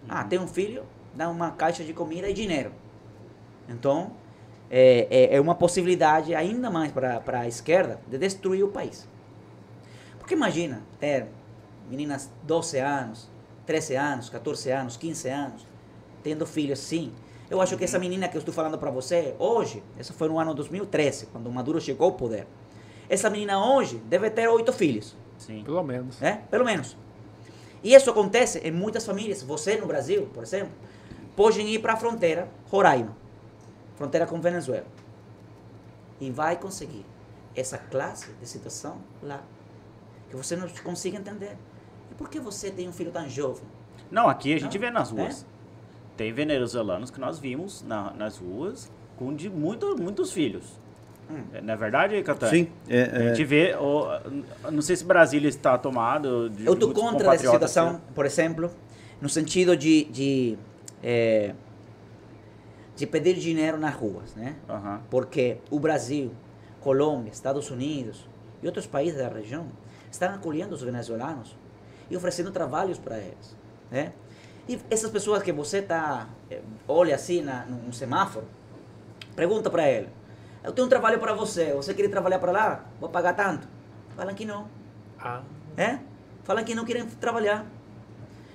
Ah, tem um filho, dá uma caixa de comida e dinheiro. Então, é, é, é uma possibilidade ainda mais para para a esquerda de destruir o país. Porque imagina ter meninas 12 anos, 13 anos, 14 anos, 15 anos, tendo filhos assim. Eu acho que essa menina que eu estou falando para você, hoje, isso foi no ano 2013, quando o Maduro chegou ao poder. Essa menina hoje deve ter oito filhos, Sim. Pelo menos. né? Pelo menos. E isso acontece em muitas famílias. Você no Brasil, por exemplo, pode ir para a fronteira, Roraima, fronteira com Venezuela, e vai conseguir essa classe de situação lá, que você não consiga entender. E por que você tem um filho tão jovem? Não, aqui a gente Não, vê nas é? ruas. Tem venezuelanos que nós vimos na- nas ruas com de muito, muitos filhos. Hum. É, Não é verdade, Catan? Sim. A É, gente vê, ó, não sei se Brasília está tomado de Eu estou contra essa situação, por exemplo, no sentido de, de, eh, de pedir dinheiro nas ruas, né? Aham. porque o Brasil, Colômbia, Estados Unidos e outros países da região estão acolhendo os venezuelanos e oferecendo trabalhos para eles, né? E essas pessoas que você tá eh, olha assim na, num semáforo, pergunta para ele: eu tenho um trabalho para você, você quer trabalhar para lá? Vou pagar tanto? Falam que não, Ah, é? Falam que não querem trabalhar.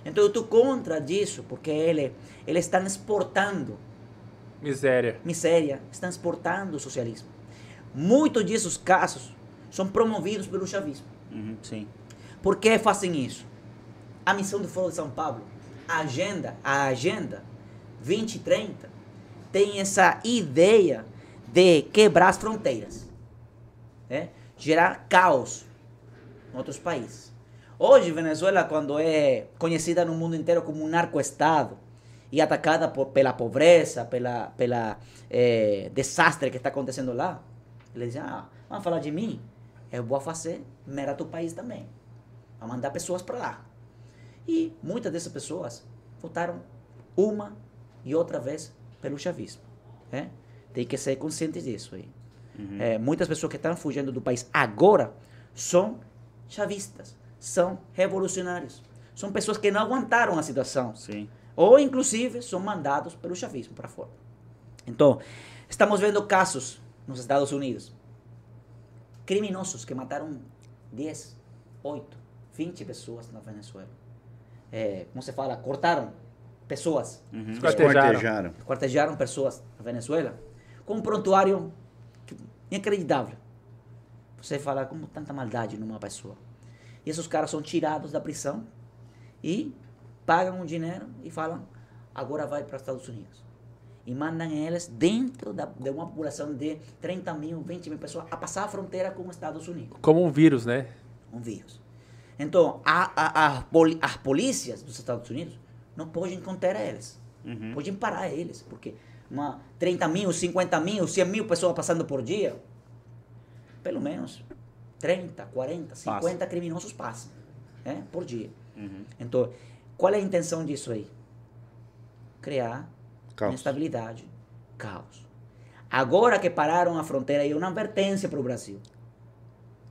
Então eu estou contra disso, porque ele, eles estão exportando miséria. miséria, estão exportando o socialismo. Muitos desses casos são promovidos pelo chavismo. Uhum, sim. Por que fazem isso? A missão do Foro de São Paulo, a agenda, a agenda 2030 tem essa ideia de quebrar as fronteiras, né? gerar caos em outros países. Hoje, Venezuela, quando é conhecida no mundo inteiro como um narcoestado e atacada por, pela pobreza, pela, pela eh, desastre que está acontecendo lá, eles dizem, ah, vamos falar de mim? Eu vou fazer mera do país também. Vou mandar pessoas para lá. E muitas dessas pessoas votaram uma e outra vez pelo chavismo. Né? Tem que ser consciente disso aí. É, muitas pessoas que estão fugindo do país agora são chavistas, são revolucionários. São pessoas que não aguentaram a situação. Sim. Ou, inclusive, são mandados pelo chavismo para fora. Então, estamos vendo casos nos Estados Unidos. Criminosos que mataram 10, 8, 20 pessoas na Venezuela. É, como se fala? Cortaram pessoas. Esquartejaram. Esquartejaram. Quartejaram pessoas na Venezuela. Com um prontuário inacreditável. Você fala como tanta maldade numa pessoa. E esses caras são tirados da prisão e pagam um dinheiro e falam, agora vai para os Estados Unidos. E mandam eles dentro da, de uma população de 30 mil, 20 mil pessoas a passar a fronteira com os Estados Unidos Como um vírus, né? um vírus. Então, a, a, a poli- as polícias dos Estados Unidos não podem conter eles. Podem parar eles, porque uma 30 mil, 50 mil, 100 mil pessoas passando por dia, pelo menos 30, 40, 50 criminosos passam né, por dia. Então, qual é a intenção disso aí? Criar Caos. instabilidade, caos. Agora que pararam a fronteira, é uma advertência para o Brasil.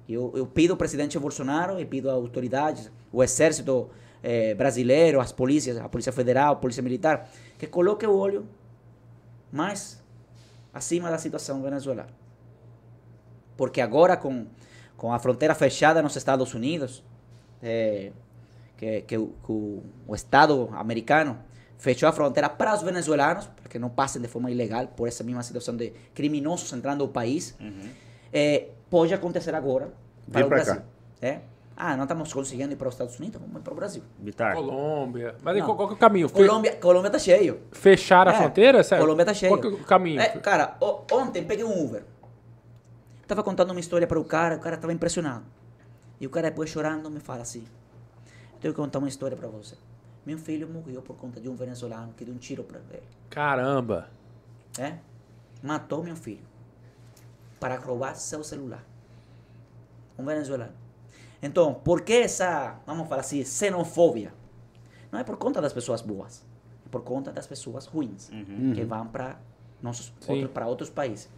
Eu, eu pido ao presidente Bolsonaro e pido às autoridades, o exército eh, brasileiro, as polícias, a Polícia Federal, a Polícia Militar, que coloque o olho mais acima da situação venezuelana. Porque agora, com, com a fronteira fechada nos Estados Unidos, eh, que, que, o, que o, o Estado americano fechou a fronteira para os venezuelanos, para que não passem de forma ilegal por essa mesma situação de criminosos entrando ao país, eh, pode acontecer agora para Vem o Brasil. cá. É? Ah, não estamos conseguindo ir para os Estados Unidos, vamos ir para o Brasil. Bitar. Colômbia. Mas Não. qual, qual que é o caminho? Fe- Colômbia, Colômbia tá cheio. Fechar a É, fronteira? Sério? Colômbia tá cheio. Qual que é o caminho? É, cara, o- ontem peguei um Uber. Tava contando uma história para o cara, o cara tava impressionado. E o cara depois chorando me fala assim: Tenho que contar uma história para você. Meu filho morreu por conta de um venezuelano que deu um tiro para ele. Caramba. É? Matou meu filho para roubar seu celular. Um venezuelano. Então, por que essa, vamos falar assim, xenofobia? Não é por conta das pessoas boas, é por conta das pessoas ruins que vão para nossos outro, para outros países.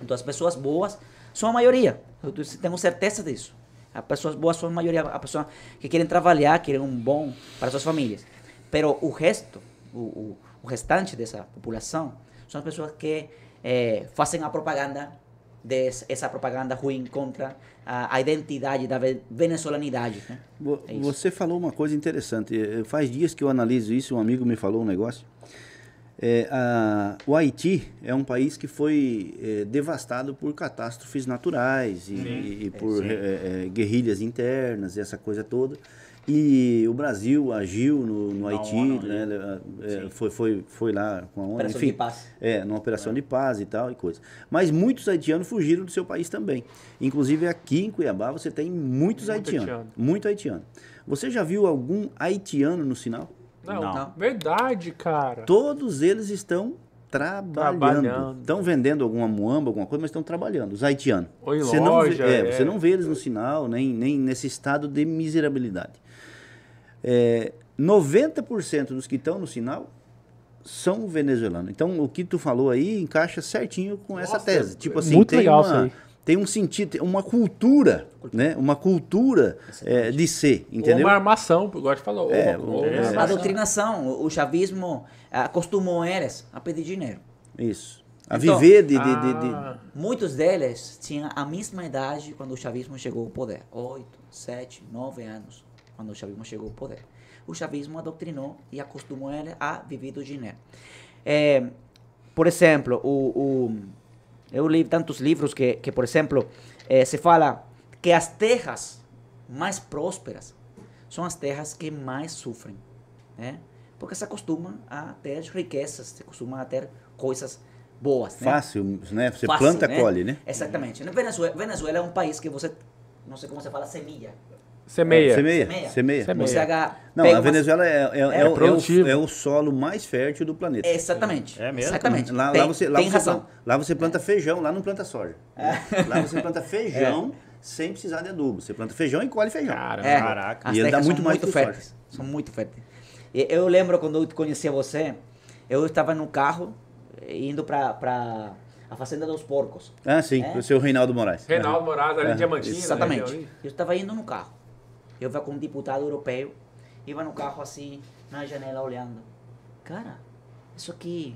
Então, as pessoas boas são a maioria. Eu tenho certeza disso. As pessoas boas são a maioria, a pessoa que querem trabalhar, querem um bom para suas famílias. Pero o resto, o, o, o restante dessa população, são as pessoas que eh, fazem a propaganda dessa propaganda ruim contra a, a identidade da ve- venezolanidade. Né? É. Você falou uma coisa interessante. Eh, Faz dias que eu analiso isso, um amigo me falou um negócio. É, a- o Haiti é um país que foi eh, devastado por catástrofes naturais e, e por Sim. eh, eh, guerrilhas internas e essa coisa toda. E o Brasil agiu no, no Haiti, ONU, né, né? eh, foi, foi, foi lá com a ONU, Operação enfim, de paz. é, numa operação de paz e tal e coisa. Mas muitos haitianos fugiram do seu país também. Inclusive aqui em Cuiabá você tem muitos Muito haitianos. haitiano. Muito haitiano. Você já viu algum haitiano no sinal? Não, Não. verdade, cara. Todos eles estão trabalhando. Trabalhando. Estão vendendo alguma muamba, alguma coisa, mas estão trabalhando. Os haitianos. Ou em você não loja, vê, é, é. Você não vê eles no sinal, nem, nem nesse estado de miserabilidade. É, 90% dos que estão no sinal são venezuelanos. Então, o que tu falou aí encaixa certinho com essa Nossa, tese. Tipo assim, muito tem legal uma, isso aí. Tem um sentido, uma cultura, né? Uma cultura é, de ser, Ou entendeu? uma armação, a gente falou. É, ou, ou é. uma A doutrinação, o, o chavismo acostumou eles a pedir dinheiro. Isso. A Então, viver de, de, de- de- Ah, Muitos deles tinham a mesma idade quando o chavismo chegou ao poder. Oito, sete, nove anos quando o chavismo chegou ao poder. O chavismo adoctrinou e acostumou ele a viver do dinheiro. É, por exemplo, o, o- eu li tantos livros que, que por exemplo, eh, se fala que as terras mais prósperas são as terras que mais sofrem, né? Porque se acostumam a ter riquezas, se acostumam a ter coisas boas, né? Fácil, né? Você Fácil, planta, né? colhe, né? Exatamente. Venezuela, Venezuela é um país que você, não sei como você fala, semilha. Semeia. Semeia. Semeia. Semeia. Semeia. Você aga- Não, a umas- Venezuela é, é, é, É o- é o, é o solo mais fértil do planeta. Exatamente. É mesmo? Exatamente. Lá, tem, lá você, lá, tem você razão. planta, lá você planta feijão, lá não planta soja. É. Lá você planta feijão sem precisar de adubo. Você planta feijão e colhe feijão. Cara, É, Caraca. As E ele dá muito são mais muito o soja. férteis. São muito férteis. E Eu lembro quando eu conhecia você, eu estava no carro indo para a Fazenda dos Porcos. Ah, sim, É. o seu Reinaldo Moraes. Reinaldo Moraes, ali É, em Diamantina. Exatamente. né, Eu estava indo no carro. Eu ia com um deputado europeu, iba no carro assim, na janela olhando. Cara, isso aqui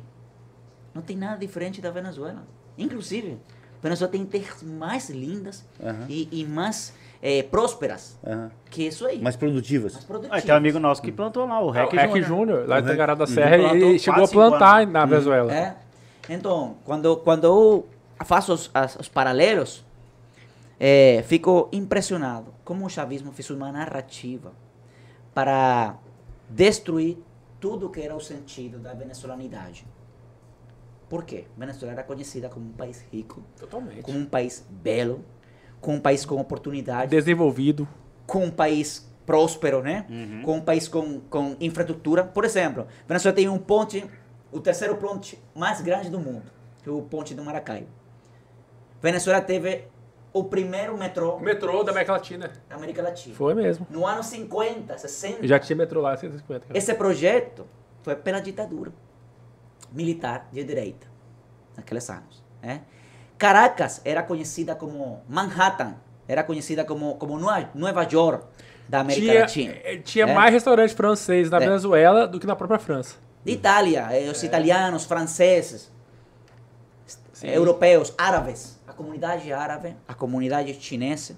não tem nada diferente da Venezuela. Inclusive, a Venezuela tem terras mais lindas Aham. e, e mais eh, prósperas Aham. que isso aí. Mais produtivas. mais Ah, produtivas. tem um amigo nosso que plantou lá, o É, Rec o Rec Júnior. Lá em Rec- Tangará da Uhum. Serra, ele chegou a plantar anos. na Venezuela. É. Então, quando, quando eu faço os, as- os paralelos, eh, fico impressionado como o chavismo fez uma narrativa para destruir tudo que era o sentido da venezolanidade. Por quê? Venezuela era conhecida como um país rico, Totalmente. como um país belo, como um país com oportunidade, Desenvolvido. com um país próspero, né? Com um país com, com infraestrutura. Por exemplo, Venezuela tem um ponte, o terceiro ponte mais grande do mundo, que é o ponte do Maracaibo. Venezuela teve o primeiro metrô metrô da América Latina. da América Latina. Foi mesmo. No ano 50, 60. Já tinha metrô lá, 150. cara. Esse projeto foi pela ditadura militar de direita, naqueles anos. Né? Caracas era conhecida como Manhattan, era conhecida como, como Nova York da América Tinha, Latina. eh, tinha É. mais restaurante francês na É. Venezuela do que na própria França. De Itália, eh, os italianos, franceses, Sim. eh, europeus, árabes. A comunidade árabe, a comunidade chinesa,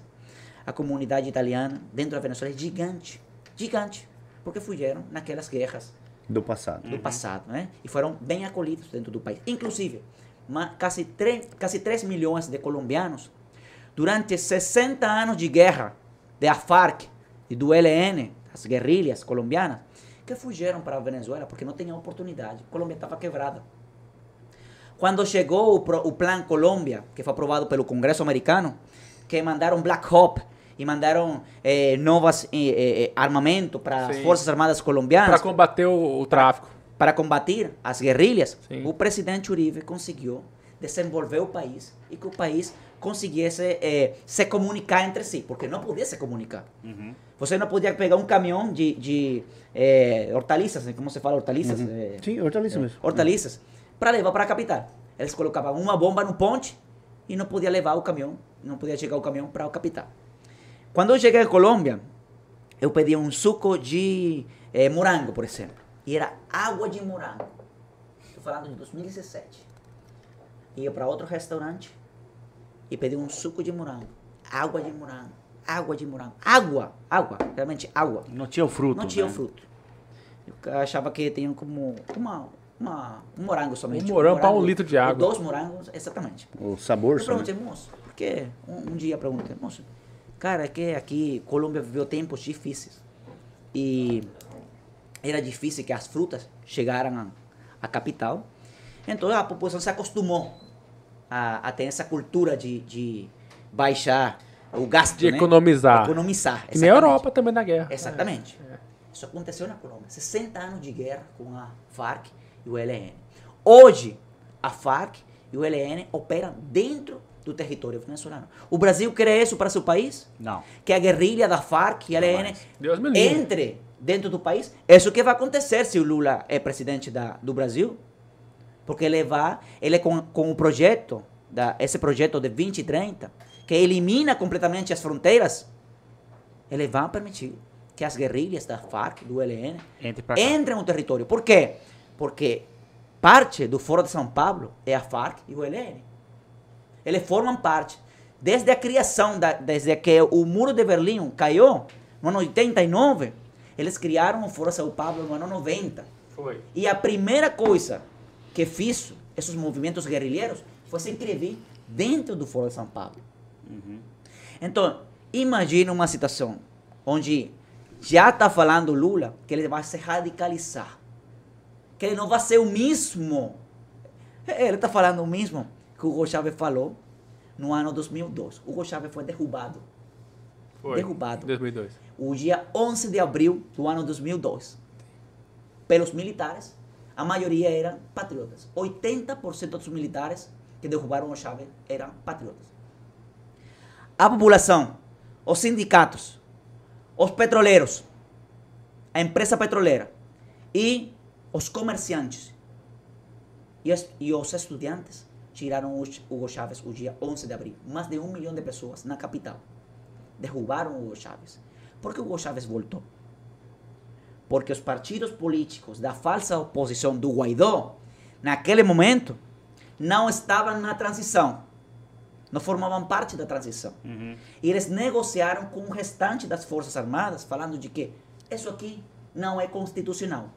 a comunidade italiana dentro da Venezuela é gigante. Gigante. Porque fugiram naquelas guerras Do passado. do passado, né? E foram bem acolhidos dentro do país. Inclusive, ma- quase 3, quase 3 milhões de colombianos, durante 60 anos de guerra da FARC e do ELN, as guerrilhas colombianas, que fugiram para a Venezuela porque não tinham oportunidade. A Colômbia estava quebrada. Quando chegou o, o Plan Colômbia, que foi aprovado pelo Congresso americano, que mandaram Black Hawk e mandaram eh, novas eh, eh, eh, armamento para as. Forças Armadas colombianas Para combater o, o tráfico. para combater as guerrilhas, Sim. o presidente Uribe conseguiu desenvolver o país e que o país conseguisse eh, se comunicar entre si, porque não podia se comunicar. Você não podia pegar um caminhão de, de eh, hortaliças, como se fala hortaliças? Eh, Sim, hortaliça mesmo. hortaliças, para levar para a capital. Eles colocavam uma bomba no ponte e não podia levar o caminhão, não podia chegar o caminhão para a capital. Quando eu cheguei à Colômbia, eu pedi um suco de eh, morango, por exemplo, e era água de morango. Estou falando de 2017. Ia para outro restaurante e pedi um suco de morango, água de morango, água de morango, água, água, realmente água. Não tinha o fruto. Não tinha né? o fruto. Eu achava que tinha como uma, uma, um morango somente. Um morango para um litro de água. Dois morangos, exatamente. O sabor Eu né? perguntei, moço, porque um, um dia eu perguntei, moço, cara, é que aqui Colômbia viveu tempos difíceis. E era difícil que as frutas chegaram à, capital. Então a população se acostumou a, a ter essa cultura de, de baixar o gasto. De né? economizar. Economizar. Que nem exatamente. a Europa também na guerra. Exatamente. Isso aconteceu na Colômbia. 60 anos de guerra com a FARC e o ELN. Hoje, a FARC e o ELN operam dentro do território venezuelano. O Brasil quer isso para seu país? Não. Que a guerrilha da FARC e ELN me livre. entre dentro do país? Isso que vai acontecer se o Lula é presidente da, do Brasil. Porque ele vai, ele com, com o projeto, da, esse projeto de 2030, que elimina completamente as fronteiras, ele vai permitir que as guerrilhas da FARC, do ELN, Entre entrem no território. Por quê? Porque parte do Foro de São Paulo é a FARC e o ELN. Eles formam parte. Desde a criação, da, desde que o Muro de Berlim caiu, no ano 89, eles criaram o Foro de São Paulo no ano 90. Foi. E a primeira coisa que fiz esses movimentos guerrilheiros foi se inscrever dentro do Foro de São Paulo. Então, Imagina uma situação onde já está falando Lula que ele vai se radicalizar. Que ele não vai ser o mesmo. Ele está falando o mesmo que o Hugo Chávez falou no ano 2002. Hugo Chávez foi derrubado. Foi. Derrubado. Em 2002. O dia 11 de abril do ano 2002. Pelos militares, a maioria eram patriotas. 80% dos militares que derrubaram o Chávez eram patriotas. A população, os sindicatos, os petroleiros, a empresa petroleira e os comerciantes e os, e os estudantes tiraram Hugo Chávez o dia 11 de abril. Mais de um milhão de pessoas na capital derrubaram Hugo Chávez. Por que Hugo Chávez voltou? Porque os partidos políticos da falsa oposição do Guaidó, naquele momento, não estavam na transição. Não formavam parte da transição. E eles negociaram com o restante das Forças Armadas, falando de que isso aqui não é constitucional.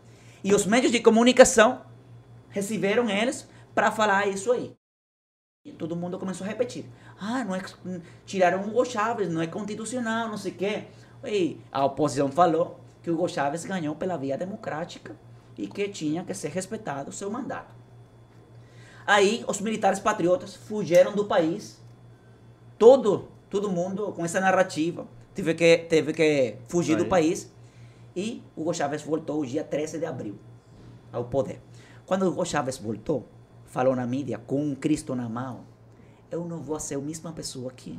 E os meios de comunicação receberam eles para falar isso aí. E todo mundo começou a repetir. Ah, não é, tiraram o Hugo Chávez, não é constitucional, não sei o quê. E a oposição falou que o Hugo Chávez ganhou pela via democrática e que tinha que ser respeitado o seu mandato. Aí os militares patriotas fugiram do país. Todo, todo mundo com essa narrativa teve que, teve que fugir do Aí. país. E Hugo Chávez voltou o dia 13 de abril ao poder. Quando Hugo Chávez voltou, falou na mídia com um Cristo na mão: Eu não vou ser a mesma pessoa que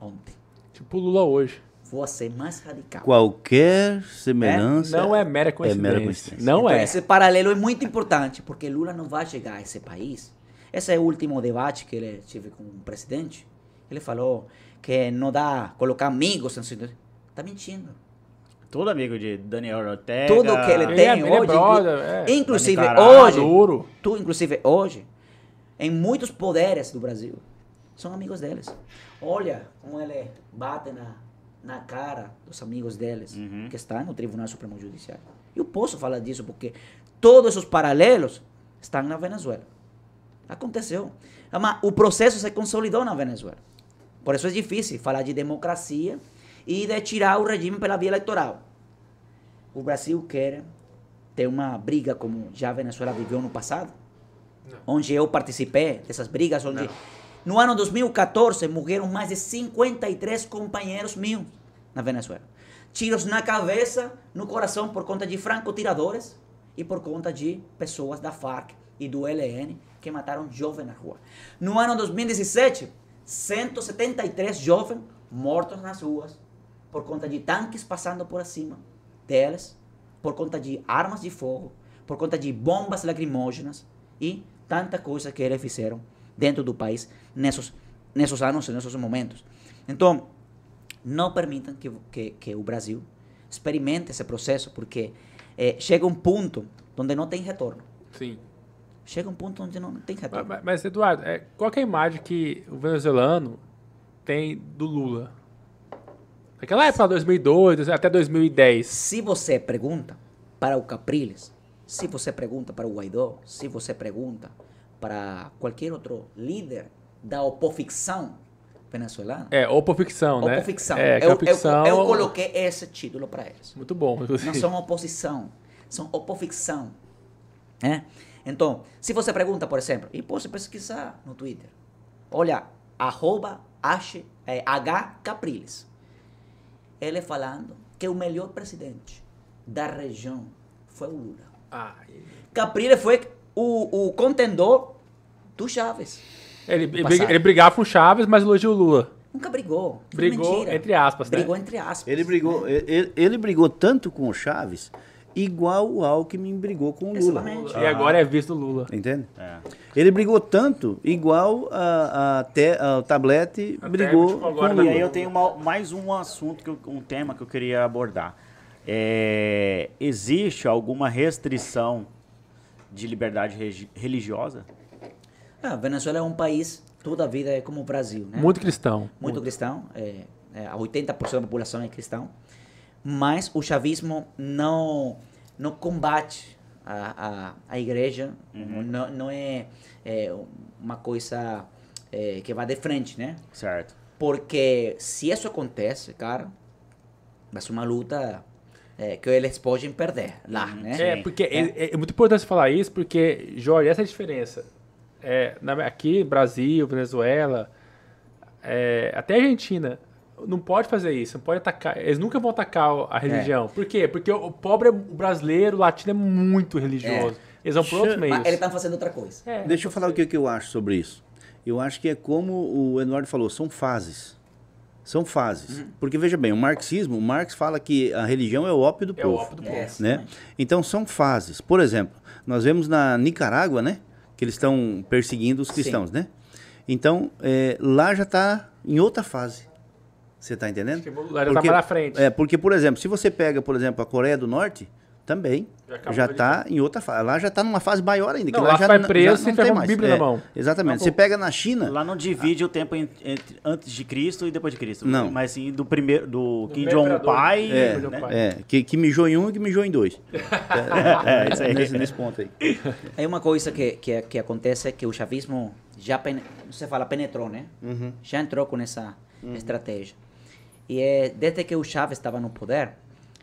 ontem. Tipo o Lula hoje. Vou ser mais radical. Qualquer semelhança. Não é mera coincidência. mera coincidência. Não Então, é. Esse paralelo é muito importante, porque Lula não vai chegar a esse país. Esse é o último debate que ele tive com o presidente. Ele falou que não dá colocar amigos. Está mentindo. Todo amigo de Daniel Ortega. Tudo que ele Ele tem ele é hoje. brother, é. inclusive hoje. Maduro. Tu, inclusive hoje, em muitos poderes do Brasil, são amigos deles. Olha como ele bate na, na cara dos amigos deles, que estão no Tribunal Supremo Judiciário. Eu posso falar disso porque todos esses paralelos estão na Venezuela. Aconteceu. Mas o processo se consolidou na Venezuela. Por isso é difícil falar de democracia e de tirar o regime pela via eleitoral. O Brasil quer ter uma briga como já a Venezuela viveu no passado? Onde eu participei dessas brigas, onde no ano 2014 morreram mais de 53 companheiros meus na Venezuela. Tiros na cabeça, no coração por conta de francotiradores e por conta de pessoas da FARC e do ELN que mataram jovens na rua. No ano 2017, 173 jovens mortos nas ruas por conta de tanques passando por acima deles, por conta de armas de fogo, por conta de bombas lacrimógenas e tanta coisa que eles fizeram dentro do país nesses, nesses anos nesses momentos. Então, não permitam que, que, que o Brasil experimente esse processo, porque eh, chega um ponto onde não tem retorno. Sim. Chega um ponto onde não tem retorno. mas- mas, Eduardo, é, qual é a imagem que o venezuelano tem do Lula? Naquela época, 2002, até 2010. Se você pergunta para o Capriles, se você pergunta para o Guaidó, se você pergunta para qualquer outro líder da oposição venezuelana, É, oposição, né? oposição, É, eu, eu, eu coloquei esse título para eles. Muito bom. Não inclusive. são oposição, são oposição. né? Então, se você pergunta, por exemplo, e pode pesquisar no Twitter, olha, arroba H, é, H Capriles, ele falando que o melhor presidente da região foi o Lula. Ah, Capriles foi o, o contendor do Chaves. ele, ele, brigava com o Chaves, mas elogia o Lula. Nunca brigou. Foi Brigou mentira. entre aspas, né? Brigou entre aspas. Ele brigou, ele, ele brigou tanto com o Chaves, igual o Alckmin brigou com o Lula. Exatamente. E agora é visto o Lula. Entende? É. Ele brigou tanto, igual a, a, te, a o Tablete Até, brigou tipo, com o tá E Lula. aí eu tenho uma- mais um assunto, que eu- um tema que eu queria abordar. É, existe alguma restrição de liberdade religiosa? Ah, Venezuela é um país, toda a vida é como o Brasil, né? Muito cristão. muito cristão, é, é, a 80% da população é cristão, mas o chavismo não não combate a, a, a igreja, não, não é, é uma coisa é, que vai de frente, né? Certo. Porque se isso acontece, cara, vai ser uma luta é, que eles podem perder lá, né? É, porque é. é muito importante falar isso, porque, Jorge, essa é a diferença. É, na- aqui, Brasil, Venezuela, é, até Argentina, não pode fazer isso, não pode atacar. Eles nunca vão atacar a religião. Por quê? Porque o pobre, é- o brasileiro, o latino é muito religioso. Eles vão por outros meios. Mas eles estão fazendo outra coisa. É, Deixa eu falar o que, que eu acho sobre isso. Eu acho que é como o Eduardo falou, são fases. São fases. Porque veja bem, o marxismo, o Marx fala que a religião é o ópio do É o povo. ópio do É, povo. né? Então são fases. Por exemplo, nós vemos na Nicarágua, né, que eles estão perseguindo os cristãos, né? Então é, lá já está em outra fase. Você está entendendo? Acho que lá já tá mais na frente. É porque, por exemplo, se você pega, por exemplo, a Coreia do Norte, também Já está em outra fase. Lá já está numa fase maior ainda. que Não, lá lá já vai preso já se não tiver tem com mais. Bíblia na mão. Exatamente. Acabou. Você pega na China, Lá não divide o tempo entre, entre antes de Cristo e depois de Cristo. Não. Mas sim do primeiro, do, Kim primeiro Jong pai. É, né? pai. é, que, que mijou em um e que mijou em dois. É, isso aí. Nesse, nesse ponto aí. Aí uma coisa que, que, que acontece é que o chavismo já, pen- você fala, penetrou, né? Já entrou com essa estratégia. E é, desde que o Chávez estava no poder,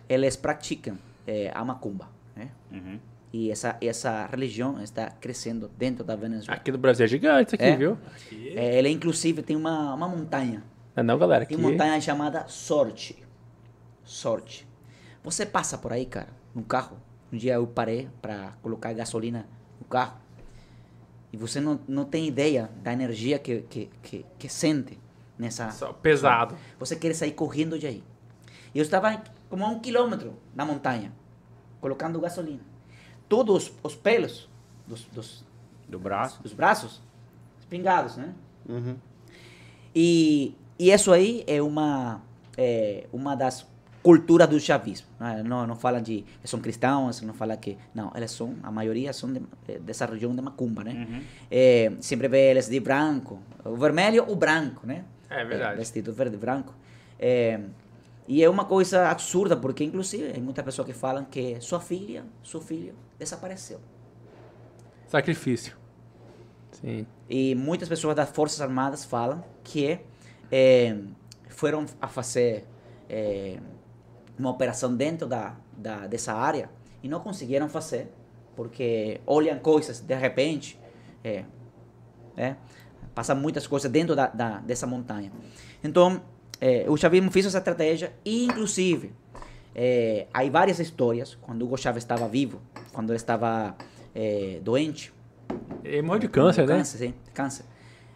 eles praticam é, a macumba, né? Uhum. E essa, essa religião está crescendo dentro da Venezuela. Aqui no Brasil é gigante isso aqui, É. viu? É, ele, inclusive, tem uma, uma montanha. Não, não, galera. Aqui... Tem uma montanha chamada Sorte. Sorte. Você passa por aí, cara, no carro. Um dia eu parei para colocar gasolina no carro. E você não, não tem ideia da energia que, que, que, que sente nessa. Só pesado. Você quer sair correndo de aí. Eu estava como a um quilômetro da montanha, colocando gasolina. Todos os pelos dos, dos, Do braço. dos braços espingados, né? E, e isso aí é uma, é uma das culturas do chavismo. né? Não, não fala de são cristãos, não fala que... Não, eles são, a maioria são de, eh, dessa região de Macumba, né? É, sempre vê eles de branco, o vermelho ou branco, né? É verdade. vestido verde e branco. É, e é uma coisa absurda, porque inclusive tem muitas pessoas que falam que sua filha, seu filho, desapareceu. Sacrifício. Sim. E muitas pessoas das Forças Armadas falam que eh, foram a fazer eh, uma operação dentro da, da, dessa área e não conseguiram fazer, porque olham coisas de repente, é, né? Passam muitas coisas dentro da, da, dessa montanha. Então, eh, o chavismo fez essa estratégia e, inclusive, eh, há várias histórias, quando Hugo Chávez estava vivo, quando ele estava eh, doente, Ele morreu de câncer, né? Câncer, sim, câncer.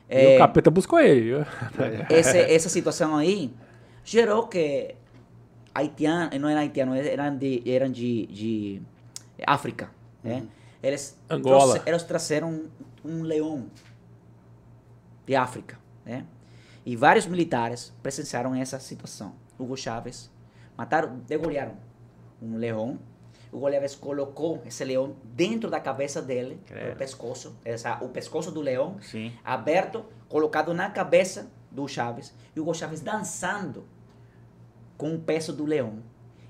E É, o capeta buscou ele, esse- essa situação aí gerou que haitianos, não eram haitianos, eram de, eram de, de África, né? Eles, Angola. eles trouxeram um leão de África, né? E vários militares presenciaram essa situação. Hugo Chávez mataram, degolharam um leão. Hugo Chávez colocou esse leão dentro da cabeça dele, o pescoço, essa, o pescoço do leão Sim. aberto, colocado na cabeça do Chaves, e Hugo Chaves dançando com o peso do leão.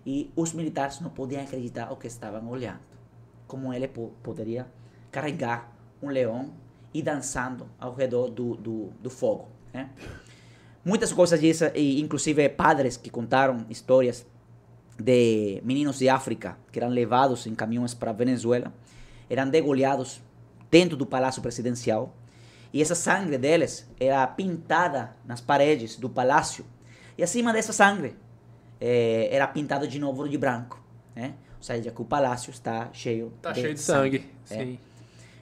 E os militares não podiam acreditar o que estavam olhando. Como ele po poderia carregar um leão e dançando ao redor do, do, do fogo. Né? Muitas coisas disso, e inclusive padres que contaram histórias de meninos de África que eram levados em caminhões para Venezuela, eram degolhados dentro do palácio presidencial e essa sangue deles era pintada nas paredes do palácio e acima dessa sangue eh, era pintado de novo de branco, né? Ou seja, que o palácio está cheio Tá cheio de sangue. É. Sim.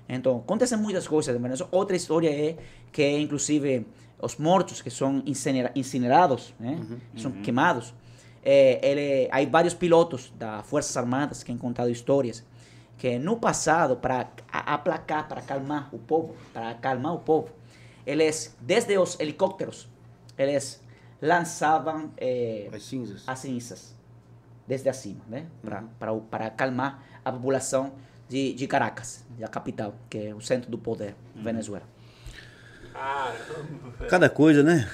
Então, acontecem muitas coisas Venezuela. Outra história é que, inclusive, os mortos que são incinera- incinerados, né, são queimados, é, ele, há vários pilotos das Forças Armadas que han contado histórias que no passado, para aplacar, para acalmar o povo, para acalmar o povo, eles, desde os helicópteros, eles lançavam eh, As cinzas. as cinzas desde acima, né? Para para acalmar a população de, de Caracas, da capital, que é o centro do poder, Venezuela. Cada coisa, né?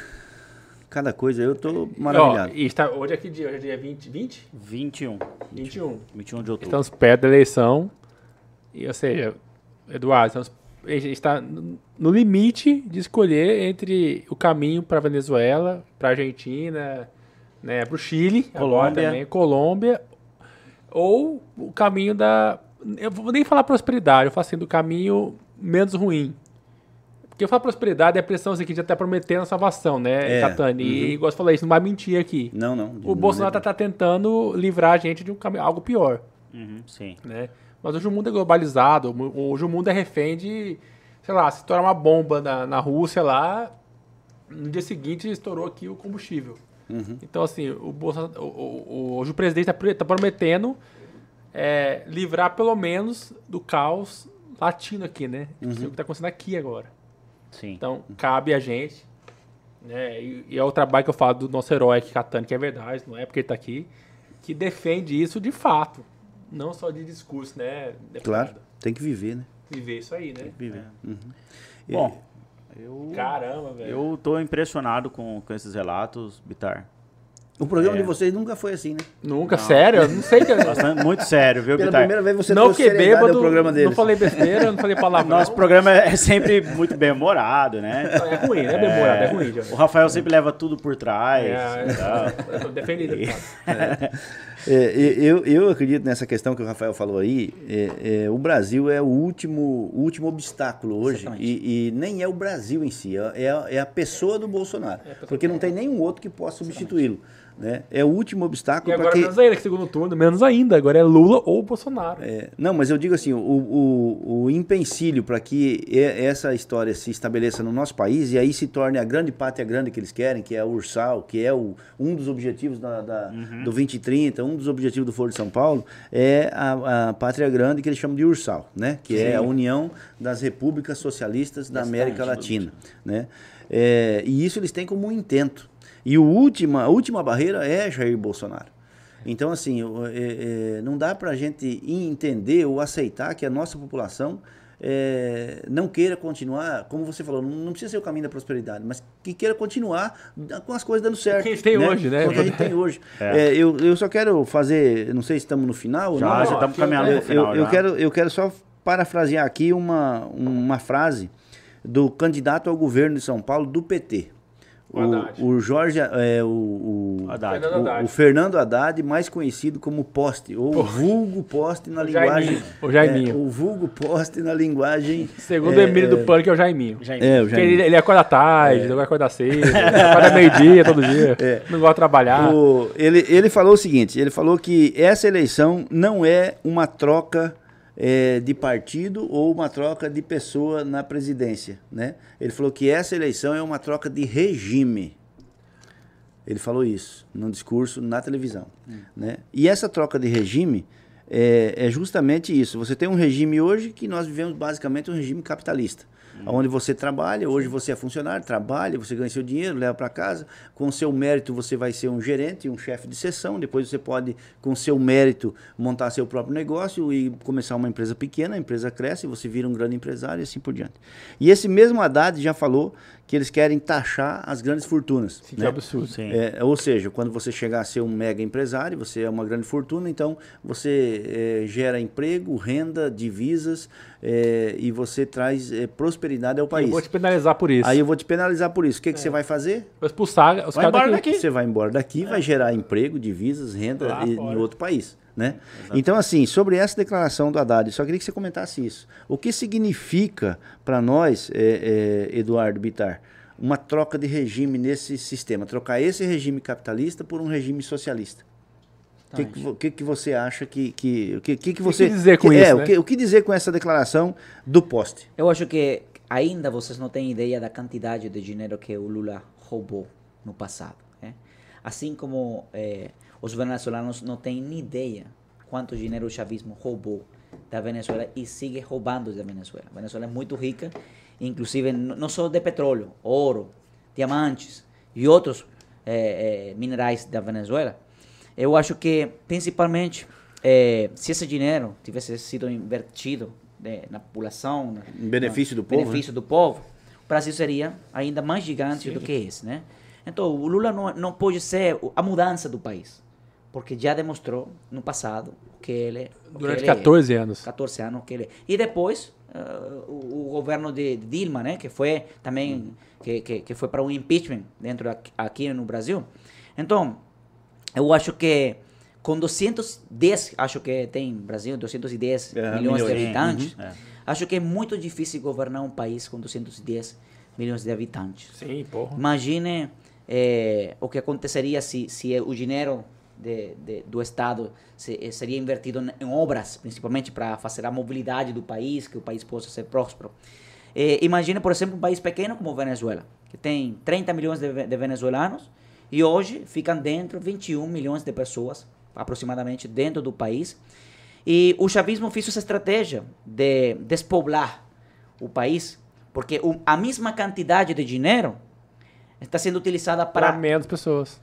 Cada coisa. Eu tô maravilhado. e está, hoje é que dia? Hoje é dia 20? 20? 21. 21. 21 de outubro. Estamos perto da eleição. E, ou seja, Eduardo, estamos a gente está no limite de escolher entre o caminho para Venezuela, para Argentina, né, para o Chile, agora Colômbia. também, Colômbia, ou o caminho da. Eu vou nem falar prosperidade, eu falo assim, do caminho menos ruim. Porque eu falo prosperidade é a pressão assim, que já está prometendo a salvação, né, É, Catani? E igual você falou, isso não vai mentir aqui. Não, não. O Bolsonaro maneira- está tentando livrar a gente de um caminho, algo pior Uhum, sim. né? Mas hoje o mundo é globalizado, hoje o mundo é refém de, sei lá, se estourar uma bomba na, na Rússia lá, no dia seguinte estourou aqui o combustível. Então, assim, o, Bolsa, o, o- o- hoje o presidente está prometendo é, livrar pelo menos do caos latino aqui, né? Tipo assim, O que está acontecendo aqui agora. Sim. Então, cabe a gente, né? E, e é o trabalho que eu falo do nosso herói aqui, Catani, que é verdade, não é porque ele tá aqui, que defende isso de fato. Não só de discurso, né? deputado? Claro, tem que viver, né? Viver isso aí, né? Viver. Bom, eu, Caramba, velho. eu tô impressionado com, com esses relatos, Bitar. O programa É. de vocês nunca foi assim, né? Nunca, sério? Eu não sei que. Bastante, muito sério, viu, Pela Bitar? primeira vez você não que bêbado, ao programa deles. não falei besteira, não falei palavrão. Nosso programa é sempre muito bem humorado, né? É ruim, né? Demorado, é ruim, já. O Rafael sempre leva tudo por trás. É, e eu defendido, deputado. É, e- eu, eu acredito nessa questão que o Rafael falou aí. é, é, o Brasil é o último, último obstáculo hoje. E, e nem é o Brasil em si, é, é a, é a pessoa do Bolsonaro. Porque não tem nenhum outro que possa substituí-lo. Né? É o último obstáculo para que. menos ainda, que segundo turno, menos ainda. Agora é Lula ou Bolsonaro. É, não, mas eu digo assim, o, o, o empecilho para que essa história se estabeleça no nosso país e aí se torne a grande pátria grande que eles querem, que é a Ursal, que é o, um dos objetivos da, da- do 2030, um dos objetivos do Foro de São Paulo, é a, a pátria grande que eles chamam de Ursal, né? que é a união das repúblicas socialistas da América Latina. Né? É, e isso eles têm como um intento. E o última, a última barreira é Jair Bolsonaro. Então, assim, o- é- é, não dá para a gente entender ou aceitar que a nossa população é, não queira continuar, como você falou, não, não precisa ser o caminho da prosperidade, mas que queira continuar com as coisas dando certo. que a gente tem hoje, né? O que a gente tem hoje. É, eu, eu só quero fazer, não sei se estamos no final ou Já, não, mas já não, estamos caminhando no final. eu, eu quero, eu quero só parafrasear aqui uma, uma frase do candidato ao governo de São Paulo do PT. O Haddad. O, o Jorge, é, o, o, Haddad. Fernando o- Haddad. o Fernando Haddad, mais conhecido como Poste, ou vulgo Poste na O linguagem. Jaiminho, o Jaiminho. É, o vulgo Poste na linguagem. Segundo é, o Emílio do Punk, é o Jaiminho. Já É, o Porque Jaiminho. ele, ele acorda tarde, ele acorda cedo, ele acorda meio-dia todo dia. Não gosta de trabalhar. O- ele, ele falou o seguinte: ele falou que essa eleição não é uma troca eh, de partido ou uma troca de pessoa na presidência. Né? Ele falou que essa eleição é uma troca de regime. Ele falou isso num discurso na televisão. Né? E essa troca de regime é, é justamente isso. Você tem um regime hoje que nós vivemos basicamente um regime capitalista. Onde você trabalha, hoje você é funcionário, trabalha, você ganha seu dinheiro, leva para casa. Com seu mérito você vai ser um gerente, um chefe de seção. Depois você pode, com seu mérito, montar seu próprio negócio e começar uma empresa pequena. A empresa cresce, você vira um grande empresário e assim por diante. E esse mesmo Haddad já falou que eles querem taxar as grandes fortunas. Que né? absurdo. Sim. É, ou seja, quando você chegar a ser um mega empresário, você é uma grande fortuna, então você é, gera emprego, renda, divisas é, e você traz é, prosperidade ao Eu país. vou te penalizar por isso. Aí eu vou te penalizar por isso. O que, que você vai fazer? Vou expulsar os Vai caras embora daqui. daqui. Você vai embora daqui, vai gerar emprego, divisas, renda Lá e- em outro país. Né? Então, assim, sobre essa declaração do Haddad, só queria que você comentasse isso. O que significa para nós, é, é, Eduardo Bitar, uma troca de regime nesse sistema? Trocar esse regime capitalista por um regime socialista? O que, que, que, que você acha que. que, que, que, que você. dizer com que- isso, é, né? o, que, o que dizer com essa declaração do poste? Eu acho que ainda vocês não têm ideia da quantidade de dinheiro que o Lula roubou no passado. né? Assim como eh, os venezuelanos não têm nem ideia quanto dinheiro o chavismo roubou da Venezuela e sigue roubando da Venezuela. A Venezuela é muito rica, inclusive não só de petróleo, ouro, diamantes e outros eh, eh, minerais da Venezuela. Eu acho que, principalmente, eh, se esse dinheiro tivesse sido invertido né, na população, na- Em benefício do povo, né? benefício do povo, o Brasil seria ainda mais gigante do que esse, né? Então, o Lula não, não pode ser a mudança do país. Porque já demonstrou no passado que ele... o que Durante ele é. 14 anos. 14 anos que ele e depois eh, o, o governo de Dilma né que foi também que, que, que foi para um impeachment dentro aqui, aqui no Brasil então eu acho que com 210 acho que tem Brasil 210 É, milhões de milhões. habitantes Uhum, é. acho que é muito difícil governar um país com 210 milhões de habitantes Sim, porra. Imagine eh, o que aconteceria se, se o dinheiro de, de- do Estado se- eh, seria invertido em obras, principalmente para fazer a mobilidade do país, que o país possa ser próspero. Eh, imagine, por exemplo, um país pequeno como Venezuela, que tem 30 milhões de, de venezuelanos e hoje ficam dentro 21 milhões de pessoas, aproximadamente, dentro do país. E o chavismo fez essa estratégia de despoblar o país, porque o- a mesma quantidade de dinheiro está sendo utilizada Para para menos pessoas.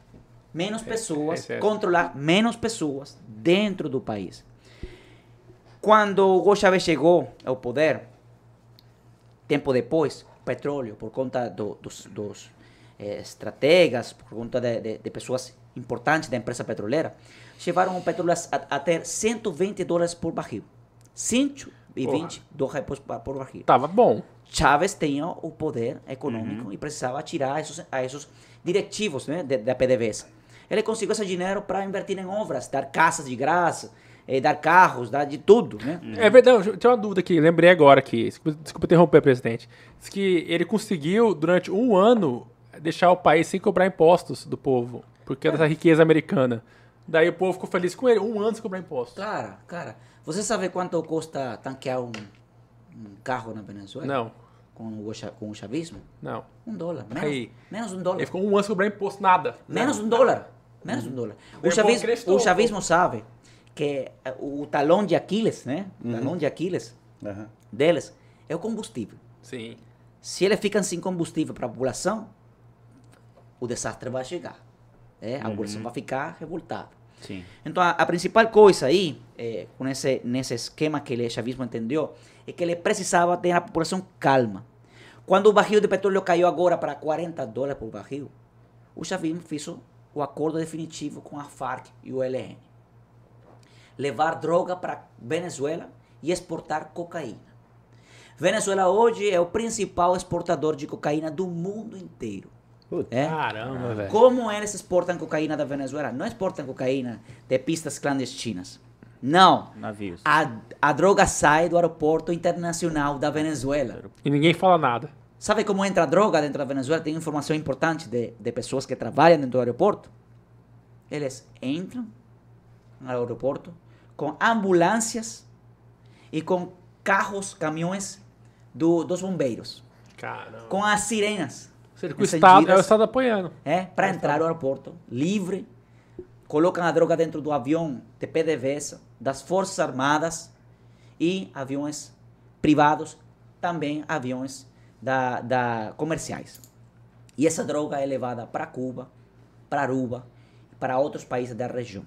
Menos pessoas, esse é. controlar menos pessoas dentro do país. Quando Hugo Chávez chegou ao poder, tempo depois, petróleo, por conta do- dos, dos eh, estrategas, por conta de, de- de pessoas importantes da empresa petroleira, levaram o petróleo a, a ter 120 dólares por barril. 120 dólares por, por barril. Tava bom. Chávez tinha o poder econômico e precisava tirar esses, a esses diretivos né, da PDVSA. Ele conseguiu esse dinheiro para invertir em obras, dar casas de graça, eh, dar carros, dar de tudo. Né? É verdade, eu tenho uma dúvida aqui, lembrei agora aqui. Desculpa, desculpa interromper, presidente. Diz que ele conseguiu, durante um ano, deixar o país sem cobrar impostos do povo, porque dessa riqueza americana. Daí o povo ficou feliz com ele, um ano sem cobrar impostos. Cara, cara, você sabe quanto custa tanquear um, um carro na Venezuela? Não, Com o, com o chavismo? não. Um dólar. Menos, Aí. menos um dólar. Ele ficou um ano sem cobrar imposto, nada. Menos um dólar. Menos um dólar. O Meu chavismo, o chavismo sabe que eh, o talão de Aquiles, né? O Uhum. talão de Aquiles Aham. deles é o combustível. Sim. Se eles ficam sem combustível para a população, o desastre vai chegar. É, a população vai ficar revoltada. Sim. Então, a, a principal coisa aí, eh, com esse, nesse esquema que o chavismo entendeu, é que ele precisava ter a população calma. Quando o barril de petróleo caiu agora para 40 dólares por barril, o chavismo fez o, acordo definitivo com a FARC e o ELN. Levar droga para Venezuela e exportar cocaína. Venezuela hoje é o principal exportador de cocaína do mundo inteiro. Puta. É? Caramba, velho. Como eles exportam cocaína da Venezuela? Não exportam cocaína de pistas clandestinas. Não. Navios. A, a droga sai do aeroporto internacional da Venezuela. E ninguém fala nada. Sabe como entra a droga dentro da Venezuela? Tem informação importante de, de pessoas que trabalham dentro do aeroporto. Eles entram no aeroporto com ambulâncias e com carros, caminhões do, dos bombeiros. Caramba. Com as sirenas. Seja, o Estado, é o. Estado apoiando. é, para entrar no aeroporto livre, colocam a droga dentro do avião de PDVSA, das Forças Armadas e aviões privados, também aviões da, da comerciais. E essa droga é levada para Cuba, para Aruba e para outros países da região.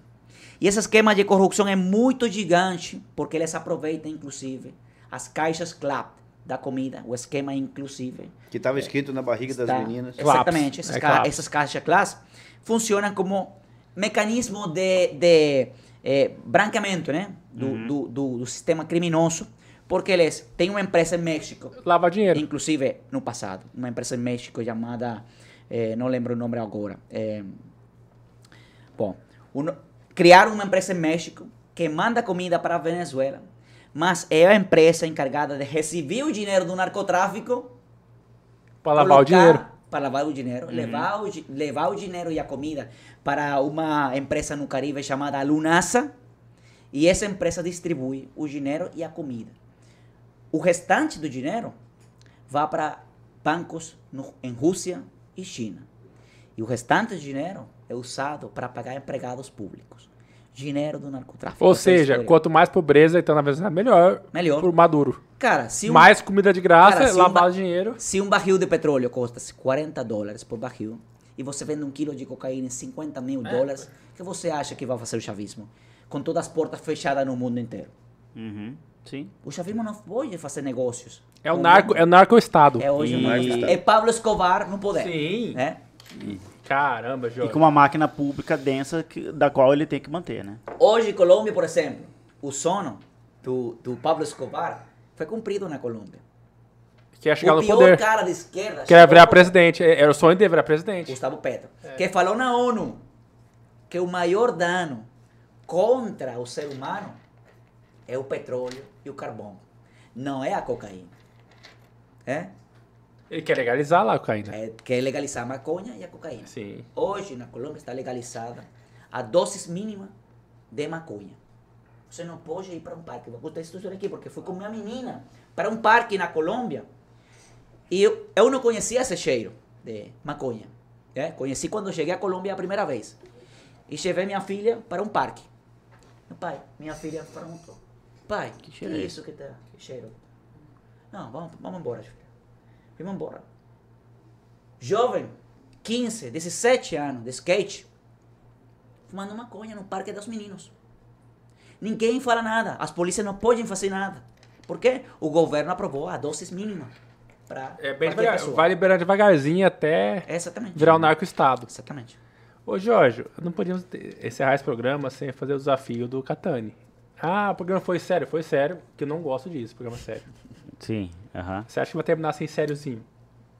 E esse esquema de corrupção é muito gigante, porque eles aproveitam, inclusive, as caixas CLAP da comida, o esquema inclusive, Que estava escrito na barriga das Tá. meninas. Exatamente. Essas, É ca- claps. essas caixas class funcionam como mecanismo de, de eh, branqueamento né? do, do, do, do sistema criminoso, porque eles têm uma empresa em México, Lava dinheiro. inclusive no passado, uma empresa em México chamada, eh, não lembro o nome agora. eh, bom, um- criaram uma empresa em México que manda comida para a Venezuela, mas é a empresa encarregada de receber o dinheiro do narcotráfico Pra lavar o dinheiro. Para lavar o dinheiro, levar, o, levar o dinheiro e a comida para uma empresa no Caribe chamada Lunasa. E essa empresa distribui o dinheiro e a comida. O restante do dinheiro vai para bancos no, em Rússia e China. E o restante do dinheiro é usado para pagar empregados públicos. Dinheiro do narcotráfico. Ou seja, quanto mais pobreza, então na Venezuela, melhor. Melhor. Por Maduro. Cara, se um, Mais comida de graça, Cara, um lavar ba- dinheiro. Se um barril de petróleo custa 40 dólares por barril e você vende um quilo de cocaína em 50 mil É. dólares, o que você acha que vai fazer o chavismo? Com todas as portas fechadas no mundo inteiro. Uhum. Sim. O chavismo não pode fazer negócios. É o narco, é o narco-estado. É hoje E- o narco- É Pablo Escobar no poder. Sim. Né? Caramba, E Jorge. com uma máquina pública densa que- da qual ele tem que manter, né? Hoje, Colômbia, por exemplo, o sono do, do Pablo Escobar foi cumprido na Colômbia. Quer chegar o no pior poder. cara de esquerda Quer chegou virar presidente. É- Era o sonho dele virar presidente. Gustavo Petro, que falou na ONU que o maior dano contra o ser humano é o petróleo e o carvão, não é a cocaína. É? Ele quer legalizar lá a cocaína. é quer legalizar a maconha e a cocaína. Sim. Hoje na Colômbia está legalizada a doses mínima de maconha. Você não pode ir para um parque. Vou contar história aqui porque fui com minha menina para um parque na Colômbia e eu, eu não conhecia esse cheiro de maconha. né? Conheci quando cheguei à Colômbia a primeira vez. E levei minha filha para um parque. Meu pai, minha filha perguntou: Pai, que cheiro é é isso que tá? Que cheiro? Não, vamos, vamos embora, filha. Vamos embora. Jovem, 15, 17 anos, de skate, fumando maconha no Parque dos Meninos. Ninguém fala nada, as polícias não podem fazer nada. Por quê? O governo aprovou a doses mínima para É bem devagar. pessoa. Vai liberando devagarzinho até Exatamente. virar o narco-estado. Exatamente. Ô, Jorge, não podíamos encerrar esse programa sem fazer o desafio do Catani. Ah, o programa foi sério? Foi sério, que eu não gosto disso, programa sério. Sim, aham. Você acha que vai terminar sem sériozinho?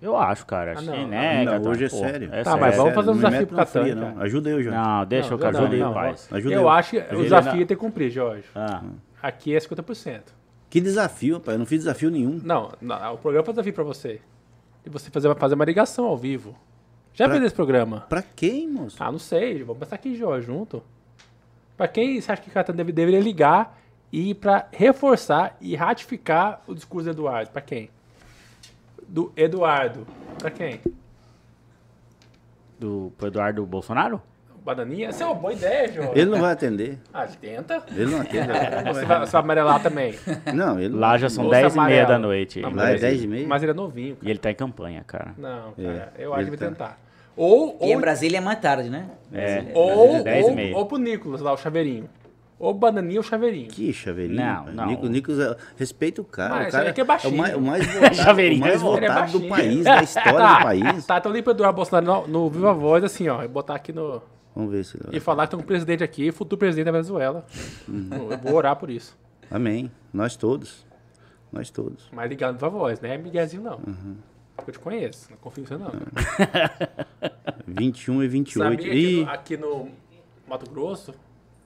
Eu acho, cara. Acho Ah, não, que, não, né, não, Catani? hoje é Pô, sério. É Tá, sério. mas vamos fazer um não me desafio pro fria, não. Ajuda eu, Jorge. Não, deixa Não, o cara não, ajuda aí, não, paz. Ajuda eu eu. acho que o desafio é ter que cumprir, Jorge. Ah, Aqui é 50%. Que desafio, pai. Eu não fiz desafio nenhum. Não, não, o programa foi desafio pra você. E você fazer, fazer uma ligação ao vivo. Já Pra- fez esse programa? Pra quem, moço? Ah, não sei. Vamos pensar aqui, Jorge, junto. Pra quem você acha que o Catani deve, deveria ligar e pra reforçar e ratificar o discurso do Eduardo? Pra quem? Do Eduardo. Pra quem? do pro Eduardo Bolsonaro? Bananinha? Essa é uma boa ideia, Jorge. Ele não vai atender. Ah, ele tenta. Ele não atende. Você vai, você vai amarelar também. Não, ele Lá já são Ou você 10 e meia da noite. Não, Lá é Brasília. 10 e meia. Mas ele é novinho, E cara. ele tá em campanha, cara. Não, É, cara. Eu acho que ele vai tá. tentar. Ou, E em ou, Brasília é mais tarde, né? É. ou, 10 e ou, ou pro Nicolas lá, o chaveirinho. Ou bananinha ou chaveirinho. Que chaveirinho. Não, não. Nico, Nico, é- respeita o cara. Mas o cara é que é baixinho. o mais, o mais votado, Chaveirinho o mais é. Ele é votado do país, da história do país. Tá, então limpa o Eduardo Bolsonaro no, no Viva Voz, assim, ó. E botar aqui no. Vamos ver se. E falar que tem um presidente aqui, futuro presidente da Venezuela. Eu vou orar por isso. Amém. Nós todos. Nós todos. Mas ligar no Viva Voz, né? Miguelzinho não. Eu te conheço, não confio em você não. 21 e 28. Sabia que Ih, no- aqui no Mato Grosso,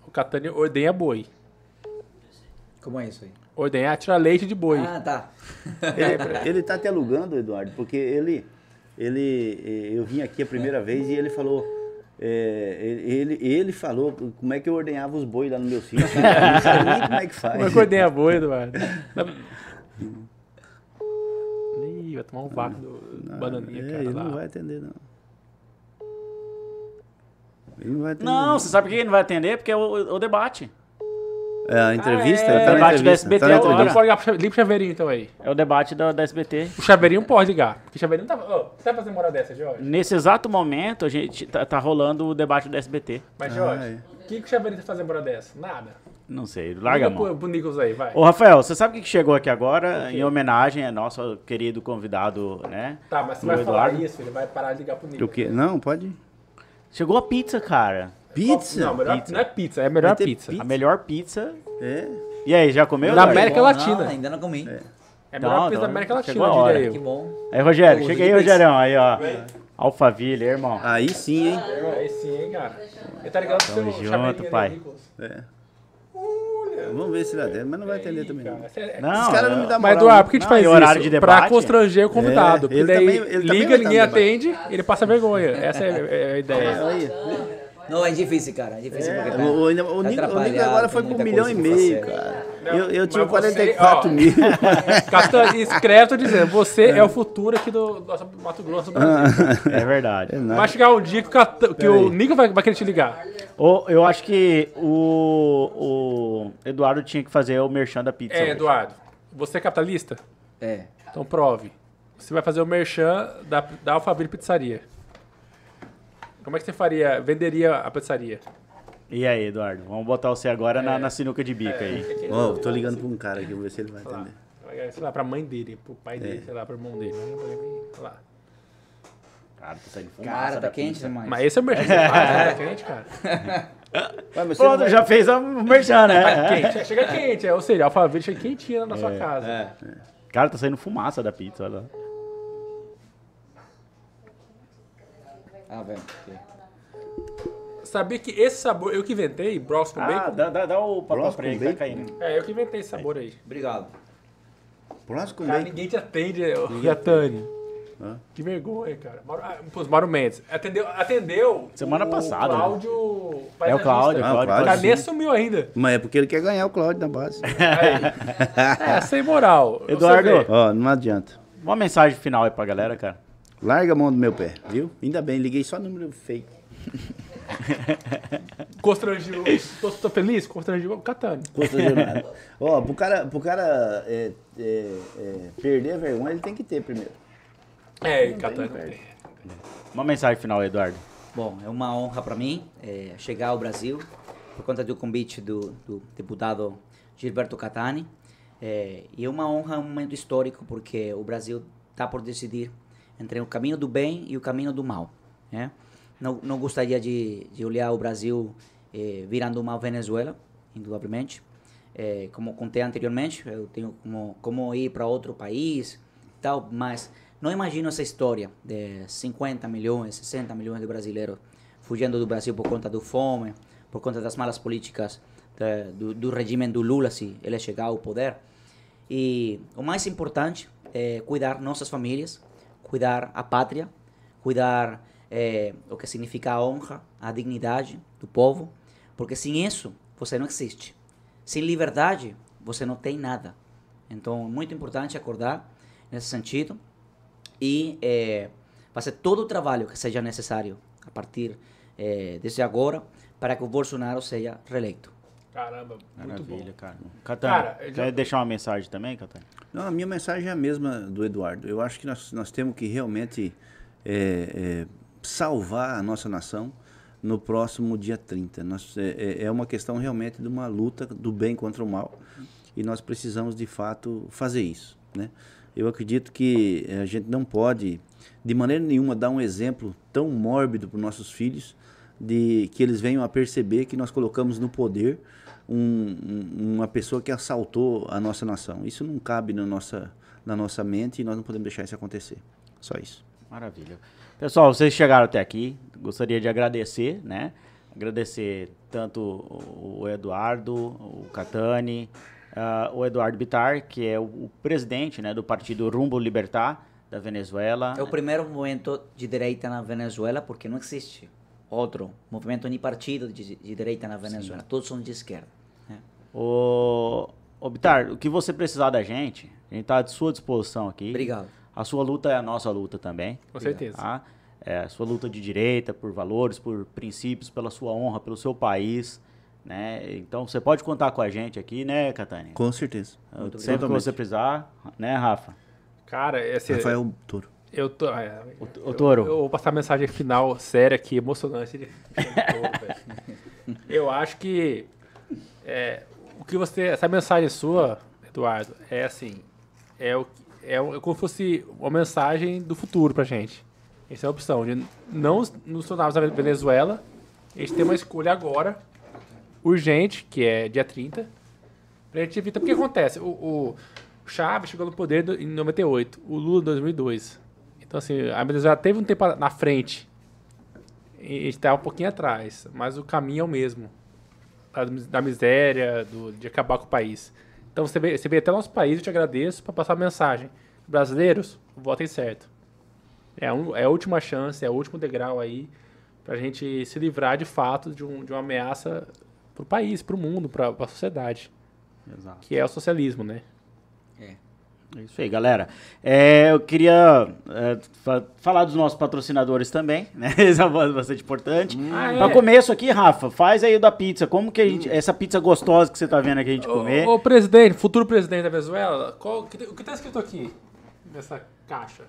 o Catania ordenha boi. Como é isso aí? Ordenha tira leite de boi. Ah, tá. ele, ele tá te alugando, Eduardo, porque ele, ele, eh, eu vim aqui a primeira vez e ele falou, eh, ele, ele falou como é que eu ordenhava os bois lá no meu sítio. Eu não sabia nem como é que faz. Como é que ordenha boi, Eduardo? Ih, vai tomar um vácuo do bananinha, É, cara. ele lá. não vai atender, não. Ele não vai atender. Não, você sabe por que ele não vai atender? Porque é o, o debate. É a entrevista? Ah, é. Tá na Debate da. SBT tá agora. Então pode ligar pro liga pro chaveirinho então aí. É o debate da, da SBT. O chaveirinho pode ligar. Porque o chaveirinho tá. Ô, você vai fazer moral dessa, Jorge? Nesse exato momento, a gente tá, tá rolando o debate do SBT. Mas, Jorge, o que, que o chaveirinho tá fazendo moral dessa? Nada. Não sei, larga a Liga mão. pro, pro Nicolas aí, vai. Ô, Rafael, você sabe o que chegou aqui agora? Em homenagem ao nosso querido convidado, né? Tá, mas você o vai falar Eduardo. isso, ele vai parar de ligar pro O Nicolas. quê? Não, pode. Chegou a pizza, cara. Pizza? Não, melhor, Pizza. não é pizza, é a melhor pizza. pizza? A melhor pizza. É. E aí, já comeu? Na? América Bom, Latina. Não, ainda não comi. É a melhor Não, pizza não, da América chegou Latina, a hora. diria Que eu. bom. Aí, Rogério, chega aí, Rogério. Aí, ó. Alphaville, irmão. Aí sim, hein? É, Aí sim, hein, cara. Ele tá ligado Tamo junto, ali, pai. É. Vamos ver se ele atende, mas não vai atender também. não. Cara, você- Não, Esse cara não me dá Mas. Eduardo, por que a gente faz isso? horário de pra debate? constranger o convidado. É, porque ele daí também- ele liga, ninguém atende, ele passa vergonha. Essa é, é a ideia. Aí. Não, é difícil, cara. É difícil porque tá, O, o, o, tá Nico, o Nico agora foi com um milhão e meio, fazer. cara. Não, eu, eu tinha mas você- 44 ó. mil. Catani, escreve, tô dizendo, você é. o futuro aqui do nosso Mato Grosso do Brasil. É verdade. Vai chegar um dia que o, Cata- que o Nico vai, vai querer te ligar. Eu acho que o, o Eduardo tinha que fazer o merchan da pizza. É, hoje. Eduardo, você é capitalista? É. Então prove. Você vai fazer o merchan da, da Alphaville Pizzaria. Como é que você faria, venderia a pizzaria? E aí, Eduardo? Vamos botar você agora na, na sinuca de bico aí. Ó, tô ligando pra um cara aqui, vou ver se ele vai Sei lá, sei lá, pra mãe dele, pro pai dele, sei lá, pro irmão dele. Sei lá. Cara, tá saindo fumaça Cara, tá quente demais. Mas esse é o merchan faz, né? Quente, cara. Ué, mas Pô, vai- já fez a merchan, né? Tá quente, chega quente, é, ou seja, a Alphaville chega quentinha na sua casa. É. Cara, tá saindo fumaça da pizza, olha lá. Ah, velho. Sabia que esse sabor, eu que inventei, brócolis com Ah, bacon? dá, dá, dá o papel pra ele que tá bacon? caindo. É, eu que inventei esse sabor aí. Obrigado. Próximo com Cara, bacon. ninguém te atende, ô, Gatani. Hã? Que vergonha, cara. Mauro, ah, pô, Mauro Mendes. Atendeu, atendeu Semana o passada, né? Cláudio É o paisagista. Cláudio, Ah, o Cláudio. Cláudio. Cara, nem assumiu ainda. Mas é porque ele quer ganhar o Cláudio na base. Aí. É, sem moral. Você Eduardo. vê. Ó, não adianta. Uma mensagem final aí pra galera, cara. Larga a mão do meu pé, viu? Ainda bem, liguei só número fake. Constrangiu. Tô, tô feliz? Constrangiu o Catani. Constrangeu nada. Ó, pro cara, pro cara é, é, é, perder a vergonha, ele tem que ter primeiro. É, Catani. Uma mensagem final, Eduardo. Bom, é uma honra para mim eh, chegar ao Brasil por conta do convite do, do deputado Gilberto Catani. Eh, e é uma honra, um momento histórico, porque o Brasil está por decidir entre o caminho do bem e o caminho do mal. Né? Não, não gostaria de, de olhar o Brasil eh, virando uma Venezuela, indubitavelmente. Eh, como contei anteriormente, eu tenho como, como ir para outro país, tal, mas não imagino essa história de 50 milhões, 60 milhões de brasileiros fugindo do Brasil por conta do fome, por conta das malas políticas de- do, do regime do Lula, se ele chegar ao poder. E o mais importante é cuidar nossas famílias, cuidar a pátria, cuidar eh, o que significa a honra, a dignidade do povo, porque sem isso você não existe. Sem liberdade você não tem nada. Então é muito importante acordar nesse sentido e eh, fazer todo o trabalho que seja necessário a partir eh, desde agora para que o Bolsonaro seja reeleito. Caramba, muito bom. Maravilha, cara. Catana, Cara, eu já- quer deixar uma mensagem também, Catana? Não, a minha mensagem é a mesma do Eduardo. Eu acho que nós, nós temos que realmente é, é, salvar a nossa nação no próximo dia 30. Nós, é, é- é uma questão realmente de uma luta do bem contra o mal e nós precisamos de fato fazer isso. Né? Eu acredito que a gente não pode, de maneira nenhuma, dar um exemplo tão mórbido para os nossos filhos de que eles venham a perceber que nós colocamos no poder um- um- uma pessoa que assaltou a nossa nação. Isso não cabe na nossa, na nossa mente e nós não podemos deixar isso acontecer. Só isso. Maravilha. Pessoal, vocês chegaram até aqui. Gostaria de agradecer, né? Agradecer tanto o Eduardo, o Catani, ah, o Eduardo Bitar, que é o, o presidente né, do partido Rumbo Libertar da Venezuela. É o primeiro movimento de direita na Venezuela porque não existe outro movimento nem partido de, de direita na Venezuela. Todos são de esquerda. né? O, o Bitar, o que você precisar da gente, a gente está à sua disposição aqui. Obrigado. A sua luta é a nossa luta também. Com certeza. Tá? É, a sua luta de direita, por valores, por princípios, pela sua honra, pelo seu país. Né? Então você pode contar com a gente aqui, né, Catânia? Com certeza. Sempre que você precisar, né, Rafa? Cara, esse, Rafael Toro. Eu tô. é, O, o Toro. Eu, eu vou passar a mensagem final séria aqui, emocionante. de- eu acho que é, o que você. Essa mensagem sua, Eduardo, é assim. É, o, é, é como se fosse uma mensagem do futuro pra gente. Essa é a opção. De não nos tornarmos a Venezuela. A gente tem uma escolha agora, urgente, que é dia 30. Pra gente evitar. Porque acontece, o, o Chaves chegou no poder em 98, o Lula em 2002. Então, assim, a Venezuela teve um tempo na frente. E a gente tá um pouquinho atrás, mas o caminho é o mesmo. Da, da miséria, do, de acabar com o país. Então, você veio, você veio até o nosso país, eu te agradeço, para passar a mensagem. Brasileiros, votem certo. É, um, é a última chance, é o último degrau aí pra gente se livrar de fato de, um, de uma ameaça pro país, pro mundo, pra, pra sociedade, Exato. que é o socialismo, né? É isso aí, galera. É, eu queria é, fa- falar dos nossos patrocinadores também, né? Isso é bastante importante. Ah, Pra é. começo aqui, Rafa, faz aí o da pizza. Como que a gente, essa pizza gostosa que você tá vendo aqui a gente comer? Ô, ô, presidente, futuro presidente da Venezuela, qual, o que- o que tá escrito aqui nessa caixa?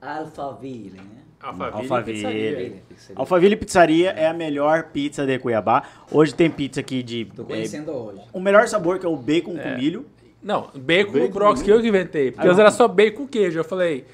Alphaville, né? Alphaville, Alphaville. Pizzaria. Alphaville Pizzaria é a melhor pizza de Cuiabá. Hoje tem pizza aqui de Tô é, conhecendo hoje. o melhor sabor que é o bacon com milho. Não, bacon, o brócolis que eu que inventei. Porque antes era só bacon com queijo. Eu falei,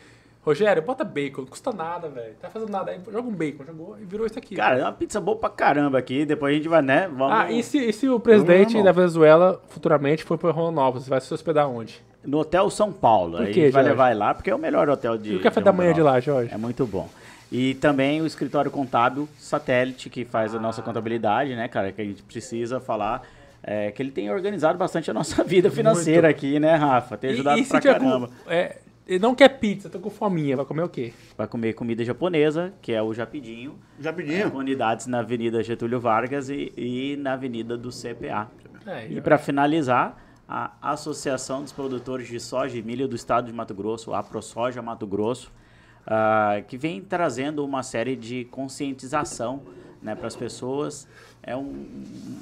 Rogério, bota bacon, não custa nada, velho. Tá fazendo nada aí, joga um bacon, jogou e virou isso aqui. Cara, é uma pizza boa pra caramba aqui. Depois a gente vai, né? Vamos... ah, e se, e se o presidente da Venezuela futuramente for pra Rondonópolis, vai se hospedar onde? No Hotel São Paulo. Por quê, a gente vai Jorge? levar ele lá, porque é o melhor hotel de. E o café da manhã de lá. Jorge? É muito bom. E também o escritório contábil satélite, que faz a nossa Ah. contabilidade, né, cara? Que a gente precisa falar. É, que ele tem organizado bastante a nossa vida financeira aqui, né, Rafa? Tem ajudado e, e pra caramba. com, é, ele não quer pizza, tô com fominha, vai comer o quê? Vai comer comida japonesa, que é o Japidinho. Já É, unidades na Avenida Getúlio Vargas e, e na Avenida do CPA. É, E para finalizar, a Associação dos Produtores de Soja e Milho do Estado de Mato Grosso, a ProSoja Mato Grosso, ah, que vem trazendo uma série de conscientização né, para as pessoas. É um-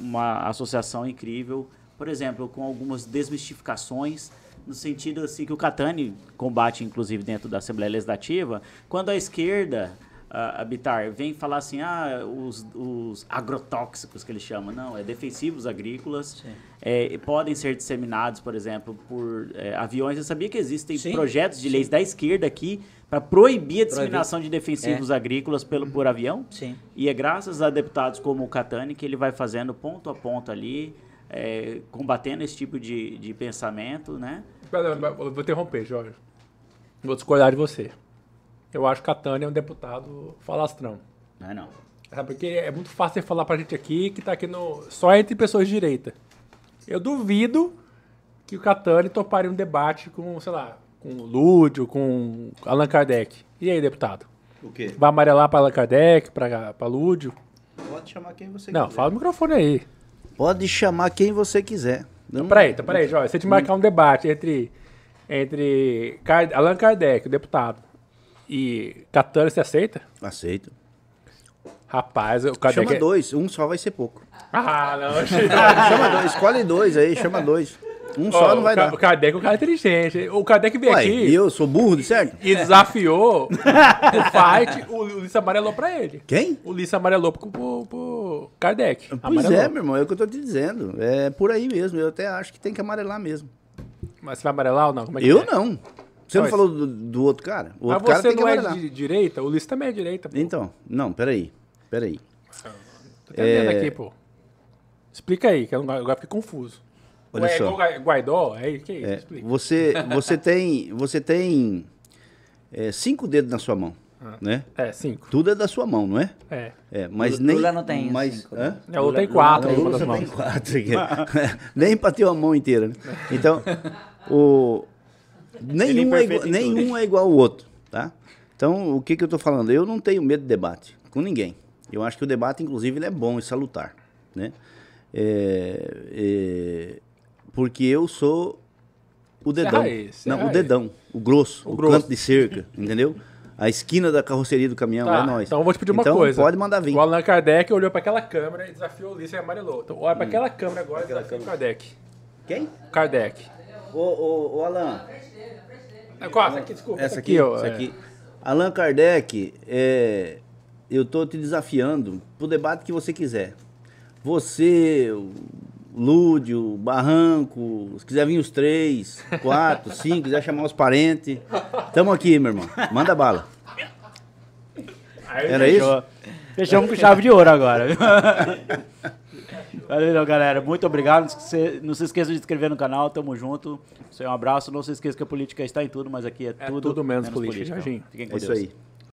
uma associação incrível, por exemplo, com algumas desmistificações, no sentido assim que o Catani combate, inclusive, dentro da Assembleia Legislativa, quando a esquerda Habitar vem falar assim, ah, os, os agrotóxicos que eles chamam. Não, é defensivos agrícolas. É, podem ser disseminados, por exemplo, por é, aviões. Eu sabia que existem Sim, projetos de sim. leis da esquerda aqui para proibir a Proibir. disseminação de defensivos agrícolas pelo, por avião. Sim. E é graças a deputados como o Catani que ele vai fazendo ponto a ponto ali, é, combatendo esse tipo de, de pensamento, né? Eu Vou interromper, Jorge. Vou discordar de você. Eu acho que a Tânia é um deputado falastrão. Não é não. Sabe, porque é muito fácil você falar pra gente aqui que tá aqui no. Só entre pessoas de direita. Eu duvido que o Catani toparia um debate com, sei lá, com o Lúdio, com Allan Kardec. E aí, deputado? O quê? Vai amarelar pra Allan Kardec, pra, pra Lúdio? Pode chamar quem você Não, quiser. fala no microfone aí. Pode chamar quem você quiser. Não- Peraí, então peraí, Jorge. Se a gente marcar um debate entre, entre Allan Kardec, o deputado, e Catani, você aceita? Aceito. Rapaz, o Kardec. Chama é- dois, um só vai ser pouco. Ah, não. Chama dois, escolhe dois aí, chama dois. Um só Ó, não vai o dar. O Kardec é um cara inteligente. O Kardec veio Ué, aqui e eu sou burro, de certo? e desafiou o fight. O Ulisses amarelou pra ele. Quem? O Ulisses amarelou pro, pro, pro Kardec. Pois Amarelou. é, meu irmão, é o que eu tô te dizendo. É por aí mesmo. Eu até acho que tem que amarelar mesmo. Mas você vai amarelar ou não? É Eu é? não. Você não Mas- falou do, do outro cara? O Mas outro cara você que não é de direita? O Ulisses também é direita, pô. Então, não, peraí. Peraí. Tô entendendo é- aqui, pô. Explica aí, que eu agora fiquei confuso. Olha Ué, é só. Guaidó? É, que isso? É, Explica. você, você tem, você tem é, cinco dedos na sua mão, né? É, cinco. Tudo é da sua mão, não é? É. É, mas Lula nem. não tem mas, cinco, hã? É, o outro tem Lula- quatro Lula das só tem mãos. quatro aqui. Nem bateu a mão inteira, né? Então, o, nenhum, é igual, nenhum é igual ao outro, tá? Então, o que, que eu tô falando? Eu não tenho medo de debate com ninguém. Eu acho que o debate, inclusive, ele é bom e salutar, né? É, é, porque eu sou o dedão. raiz, você é não, o dedão, o grosso, O o, grosso. canto de cerca, entendeu? A esquina da carroceria do caminhão Tá, é nós. então eu vou te pedir uma Então, coisa. pode mandar vir. O Allan Kardec olhou pra aquela câmera e desafiou o Ulisses e amarelou. Então olha pra aquela câmera agora e desafia o Kardec. Quem? Kardec. Ô, ô, ô Alan, Ah, Qual? Essa aqui, desculpa. essa aqui, ó, essa é. aqui. Allan Kardec, é, eu tô te desafiando pro debate que você quiser. Você, Lúdio, Barranco, se quiser vir os três, quatro, cinco, quiser chamar os parentes, tamo aqui, meu irmão. Manda bala. Era isso? Fechamos com chave de ouro agora. Valeu, então, galera. Muito obrigado. Não se, não se esqueça de se inscrever no canal. Tamo junto. Isso aí, um abraço. Não se esqueça que a política está em tudo, mas aqui é, É tudo, tudo menos política, então. Jorginho. Fiquem com É isso Deus. aí.